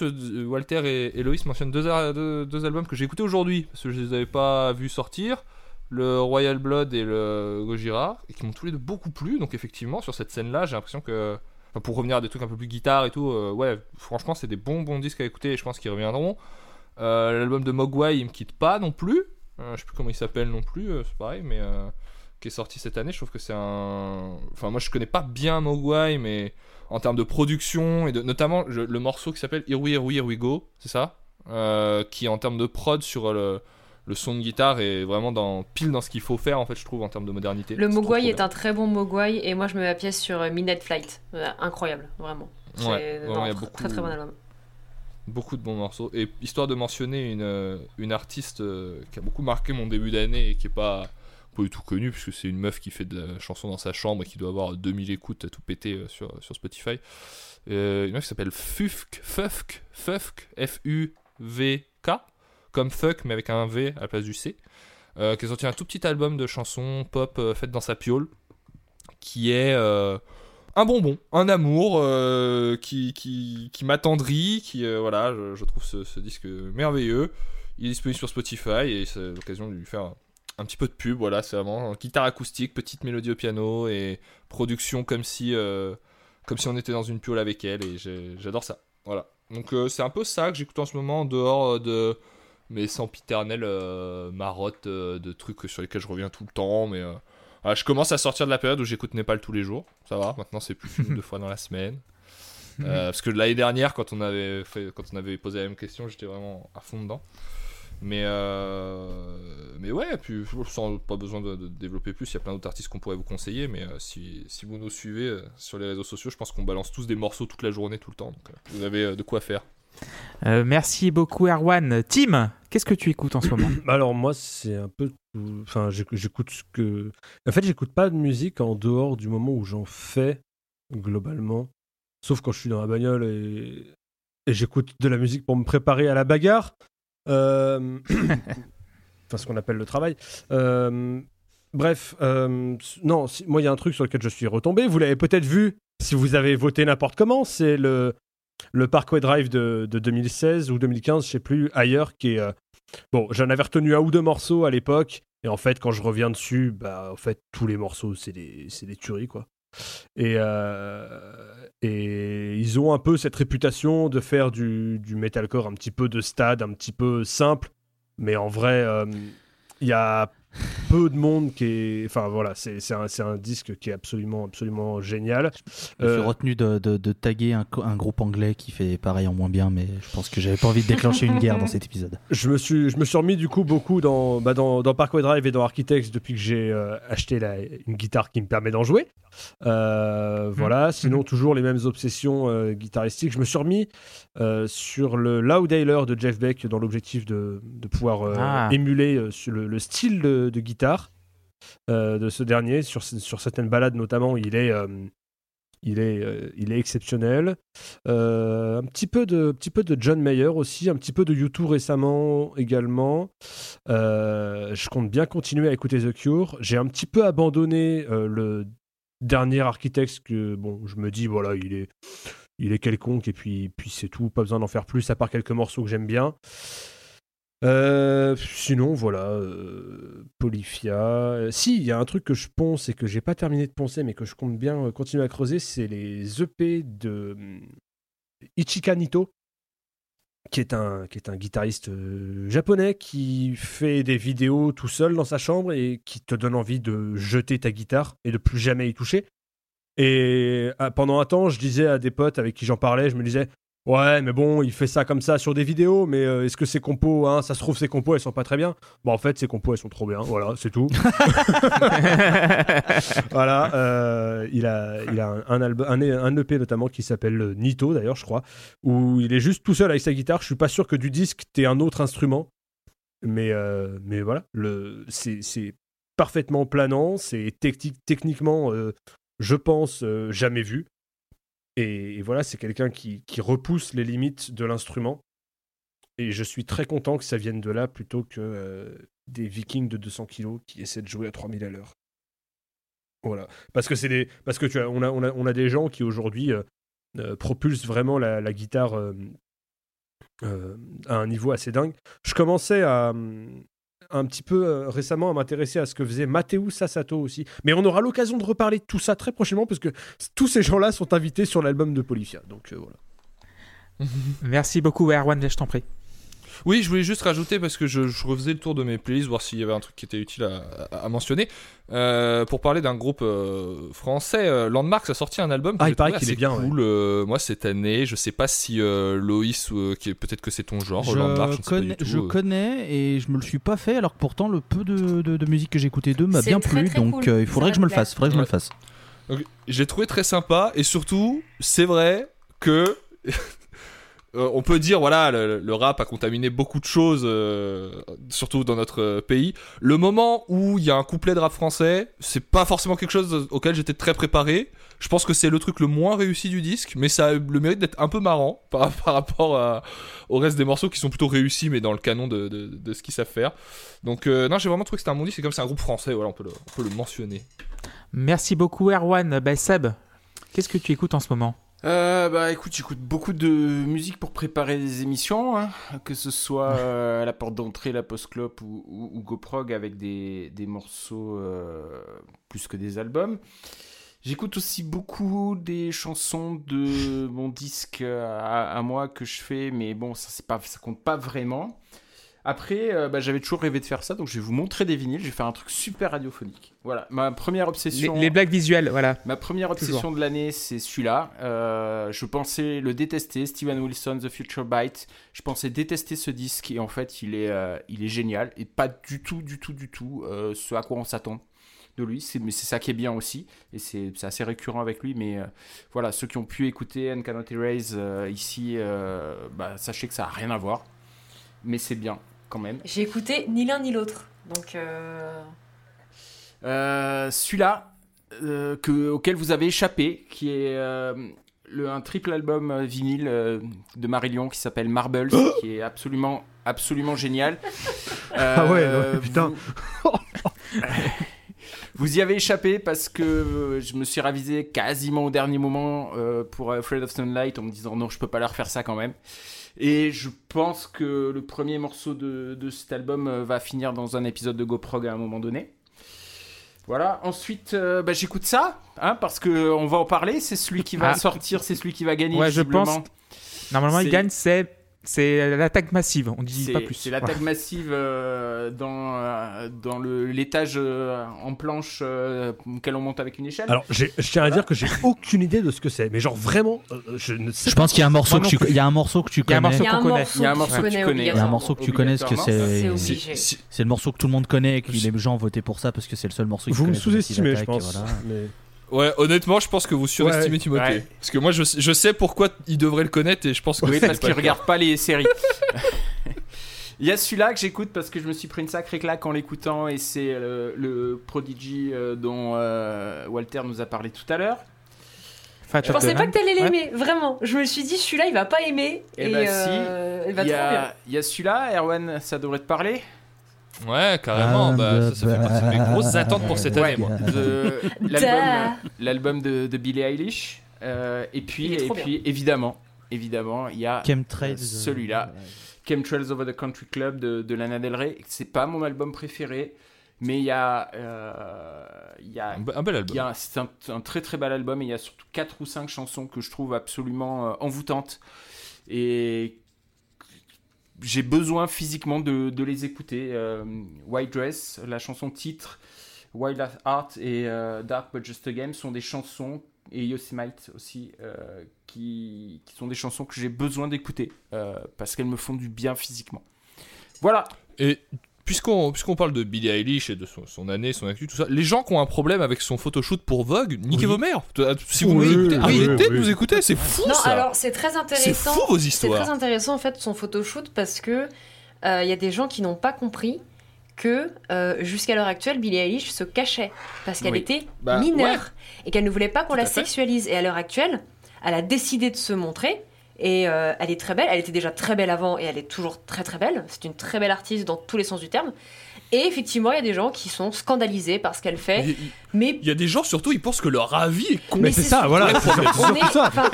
Walter et, et Loïs mentionnent deux, albums que j'ai écoutés aujourd'hui, parce que je les avais pas vus sortir le Royal Blood et le Gojira, et qui m'ont tous les deux beaucoup plu. Donc effectivement, sur cette scène-là, j'ai l'impression que, pour revenir à des trucs un peu plus guitare et tout, euh, ouais, franchement, c'est des bons bons disques à écouter, et je pense qu'ils reviendront. Euh, L'album de Mogwai, il me quitte pas non plus. Euh, je sais plus comment il s'appelle non plus, c'est pareil, mais qui est sorti cette année. Je trouve que c'est un, enfin, moi je connais pas bien Mogwai, mais en termes de production et de, notamment le morceau qui s'appelle Here We Here We Here We Go, c'est ça, qui en termes de prod sur le le son de guitare est vraiment dans, pile dans ce qu'il faut faire en fait je trouve en termes de modernité. Le Mogwai est un très bon Mogwai et moi je me mets à pièce sur euh, Midnight Flight. Euh, incroyable, vraiment. C'est Ouais, non, il y a tr- beaucoup- très très bon album. beaucoup de bons morceaux. Et histoire de mentionner une, euh, une artiste qui a beaucoup marqué mon début d'année et qui est pas, pas du tout connue, puisque c'est une meuf qui fait de la chanson dans sa chambre et qui doit avoir 2000 écoutes à tout péter sur, sur Spotify. Euh, une meuf qui s'appelle Fufk, Fufk, Fufk, F-U-V-K, comme fuck mais avec un V à la place du C, euh, qui a un tout petit album de chansons pop euh, faites dans sa piole, qui est euh, un bonbon, un amour euh, qui, qui, qui m'attendrit, qui voilà, je, trouve ce, disque merveilleux. Il est disponible sur Spotify et c'est l'occasion de lui faire un, petit peu de pub. Voilà, c'est vraiment guitare acoustique, petite mélodie au piano et production comme si comme si on était dans une piole avec elle et j'adore ça. Voilà. Donc c'est un peu ça que j'écoute en ce moment en dehors de mes sempiternelles euh, marottes euh, de trucs sur lesquels je reviens tout le temps, mais euh, je commence à sortir de la période où j'écoute Népal tous les jours. Ça va, maintenant c'est plus une *laughs* deux fois dans la semaine. Euh, parce que l'année dernière, quand on avait fait, quand on avait posé la même question, j'étais vraiment à fond dedans. Mais euh, mais ouais, puis sans pas besoin de, de développer plus, il y a plein d'autres artistes qu'on pourrait vous conseiller. Mais euh, si, si vous nous suivez sur les réseaux sociaux, je pense qu'on balance tous des morceaux toute la journée, tout le temps. Donc vous avez de quoi faire. Euh, merci beaucoup, Erwan. Tim, qu'est-ce que tu écoutes en ce moment *clears throat* Alors moi c'est un peu enfin j'éc- j'écoute ce que en fait j'écoute pas de musique en dehors du moment où j'en fais globalement. Sauf quand je suis dans la bagnole et, j'écoute de la musique pour me préparer à la bagarre. Euh, *coughs* enfin ce qu'on appelle le travail. Euh, bref non moi il y a un truc sur lequel je suis retombé. Vous l'avez peut-être vu si vous avez voté n'importe comment c'est le le Parkway Drive de, de 2016 ou 2015 je sais plus ailleurs qui est euh, Bon, j'en avais retenu un ou deux morceaux à l'époque, et en fait, quand je reviens dessus, bah, en fait, tous les morceaux, c'est des, des tueries, quoi. Et, euh, et ils ont un peu cette réputation de faire du, du metalcore un petit peu de stade, un petit peu simple, mais en vrai, euh, il y a peu de monde qui est. Enfin, voilà, c'est un, disque qui est absolument, absolument génial. Je me suis Euh, retenu de, de- de taguer un, groupe anglais qui fait pareil en moins bien, mais je pense que j'avais pas envie de déclencher une guerre dans cet épisode. Je me suis, je me suis remis du coup beaucoup dans, bah, dans, dans Parkway Drive et dans Architects depuis que j'ai euh, acheté la, une guitare qui me permet d'en jouer. Euh, Voilà, sinon toujours les mêmes obsessions guitaristiques. Je me suis remis euh, sur le Loudhailer de Jeff Beck dans l'objectif de, de pouvoir euh, Ah. émuler euh, sur le, le style de, de guitare de ce dernier. Sur, sur certaines balades notamment, il est, il est, il est exceptionnel. Un petit peu de, petit peu de John Mayer aussi, un petit peu de U2 récemment également. Je compte bien continuer à écouter The Cure. J'ai un petit peu abandonné le dernier Architects que bon, je me dis voilà, il est, il est quelconque et puis, puis c'est tout, pas besoin d'en faire plus à part quelques morceaux que j'aime bien. Euh, sinon, voilà, euh, Polyphia. Euh, si, il y a un truc que je ponce et que j'ai pas terminé de poncer, mais que je compte bien euh, continuer à creuser, c'est les EP de hum, Ichika Nito, qui est un, qui est un guitariste japonais qui fait des vidéos tout seul dans sa chambre et qui te donne envie de jeter ta guitare et de plus jamais y toucher. Et ah, pendant un temps, je disais à des potes avec qui j'en parlais, je me disais, ouais, mais bon, il fait ça comme ça sur des vidéos, mais euh, est-ce que ses compos, hein, ça se trouve, ses compos, elles sont pas très bien? Bon, en fait, ses compos, elles sont trop bien, voilà, c'est tout. *laughs* *laughs* voilà, euh, il a, il a un, un, album, un, EP notamment qui s'appelle euh, Nito, d'ailleurs, je crois, où il est juste tout seul avec sa guitare. Je suis pas sûr que du disque, t'aies un autre instrument, mais, euh, mais voilà, c'est, parfaitement planant, c'est technique, techniquement, euh, je pense, euh, jamais vu. Et, voilà, c'est quelqu'un qui, repousse les limites de l'instrument. Et je suis très content que ça vienne de là plutôt que euh, des vikings de 200 kilos qui essaient de jouer à 3000 à l'heure. Voilà. Parce que, c'est des, parce que tu as, on, a, des gens qui aujourd'hui euh, propulsent vraiment la, la guitare à un niveau assez dingue. Je commençais à, hum, un petit peu euh, récemment à m'intéresser à ce que faisait Matteo Sassato aussi. Mais on aura l'occasion de reparler de tout ça très prochainement parce que tous ces gens-là sont invités sur l'album de Polyphia. Donc euh, voilà. *laughs* Merci beaucoup, Erwan, je t'en prie. Oui, je voulais juste rajouter parce que je, je refaisais le tour de mes playlists, voir s'il y avait un truc qui était utile à, à- à mentionner. Euh, pour parler d'un groupe euh, français, euh, Landmark a sorti un album que Ah, j'ai il paraît trouvé qu'il est assez bien, cool. euh, moi, cette année, je sais pas si euh, Loïs, euh, qui peut-être que c'est ton genre, Landmark, je ne sais pas connais, du tout. je euh. connais et je me le suis pas fait alors que pourtant le peu de, de- de musique que j'ai écouté d'eux m'a bien très, plu très donc cool. euh, il faudrait Ça que je me le fasse. Faudrait que je me le fasse. Je l'ai trouvé très sympa et surtout, c'est vrai que euh, on peut dire voilà le, rap a contaminé beaucoup de choses, euh, surtout dans notre euh, pays. Le moment où il y a un couplet de rap français, c'est pas forcément quelque chose auquel j'étais très préparé. Je pense que c'est le truc le moins réussi du disque, mais ça a le mérite d'être un peu marrant *laughs* par, rapport au reste des morceaux qui sont plutôt réussis, mais dans le canon de, ce qu'ils savent faire. Donc non, j'ai vraiment trouvé que c'était un bon. C'est comme c'est un groupe français, voilà, on peut le, on le mentionner. Merci beaucoup, Erwan. Bah, Seb, qu'est-ce que tu écoutes en ce moment? Euh, bah écoute, j'écoute beaucoup de musique pour préparer des émissions, hein, que ce soit *laughs* euh, la porte d'entrée, la post-clop ou, ou, ou GoProg avec des, des morceaux euh, plus que des albums. J'écoute aussi beaucoup des chansons de mon disque à, à moi que je fais, mais bon, ça, c'est pas, ça compte pas vraiment. Après, euh, bah, j'avais toujours rêvé de faire ça, donc je vais vous montrer des vinyles. Je vais faire un truc super radiophonique. Voilà, ma première obsession. les blagues visuelles, voilà. Ma première obsession Toujours. de l'année, c'est celui-là. Euh, je pensais le détester, Steven Wilson, The Future Bite. Je pensais détester ce disque et en fait, il est, euh, il est génial et pas du tout, du tout, du tout ce à quoi on s'attend. de lui. C'est, mais c'est ça qui est bien aussi. Et c'est, c'est assez récurrent avec lui. Mais euh, voilà, ceux qui ont pu écouter And Cannot Erase euh, ici, euh, bah, sachez que ça n'a rien à voir. Mais c'est bien quand même. J'ai écouté ni l'un ni l'autre. Donc, euh, Euh, celui-là, euh, que, auquel vous avez échappé, qui est euh, le, un triple album vinyle euh, de Marillion qui s'appelle Marbles, *gasps* qui est absolument, absolument génial. *laughs* Ah ouais, Euh, ouais, putain. Vous, *laughs* vous y avez échappé parce que je me suis ravisé quasiment au dernier moment pour Afraid of Sunlight en me disant non, je peux pas leur faire ça quand même. Et je pense que le premier morceau de, de cet album euh, va finir dans un épisode de GoProg à un moment donné. Voilà, ensuite euh, bah, j'écoute ça, hein, parce que on va en parler, c'est celui qui va Ah. sortir, c'est celui qui va gagner. Ouais, je pense- Normalement, il gagne, c'est c'est l'attaque massive. On dit C'est pas plus. c'est la tag massive euh, dans, euh, dans le- l'étage euh, en planche euh, auquel on monte avec une échelle. Alors, j'ai- je tiens à dire que j'ai aucune idée de ce que c'est. Mais genre, vraiment, euh, je ne sais Je pense qu'il y a un morceau que tu, plus. il y a un morceau que tu Il y a un connais. morceau il y a qu'on un connaît. morceau Il y a un que morceau tu que tu connais connais. Il y a un morceau que tu connais que. C'est c'est le morceau que tout le monde connaît et que les gens ont voté pour ça parce que c'est le seul morceau qu'ils Vous me sous-estimez, je pense. Ouais, honnêtement, je pense que vous surestimez Ouais. Timothée. Ouais. Parce que moi, je, je sais pourquoi il devrait le connaître et je pense que Oui, parce qu'il le regarde pas les séries. *laughs* Il y a celui-là que j'écoute parce que je me suis pris une sacrée claque en l'écoutant et c'est euh, le Prodigy euh, dont euh, Walter nous a parlé tout à l'heure. Fat Je pensais pas que t'allais Ouais. l'aimer, vraiment. Je me suis dit, celui-là, il va pas aimer. Eh et bah, euh, il va Il y, trop bien. a, il y a celui-là, Erwan, ça devrait te parler? Ouais, carrément. Ah, bah, ça, ça fait partie de mes grosses attentes pour cette année, moi. De- Da. *laughs* L'album l'album de, de Billie Eilish. Euh, et puis, Il est et trop puis évidemment, évidemment, il y a Chemtrails. Euh, celui-là. Chemtrails Over the Country Club de, de Lana Del Rey. C'est pas mon album préféré, mais il y a, euh, il y a Un, be- un bel Il album. y a- C'est un, un très très bel album et il y a surtout 4 ou 5 chansons que je trouve absolument euh, envoûtantes. Et j'ai besoin physiquement de, les écouter. Euh, White Dress, la chanson titre, Wild at Heart et euh, Dark But Just a Game sont des chansons, et Yosemite aussi, euh, qui, sont des chansons que j'ai besoin d'écouter euh, parce qu'elles me font du bien physiquement. Voilà. Puisqu'on puisqu'on parle de Billie Eilish et de son, son année, son actu, tout ça, les gens qui ont un problème avec son photoshoot pour Vogue, niquez Oui. vos mères. Si vous Oui, nous écoutez, oui, arrêtez oui, de nous oui. écouter, c'est fou Non, ça. alors c'est très C'est intéressant. fou vos C'est histoires. très intéressant en fait son photoshoot parce que euh, il y a des gens qui n'ont pas compris que euh, jusqu'à l'heure actuelle, Billie Eilish se cachait parce qu'elle Oui. était Bah, mineure et qu'elle ne voulait pas qu'on la sexualise. Et à l'heure actuelle, elle a décidé de se montrer et euh, elle est très belle. Elle était déjà très belle avant et elle est toujours très très belle. C'est une très belle artiste dans tous les sens du terme. Et effectivement, il y a des gens qui sont scandalisés par ce qu'elle fait, Il mais il y a des gens surtout, ils pensent que leur avis est con. Mais c'est ça, voilà, surtout On est, ça. enfin,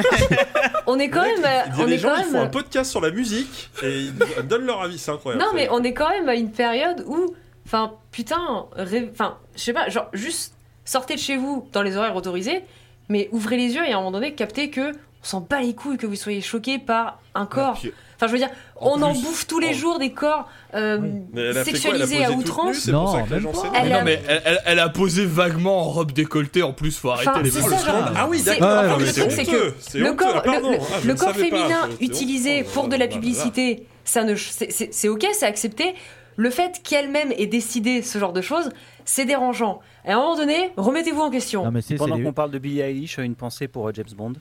on est quand même, Il y a on des est gens quand qui font même. un podcast sur la musique et ils donnent leur avis, c'est incroyable. Non, mais on est quand même à une période où, enfin, putain, ré- enfin, je sais pas, genre, juste sortez de chez vous dans les horaires autorisés, mais ouvrez les yeux et à un moment donné, captez que on s'en bat les couilles que vous soyez choqué par un corps. Puis, Enfin, je veux dire, En on en plus- bouffe tous les en- jours des corps euh, sexualisés à outrance. Pour Non, ça que les même gens pas. s'énervent. Elle Mais a- non, mais elle, a posé vaguement en robe décolletée en plus, faut arrêter Enfin, les ça, genre, Ah oui, c'est- d'accord. Ouais, enfin, le truc, c'est que le honteux. corps, Ah, pardon, le, ah, le féminin utilisé pour de la Oh publicité, ça ne, c'est- ok, c'est accepté. Le fait qu'elle-même ait décidé ce genre de choses, c'est dérangeant. Et à un moment donné, remettez-vous en question. Non, mais Pendant qu'on parle de Billie Eilish, une pensée pour euh, James Bond.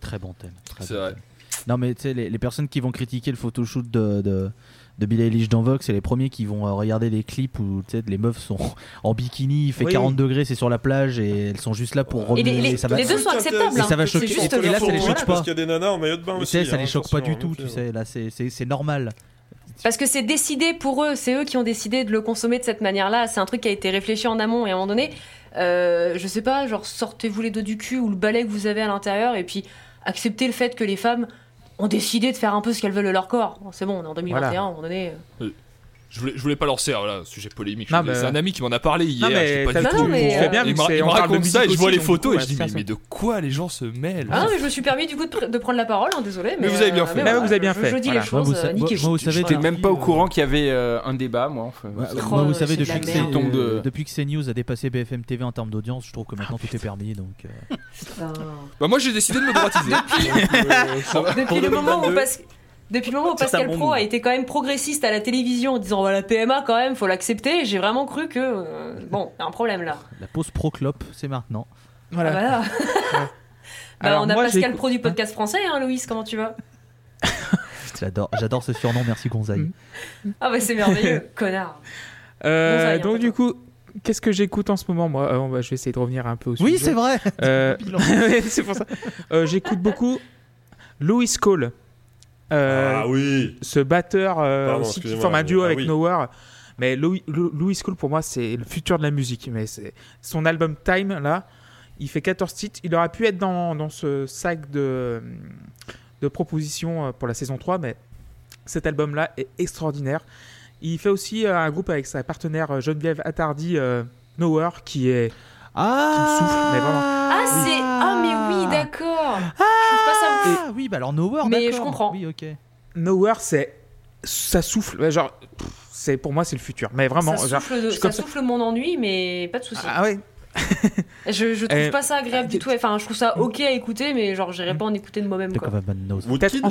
Très bon thème. C'est bon vrai. thème. Non, mais tu sais, les, les personnes qui vont critiquer le photoshoot de, de, de Billie Eilish dans Vogue, c'est les premiers qui vont euh, regarder les clips où tu sais, les meufs sont *laughs* en bikini, il fait Oui. 40 degrés, c'est sur la plage et elles sont juste là pour remuer. les, les- ça va, les deux sont acceptables. et ça hein. va choquer. juste Et le là, ça les choque Parce pas. qu'il y a des nanas en maillot de bain tu aussi. sais, ça hein, les choque pas du tout, tu euh, sais. Là, c'est- c'est c'est normal. Parce que c'est décidé pour eux, c'est eux qui ont décidé de le consommer de cette manière-là. C'est un truc qui a été réfléchi en amont et à un moment donné, euh, je sais pas, genre sortez-vous les dos du cul ou le balai que vous avez à l'intérieur et puis acceptez le fait que les femmes ont décidé de faire un peu ce qu'elles veulent de leur corps. C'est bon, on est en 2021, Voilà. à un moment donné. euh. Je voulais, je voulais pas lancer voilà, un sujet polémique. je C'est un ami qui m'en a parlé hier. Non, mais j'étais pas du tout- mais, euh, bien, il me, on raconte ça et je vois les photos et je dis mais, de quoi les gens se mêlent Ah non, mais je me suis permis du coup de, pr- de prendre la parole, hein, désolé. Mais, Mais vous avez bien euh, fait. mais Mais voilà, vous avez bien je- fait, Je dis voilà. les Moi, choses, euh, moi- vous savez, J'étais Voilà. même pas au courant qu'il y avait euh, un débat, moi. Moi, vous savez, depuis que, euh, CNews a dépassé BFM TV en termes d'audience, je trouve que maintenant tout est permis. Donc, euh. Bah moi j'ai décidé de me droitiser. *laughs* Euh. Depuis le moment où 2022. parce Depuis le moment où Pascal bon Pro move. a été quand même progressiste à la télévision en disant voilà PMA quand même, faut l'accepter, j'ai vraiment cru que euh, bon, il y a un problème là. La pause pro clope, c'est maintenant. Voilà. Ah. *laughs* Bah, Alors, on a moi, Pascal Pro du podcast français, hein, Louise, comment tu vas *laughs* J'adore, j'adore ce surnom, merci Gonzaï. Ah bah c'est merveilleux, *laughs* connard. Euh, donc pas du coup, qu'est-ce que j'écoute en ce moment Moi, Euh, bah, je vais essayer de revenir un peu au Oui, sujet. c'est vrai. Euh, c'est pour ça. Euh, J'écoute beaucoup Louis Cole. Euh, Ah oui. ce batteur euh, Pardon, aussi qui forme un duo ah avec oui. Nowhere. Mais Louis, Lou- Louis Cole, pour moi, c'est le futur de la musique. Mais c'est son album Time, là, il fait 14 titres. Il aurait pu être dans, dans ce sac de, de propositions euh, pour la saison 3, mais cet album-là est extraordinaire. Il fait aussi euh, un groupe avec sa partenaire euh, Geneviève Attardi, euh, Nowhere, qui est Ah, souffle, mais vraiment. Ah c'est ah mais oui d'accord. Je trouve pas ça. Ah oui, bah alors Nowhere, Mais je comprends. Oui, ok. Nowhere, c'est ça souffle. Ouais, Genre, pff, c'est pour moi, c'est le futur. Mais vraiment, ça genre, souffle, de- je ça souffle mon ennui, mais pas de souci. ah ouais. *laughs* Je, je trouve Euh, pas ça agréable du tout. Enfin, je trouve ça ok à écouter, mais genre, j'irais pas en écouter de moi-même The quoi. en-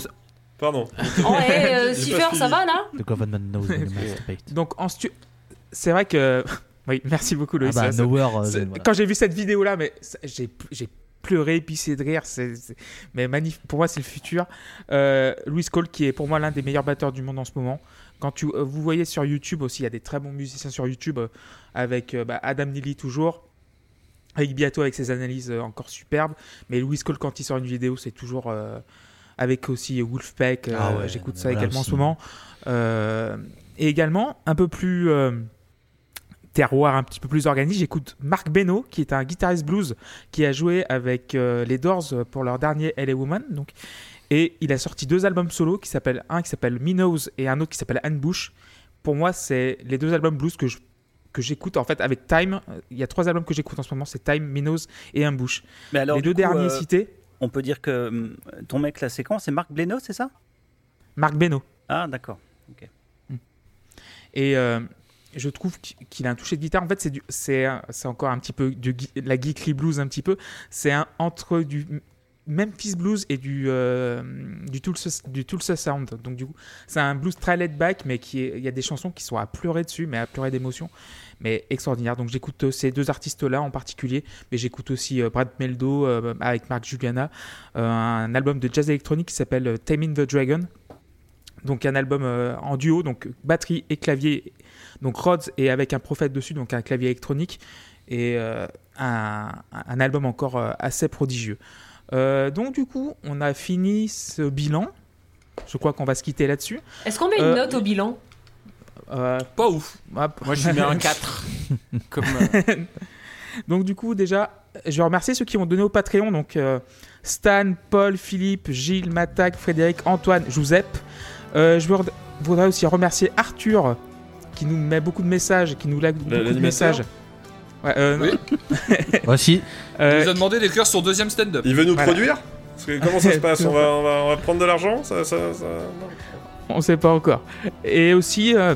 Pardon. *laughs* Oh, hey, euh, Cipher, ça va là? The government knows when you masturbate? Donc en stu... c'est vrai que oui, merci beaucoup Ah Loïs. bah, Ça, ça- Nowhere, euh, voilà. Quand j'ai vu cette vidéo là, mais j'ai pleuré, pissé de rire. c'est Mais magnif- pour moi c'est le futur. Euh, Louis Cole qui est pour moi l'un des meilleurs batteurs du monde en ce moment. Quand tu, euh, vous voyez sur YouTube aussi, il y a des très bons musiciens sur YouTube euh, avec bah, Adam Neely toujours. Avec Biato avec ses analyses encore superbes. Mais Louis Cole quand il sort une vidéo, c'est toujours avec aussi Wolfpack. Ah ouais, J'écoute ça également en ce moment. Et également, un peu plus terroir, un petit peu plus organique, j'écoute Marc Beno, qui est un guitariste blues qui a joué avec euh, les Doors pour leur dernier LA Woman. Donc, et il a sorti deux albums solo, qui s'appellent un qui s'appelle Minnows et un autre qui s'appelle Anne Bush. Pour moi, c'est les deux albums blues que je que j'écoute en fait avec Time. Il y a trois albums que j'écoute en ce moment, c'est Time, Minnows et Un Bush. Mais alors, les deux coup, derniers euh, cités, on peut dire que ton mec c'est quand C'est Marc Bleno, c'est ça? Marc Beno. Ah, d'accord. Et euh, je trouve qu- qu'il a un toucher de guitare. En fait, c'est encore un petit peu de la geekery blues un petit peu. C'est entre du Memphis blues et du euh, Tulsa sound. Donc du coup, c'est un blues très laid back, mais il y a des chansons qui sont à pleurer dessus, mais à pleurer d'émotion, mais extraordinaire. Donc j'écoute euh, ces deux artistes-là en particulier, mais j'écoute aussi euh, Brad Meldo euh, avec Mark Juliana, un album de jazz électronique qui s'appelle Taming the Dragon. Donc un album en duo, donc batterie et clavier, donc Rhodes et avec un prophète dessus, donc un clavier électronique et euh, un, un album encore euh, assez prodigieux. Euh, donc du coup, on a fini ce bilan. Je crois qu'on va se quitter là-dessus. Est-ce qu'on met une note au bilan? Euh, Pas ouf. hop. Moi, je mets un *laughs* 4. Comme. euh, *laughs* Donc du coup déjà, je vais remercier ceux qui ont donné au Patreon, donc euh, Stan, Paul, Philippe, Gilles, Matac, Frédéric, Antoine, Joseph. Euh, je voudrais aussi remercier Arthur qui nous met beaucoup de messages, qui nous lève beaucoup de messages. Ouais, euh. Oui. *laughs* Voici. Euh, Il nous a demandé d'écrire son deuxième stand-up. Il veut nous Voilà. produire Parce que comment ça se *laughs* passe on va, on, va, on va prendre de l'argent ça, ça, ça... On sait pas encore. Et aussi euh,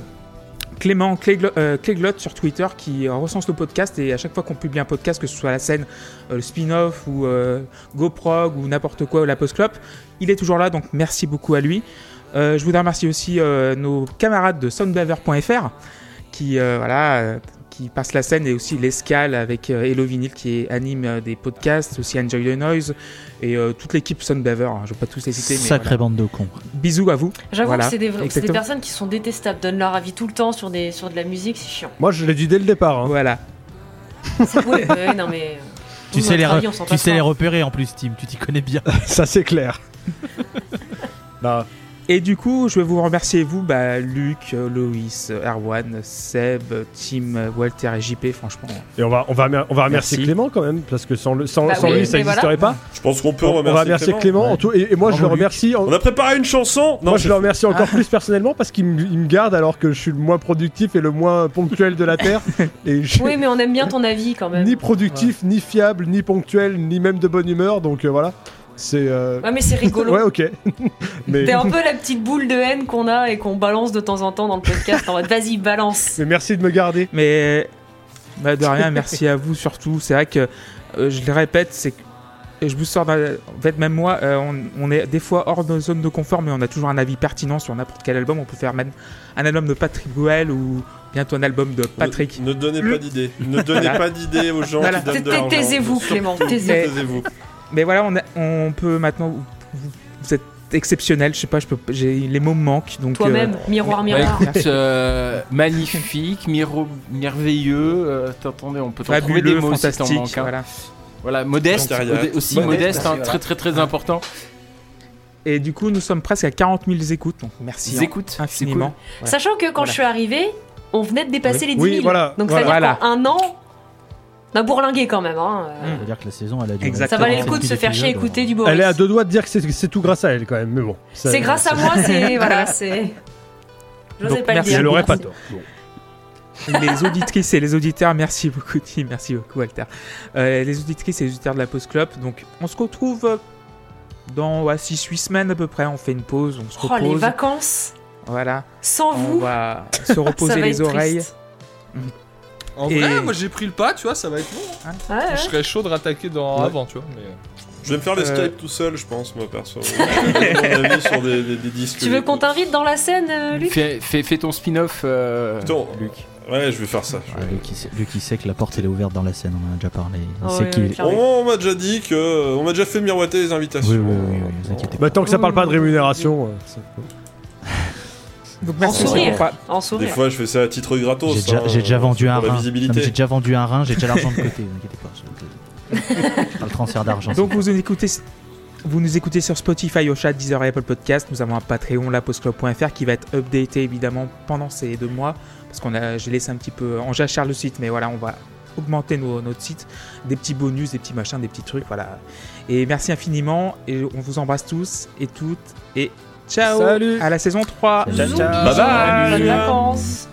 Clément Cléglo- euh, Cléglotte sur Twitter qui recense le podcast et à chaque fois qu'on publie un podcast, que ce soit la scène, euh, le spin-off ou euh, GoProg ou n'importe quoi ou la post-clop, il est toujours là donc merci beaucoup à lui. Euh, je voudrais remercier aussi euh, nos camarades de soundbaver.fr qui euh, voilà qui passent la scène et aussi l'escale avec euh, Hello Vinyl qui anime euh, des podcasts, aussi Enjoy the Noise et euh, toute l'équipe Soundbaver. hein, je vais pas tous les citer mais Sacrée voilà. bande de cons. bisous à vous. J'avoue Voilà, que c'est des, personnes qui sont détestables, donnent leur avis tout le temps sur, des, sur de la musique, c'est chiant. Moi, je l'ai dit dès le départ. hein. Voilà. C'est- ouais, ouais, non mais. *laughs* Tu sais, les, avis, tu sais les repérer en plus, Tim. Tu t'y connais bien. *laughs* Ça, c'est clair. *laughs* Bah, Et du coup, je vais vous remercier, vous, bah, Luc, Loïs, Erwan, Seb, Tim, Walter et JP, franchement. et on va, on va, on va remercier Merci. Clément quand même, parce que sans, le, sans, Bah sans oui, lui, ça n'existerait voilà. pas. Je pense qu'on peut On, on remercier, va remercier Clément. en tout- et, et moi, je le remercie. en- On a préparé une chanson Non, moi, je le remercie encore plus personnellement parce qu'il me, garde alors que je suis le moins productif et le moins ponctuel de la Terre. *laughs* et je suis Oui, mais on aime bien ton avis quand même. ni productif, ni fiable, ni ponctuel, ni même de bonne humeur. Donc euh, voilà. C'est. euh, Ouais, mais c'est rigolo. *laughs* Ouais, ok. *laughs* mais, T'es un peu la petite boule de haine qu'on a et qu'on balance de temps en temps dans le podcast en mode vas-y, balance. mais merci de me garder. Mais bah, de rien, merci à vous surtout. C'est vrai que, euh, je le répète, c'est je vous sors. En fait, même moi, euh, on, on est des fois hors de zone de confort, mais on a toujours un avis pertinent sur n'importe quel album. On peut faire même un album de Patrick Bruel ou bientôt un album de Patrick. Ne, ne donnez pas d'idées. *laughs* Ne donnez pas d'idées aux gens Voilà. qui donnent de. Taisez-vous, Clément, taisez-vous. Mais voilà, on, a- on peut maintenant. Vous, vous êtes exceptionnel. Je sais pas, je peux, les mots me manquent. Donc, Toi-même, euh, miroir, Bah, miroir. écoute, euh, magnifique, miro- merveilleux. euh, T'entendais, on peut trouver des mots si fantastique. manques. hein. Voilà. Voilà, modeste, modé- aussi Modeste, modeste, hein, merci, très très très important. Et du coup, nous sommes presque à 40 000 écoutes. Donc, merci Ils hein, infiniment. cool. Sachant que quand Voilà. je suis arrivée, on venait de dépasser les 10 Oui, 000. voilà, Donc voilà. c'est-à-dire Voilà. qu'en un an, on a bourlingué quand même. Hein. euh. C'est-à-dire que la saison, elle a duré. Exact. Ça valait le coup de 47 se faire chier écouter du Boris. Elle est à deux doigts de dire que c'est c'est tout grâce à elle quand même, mais bon. ça- C'est grâce à moi, c'est. *laughs* Voilà, c'est. J'osais Donc, pas le merci. dire. Elle aurait pas tort. Bon. les auditrices et les auditeurs, merci beaucoup Tim, merci beaucoup Walter. Euh, les auditrices et les auditeurs de la pause club. Donc on se retrouve dans 6-8 semaines à peu près. On fait une pause, on se Oh, les repose. vacances voilà, sans on vous, va *laughs* se ça reposer va les être oreilles. triste. En Et- vrai, moi j'ai pris le pas, tu vois, ça va être bon. Ouais, ouais. Je serais chaud de rattaquer dans Ouais. avant, tu vois. Mais... Je vais me faire l'escape Euh. tout seul, je pense, moi perso. *laughs* Mon avis sur des, des- des disques. Tu veux qu'on t'invite dans la scène, euh, Luc Fais, fais- fais ton spin-off, euh. Luc. Ouais, je vais faire ça. Ouais, Luc, il sait, Luc, il sait que la porte elle est ouverte dans la scène, on en a déjà parlé. Il sait ouais, qu'il. ouais, Oui, clairement. On, on m'a déjà dit que. On m'a déjà fait miroiter les invitations. oui, oui, oui, vous inquiétez pas. Bah, tant que ça parle pas de rémunération. euh, Donc merci En sourire. pas- En Des sourire. fois, je fais ça à titre gratos. J'ai déjà, hein, déjà vendu un rein. J'ai déjà vendu un rein, j'ai déjà l'argent de côté, vous inquiétez pas. Je le transfert d'argent. Donc vous nous écoutez, vous nous écoutez sur Spotify, Ocha, Deezer et Apple Podcast. Nous avons un Patreon, lapostclub.fr qui va être updaté évidemment pendant ces deux mois parce qu'on a, j'ai laissé un petit peu en jachère le site, mais voilà, on va augmenter nos- notre site, des petits bonus, des petits machins, des petits trucs, voilà. Et merci infiniment et on vous embrasse tous et toutes et ciao Salut. à la saison 3. Ciao, ciao. Bye bye. Bonnes vacances.